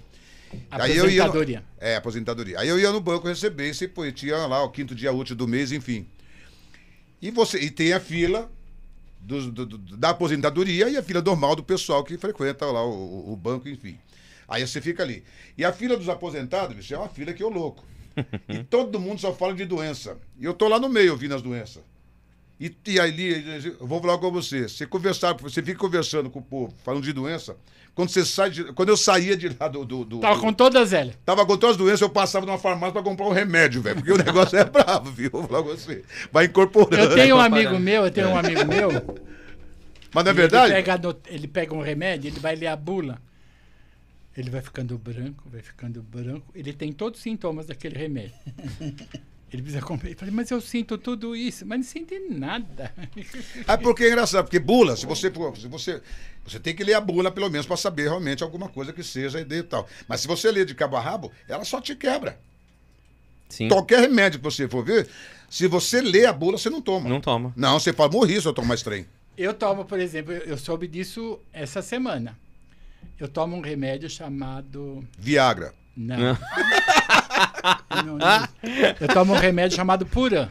Aí eu ia no- Aposentadoria. é, aposentadoria. Aí eu ia no banco receber, e pô, tinha lá o quinto dia útil do mês, enfim. E você e tem a fila do- do- do- da aposentadoria e a fila normal do pessoal que frequenta lá o, o- o banco, enfim. Aí você fica ali. E a fila dos aposentados, bicho, é uma fila que eu louco. E todo mundo só fala de doença. E eu tô lá no meio ouvindo as doenças. E, e ali, eu vou falar com você. Você conversar, você fica conversando com o povo, falando de doença. Quando você sai de, quando eu saía de lá do, do, do- Tava do- com todas elas. Tava com todas as doenças, eu passava numa farmácia pra comprar um remédio, velho. Porque o negócio é bravo, viu? Vou falar com você. Vai incorporando. Eu tenho um amigo meu, eu tenho um amigo meu. Mas não é verdade? Ele pega, ele pega um remédio, ele vai ler a bula. Ele vai ficando branco, vai ficando branco. Ele tem todos os sintomas daquele remédio. Ele precisa comprar. Eu falei, mas eu sinto tudo isso. Mas não sente nada. É porque é engraçado, porque bula, se você for- se você você tem que ler a bula pelo menos pra saber realmente alguma coisa que seja e tal. Mas se você ler de cabo a rabo, ela só te quebra. Sim. Qualquer remédio que você for ver, se você lê a bula, você não toma. Não toma. Não, você fala, morri se eu tomar esse trem. Eu tomo, por exemplo, eu soube disso essa semana. Eu tomo um remédio chamado. Viagra. Não. Não, não. Eu tomo um remédio chamado Puran,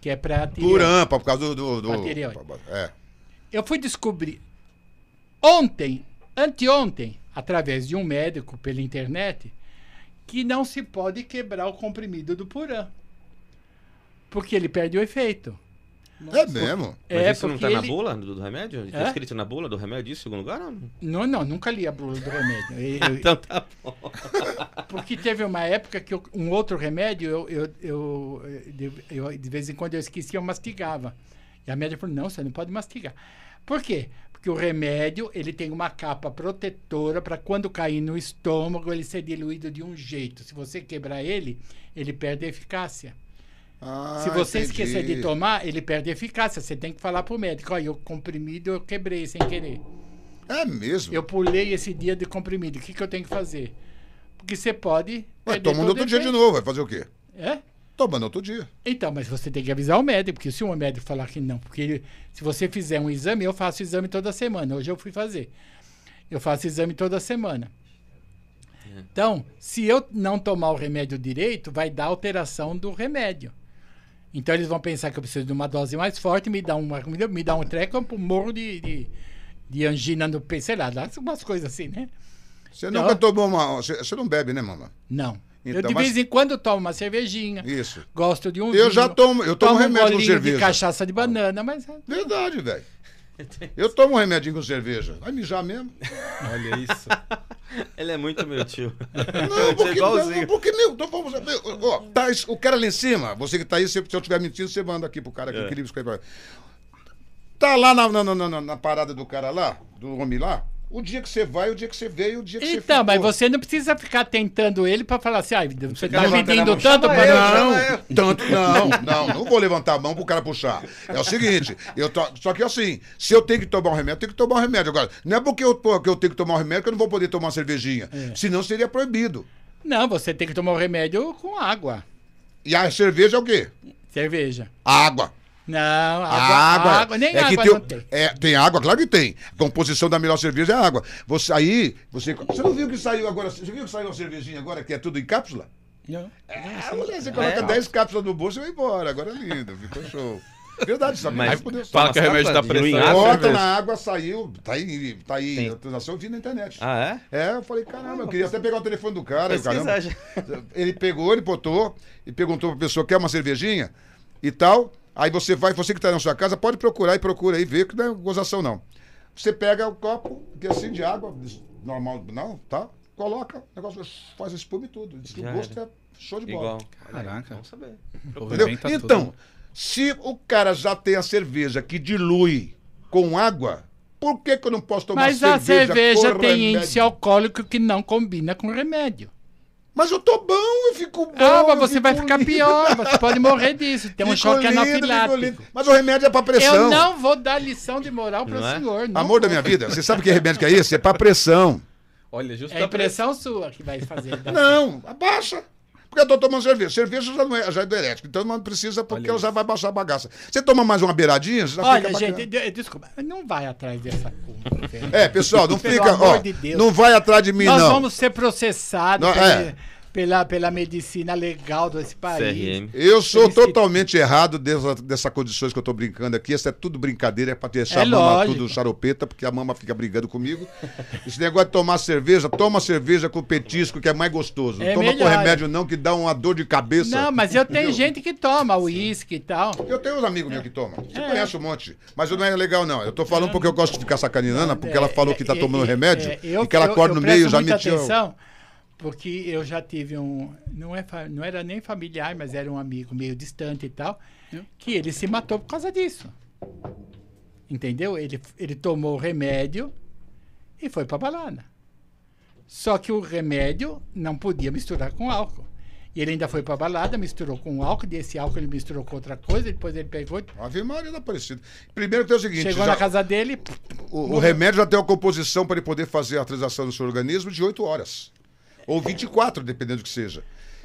que é pra. Puran, por causa do. do, é. Eu fui descobrir ontem, anteontem, através de um médico pela internet, que não se pode quebrar o comprimido do Puran. Porque ele perde o efeito. É mesmo. Mas é, isso não tá na ele- bula do, do remédio? Tá Hã? escrito na bula do remédio isso em algum lugar? não? Não, não, nunca li a bula do remédio. Eu- Então tá bom. Porque teve uma época que eu- um outro remédio, eu, eu, eu, de- eu- de vez em quando eu esquecia, eu mastigava. E a médica falou, não, você não pode mastigar. Por quê? Porque o remédio, ele tem uma capa protetora para quando cair no estômago, ele ser diluído de um jeito. Se você quebrar ele, ele perde a eficácia. Ah, Se você entendi. esquecer de tomar, ele perde a eficácia. Você tem que falar pro médico, olha, o comprimido eu quebrei sem querer. É mesmo. Eu pulei esse dia de comprimido. O que, que eu tenho que fazer? Porque você pode. Ué, perder toma no todo outro dia de novo, vai fazer o quê? É? Toma no outro dia. Então, mas você tem que avisar o médico, porque se o médico falar que não, porque ele- se você fizer um exame, eu faço exame toda semana. Hoje eu fui fazer. Eu faço exame toda semana. Então, se eu não tomar o remédio direito, vai dar alteração do remédio. Então eles vão pensar que eu preciso de uma dose mais forte, me dá, uma, me dá- me dá um treco, eu morro de, de, de angina no peito, sei lá, umas coisas assim, né? Você Então- nunca tomou uma. Você, você não bebe, né, mamãe? Não. eu Então, de mas- vez em quando tomo uma cervejinha. Isso. Gosto de um Eu já vinho, tomo- eu tomo um remédio com golinho cerveja. de cachaça de banana, mas é, Verdade, velho. Eu tomo um remedinho com cerveja. Vai mijar mesmo? Olha isso. Ele é muito meu tio. Não, porque, igualzinho. não, porque meu, então vamos, meu, ó, tá, o cara lá em cima, você que tá aí, se, eu estiver mentindo, você manda aqui pro cara que É. queria escrever pra Tá lá na, na, na, na- na parada do cara lá, do homem lá, o dia que você vai, o dia que você veio, o dia que você Então, mas você não precisa ficar tentando ele pra falar assim, ah, você tá a pedindo tanto pra eu, não. eu. Tanto, não, não, não vou levantar a mão pro cara puxar. É o seguinte, eu to, só que assim, se eu tenho que tomar um remédio, eu tenho que tomar um remédio. Agora, não é porque eu, pô, que eu tenho que tomar um remédio que eu não vou poder tomar uma cervejinha. É. Senão seria proibido. Não, você tem que tomar o remédio com água. E a cerveja é o quê? Cerveja. Água. Não, A água. água, água nem é que água tem, não tem. É, tem água, claro que tem. A composição da melhor cerveja é água. Você aí, você, você não viu que saiu agora? Você viu que saiu uma cervejinha agora que é tudo em cápsula? Não. É, mulher, você coloca É? 10 cápsulas no bolso e vai embora. Agora é lindo, ficou show. Verdade, sabe? Mas- Fala que é remédio da pressão. em água? Bota na água, saiu, tá aí, tá aí. A eu vi na internet. Ah, é? É, eu falei, caramba, eu queria até pegar o telefone do cara. Caramba. Ele pegou, ele botou e perguntou pra pessoa: quer uma cervejinha e tal. Aí você vai, você que tá na sua casa, pode procurar e procura aí, ver que não é gozação, não. Você pega o copo, que é assim de água, normal, não, tá? Coloca, o negócio faz espuma e tudo. Diz que Já o gosto era. é show de bola. Igual. Caraca. Vamos saber. Entendeu? Aproveita tudo. Então, se o cara já tem a cerveja que dilui com água, por que, que eu não posso tomar Mas a cerveja cerveja com tem remédio? índice alcoólico que não combina com remédio. Mas eu tô bom, eu fico bom. Ah, mas você vai ficar lindo. pior, você pode morrer disso. Tem um Fico choque lindo, anafilático. lindo. Mas o remédio é pra pressão. Eu não vou dar lição de moral para Não o é? senhor. Não Amor da vou. minha vida, você sabe que remédio que é esse? É pra pressão. Olha, justo É da impressão sua que vai fazer. Não, abaixa. Porque eu tô tomando cerveja. Cerveja já, não é, já é diurético, então não precisa, porque Olha ela já vai baixar a bagaça. Você toma mais uma beiradinha, já Olha, fica gente, de- desculpa, não vai atrás dessa culpa. É, pessoal, não Pelo fica. amor Ó, de Deus. não vai atrás de mim, Nós não. vamos ser processados Não, é. Pela, pela medicina legal desse país. CRM. Eu sou que- totalmente errado dessa, dessa condições que eu tô brincando aqui. Isso é tudo brincadeira, é pra deixar É a mama lógico. tudo charopeta, porque a mama fica brigando comigo. Esse negócio de tomar cerveja, toma cerveja com petisco, que é mais gostoso. É toma com melhor. remédio não, que dá uma dor de cabeça. Não, mas eu tenho Entendeu? gente que toma uísque e tal. Eu tenho uns amigos meus que tomam. Você É. conhece um monte. Mas não é legal, não. Eu tô falando porque eu gosto de ficar sacaneando, porque ela falou que tá É, tomando é, remédio é, eu- e que ela acorda eu no meio, já metia. o- atenção, porque eu já tive um. Não, é, não era nem familiar, mas era um amigo meio distante e tal, que ele se matou por causa disso. Entendeu? Ele, ele tomou o remédio e foi pra balada. Só que o remédio não podia misturar com álcool. E ele ainda foi pra balada, misturou com álcool, desse álcool ele misturou com outra coisa, depois ele pegou, Ave Maria da Aparecida. Primeiro tem o seguinte: chegou já- na casa dele. o, o remédio já tem uma composição para ele poder fazer a transação no seu organismo de 8 horas. Ou 24, dependendo do que seja.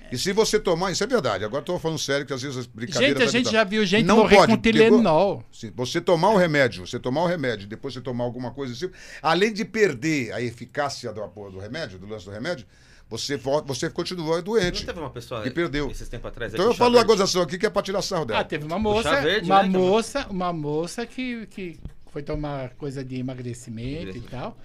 E se você tomar, isso é verdade. Agora estou falando sério, que às vezes as brincadeiras. Gente, a gente já viu gente Não morrer pode, com Tilenol. Se você tomar o remédio, você tomar o remédio, depois você tomar alguma coisa assim, além de perder a eficácia do, do remédio, do lance do remédio, você, você continua Não doente. teve uma pessoa E perdeu. esses tempos atrás. Então aqui, eu falo da Verde? gozação aqui que é pra tirar sarro dela. Ah, teve uma moça, verde, uma né, que é uma- moça, uma moça que, que foi tomar coisa de emagrecimento e Emagrecimento. tal,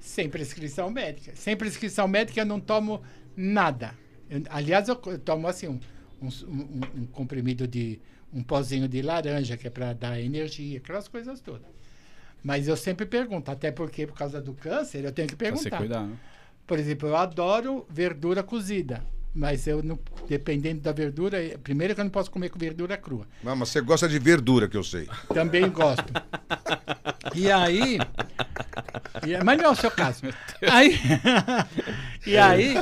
sem prescrição médica. Sem prescrição médica eu não tomo nada. Eu- aliás, eu, tomo assim um, um, um- um comprimido de um pozinho de laranja que é para dar energia, aquelas coisas todas. Mas eu sempre pergunto, até porque por causa do câncer eu tenho que Pra se perguntar. cuidar, né? Por exemplo, eu adoro verdura cozida. Mas eu não, dependendo da verdura, eh, primeiro que eu não posso comer com verdura crua. Não, mas você gosta de verdura, que eu sei. Também gosto. E aí. e- mas não é o seu caso. Aí, e aí.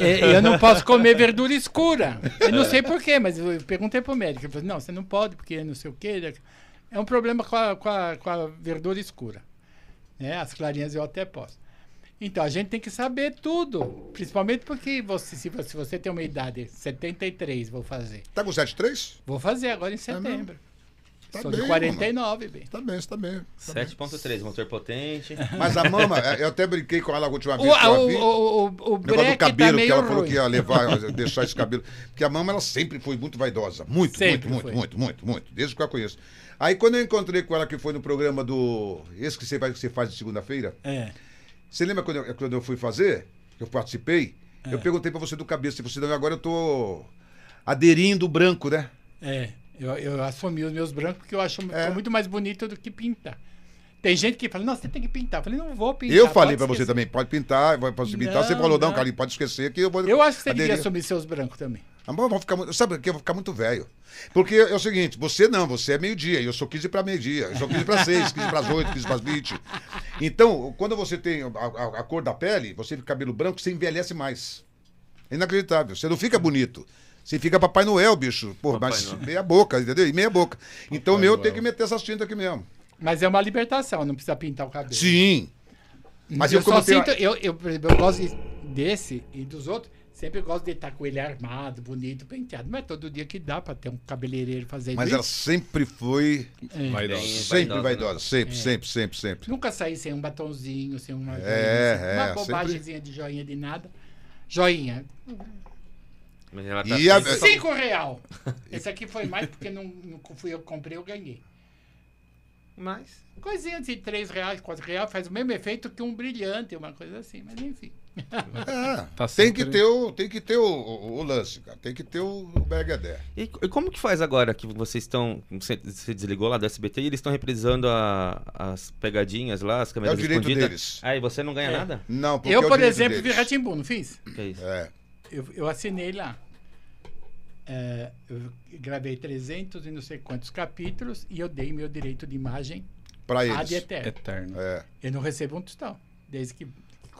eh, eu não posso comer verdura escura. Eu não sei porquê, mas eu perguntei pro médico. Ele falou: não, você não pode, porque não sei o quê. É um problema com a, com a, com a verdura escura. Né? As clarinhas eu até posso. Então, a gente tem que saber tudo. Principalmente porque você, se, você, se você tem uma idade, 73, vou fazer. Tá com 73? Vou fazer agora em setembro. Tá Sou bem, de 49, bem. Tá bem, você tá bem. Tá bem. 7.3, motor potente. Mas a mama, eu até brinquei com ela a última O, vez que eu a o, vi. o, o, o O do cabelo, tá que ela falou ruim. que ia levar, deixar esse cabelo. Porque a mama, ela sempre foi muito vaidosa. Muito, Sempre muito, foi. muito, muito, muito, muito. Desde que eu a conheço. Aí, quando eu encontrei com ela, que foi no programa do. Esse que você, vai, que você faz de segunda-feira. É. Você lembra quando eu, quando eu fui fazer? Eu participei? É. Eu perguntei pra você do cabelo. Se você não, agora eu tô aderindo branco, né? É, eu, eu assumi os meus brancos porque eu acho É. muito mais bonito do que pintar. Tem gente que fala, não, você tem que pintar. Eu falei, não vou pintar. eu falei pra você também, pode pintar, pode pintar. Você Não, falou, não, não. Carlinhos, pode esquecer que eu vou. Eu acho que você devia aderir. assumir seus brancos também. Mas vamos ficar muito, sabe que eu vou ficar muito velho. Porque é o seguinte, você não, você é meio-dia, e eu sou 15 para meio-dia, eu sou 15 para 6, 15 para 8, 15 para 20. Então, quando você tem a, a- a cor da pele, você fica cabelo branco, você envelhece mais. É inacreditável, você não fica bonito. Você fica Papai Noel, bicho. Pô, Papai mas Noel. meia boca, entendeu? E meia boca. Então, o meu tem que meter essas tintas aqui mesmo. Mas é uma libertação, não precisa pintar o cabelo. Sim. Mas eu, eu, só sinto, eu, eu, exemplo, eu gosto de- desse e dos outros, sempre gosto de estar com ele armado, bonito, penteado. Não é todo dia que dá pra ter um cabeleireiro fazendo Mas isso. ela sempre foi. É. Vaidosa. Sempre vaidosa, vaidosa. né? Sempre, sempre, sempre, sempre. Nunca saí sem um batonzinho, sem uma, É, joinha, é, uma bobagemzinha de joinha de nada. Joinha. Mas ela tá E a- sempre- Cinco real. Esse aqui foi mais porque não, não fui eu que comprei, eu ganhei. Mas. Coisinha de três reais, quatro reais, faz o mesmo efeito que um brilhante, uma coisa assim. Mas enfim. É, Tá tem, que ter o, tem que ter o, o- o lance, cara. Tem que ter o, o Bergadé. E, e como que faz agora que vocês estão. Você, você desligou lá do SBT e eles estão reprisando a- as pegadinhas lá, as É câmeras o direito escondidas? deles. Aí você não ganha É. nada? Não, porque é eu, o por exemplo, vi deles. Ratimbu, não fiz? Que é isso? É. Eu, eu assinei lá. É, eu gravei 300 e não sei quantos capítulos e eu dei meu direito de imagem ad eles. eterno. Eterno. É. Eu não recebo um tostão, desde que,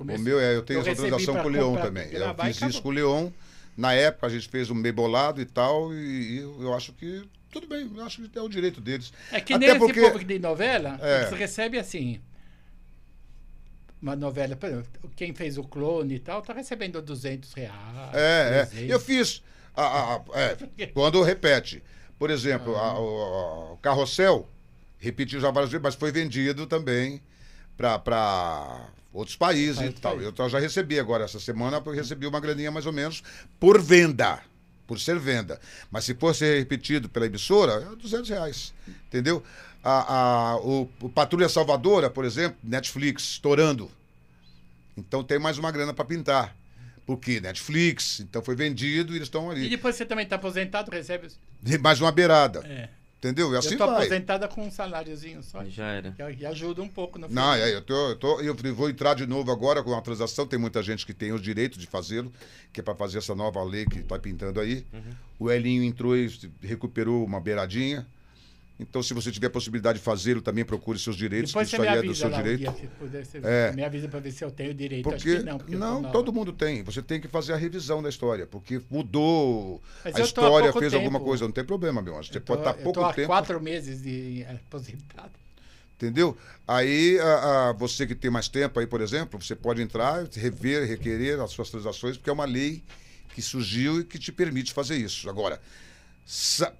O meu é, eu tenho Eu essa transação com o Leon também. Eu fiz isso acabou. com o Leon. Na época a gente fez um meio bolado e tal, e, e eu acho que tudo bem, eu acho que é o direito deles. É que Até nem porque- esse povo tem novela, É. eles recebem assim. Uma novela, por exemplo, quem fez o clone e tal, tá recebendo 200 reais. É, é. 300. Eu fiz. a- a- é, quando repete. Por exemplo, a- o, o Carrossel repetiu já várias vezes, mas foi vendido também para outros países e tal. países. Eu já recebi agora essa semana, eu recebi uma graninha mais ou menos por venda. Por ser venda. Mas se for ser repetido pela emissora, é 200 reais. Entendeu? A, a- o, o Patrulha Salvadora, por exemplo, Netflix, estourando. Então tem mais uma grana para pintar. Porque Netflix, então foi vendido e eles estão E ali. depois você também tá aposentado, recebe. Mais uma beirada. É. Entendeu? E assim eu tô vai. aposentada com um saláriozinho só. Já era. Que, que ajuda um pouco no Não, final. é, eu, tô, eu, tô, eu vou entrar de novo agora com a transação. Tem muita gente que tem o direito de fazê-lo, que é para fazer essa nova lei que está pintando aí. Uhum. O Elinho entrou e recuperou uma beiradinha. Então, se você tiver a possibilidade de fazê-lo, também procure seus direitos, Depois que você isso aí é do seu lá direito. dia que puder, você É. me avisa para ver se eu tenho direito. Porque que não, porque eu não, todo mundo tem. Você tem que fazer a revisão da história, porque mudou Mas a eu história, fez alguma tempo. coisa. Não tem problema, meu anjo. Você Eu tô, pode estar eu pouco tô há tempo. quatro meses de aposentado. Entendeu? Aí, a- a- você que tem mais tempo aí, por exemplo, você pode entrar, rever, requerer as suas transações, porque é uma lei que surgiu e que te permite fazer isso. Agora,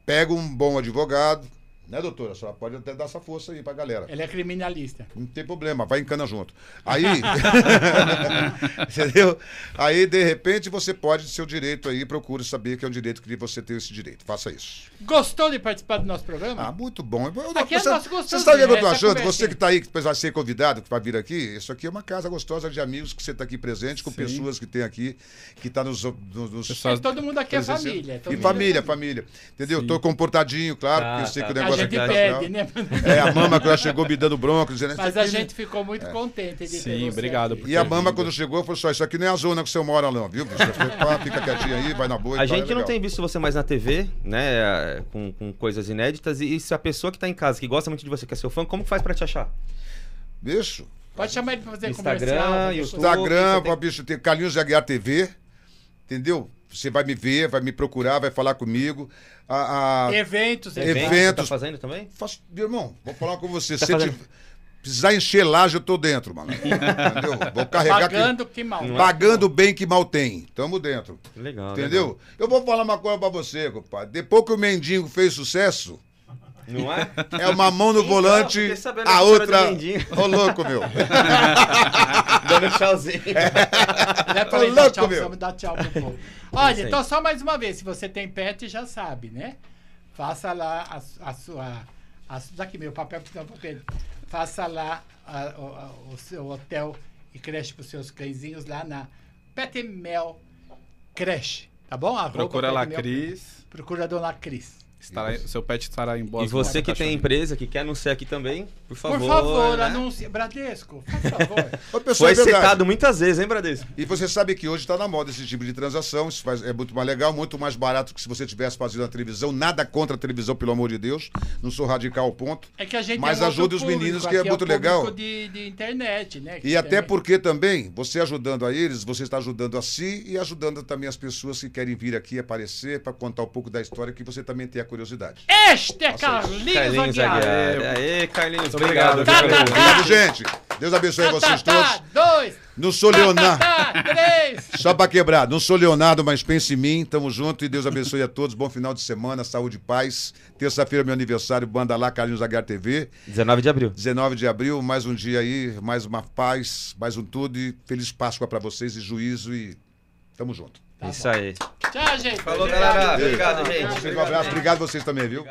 pega um bom advogado, né, doutora? A senhora pode até dar essa força aí pra galera. Ele é criminalista. Não tem problema, vai em cana junto. Aí. entendeu? Aí, de repente, você pode, seu direito aí, procure saber que é um direito que você tem esse direito. Faça isso. Gostou de participar do nosso Ah, programa? muito bom. Eu- Aqui é você, nosso você gostoso, sabe o que eu tô essa achando? conversinha. Você que tá aí, que depois vai ser convidado, que vai vir aqui, isso aqui é uma casa gostosa de amigos que você tá aqui presente, com Sim. pessoas que tem aqui, que tá nos. nos, nos Todo mundo aqui é família. E família, é família. Entendeu? Sim. Tô comportadinho, claro, Tá, porque eu sei tá. que o A A gente pede, né? É, a mama que já chegou me dando bronca, dizendo Mas "Isso a gente ficou muito contente de ter Sim, você obrigado E a mama, vindo. quando chegou, falou só: Isso aqui não é a zona que você mora, não, viu? Pá, Fica quietinho aí, vai na boa. e A tal, é gente não tem visto você mais na TV, né? Com, com coisas inéditas. E, e se a pessoa que tá em casa, que gosta muito de você, que é seu fã, como faz pra te achar? Bicho, Pode chamar ele pra fazer Instagram, comercial. YouTube. Instagram, você tem- tem... bicho, tem Carlinhos de Aguiar TV, entendeu? Você vai me ver, vai me procurar, vai falar comigo. A, a- Eventos, Evento. eventos. Você tá fazendo também? Faço- Meu irmão, vou falar com você. Tá Se fazendo- tiver- precisar encher laje, eu tô dentro, mano. Entendeu? Vou carregar. Pagando que mal. Não é? Pagando bem que mal tem. Tamo dentro. Legal. Entendeu? Eu vou falar uma coisa pra você, compadre. Depois que o Mendigo fez sucesso, Não é? é uma mão no Então, volante, a história outra. Ô, louco, meu. Dando tchauzinho. É Ô, ele dar louco, tchau, meu. precisamos dar tchau pro povo. Olha, então só mais uma vez, se você tem pet, já sabe, né? Faça lá a, a sua. A, daqui meu papel, porque não papel. Faça lá a- o, a- o seu hotel e creche para os seus cãezinhos lá na Pet Mel Creche, tá bom? Arroba Procura lá, Cris. Procura a Dona Cris. Estará, seu pet estará em boas E você que tem empresa, que quer anunciar aqui também, por favor. Por favor, né? anuncie. Bradesco, por favor. Ô, pessoal, Foi é verdade. citado muitas vezes, hein, Bradesco? E você sabe que hoje está na moda esse tipo de transação, isso faz- é muito mais legal, muito mais barato que se você tivesse fazendo na televisão. Nada contra a televisão, pelo amor de Deus. Não sou radical ao ponto. É que a gente Mas é um outro ajuda os meninos, que é aqui muito legal. De, de internet, né? E que até também- porque também, você ajudando a eles, você está ajudando a si e ajudando também as pessoas que querem vir aqui aparecer para contar um pouco da história que você também tem a curiosidade. Este é Carlinhos, Carlinhos Aguiar. Aguiar. Aê, Carlinhos, Muito obrigado, obrigado. Tá, tá, Obrigado, gente. Deus abençoe vocês Tá, tá, todos. tá, dois. Não sou Leonardo. Tá, tá, três. Só para quebrar, não sou Leonardo, mas pense em mim. Tamo junto e Deus abençoe a todos. Bom final de semana, saúde e paz. Terça-feira, meu aniversário, banda lá, Carlinhos Aguiar TV. 19 de abril. 19 de abril, mais um dia aí, mais uma paz, mais um tudo e feliz Páscoa para vocês e juízo e tamo junto. Tá Isso bom. aí. Tchau, gente. Falou, galera. Obrigado, gente. Um abraço, obrigado vocês também, viu?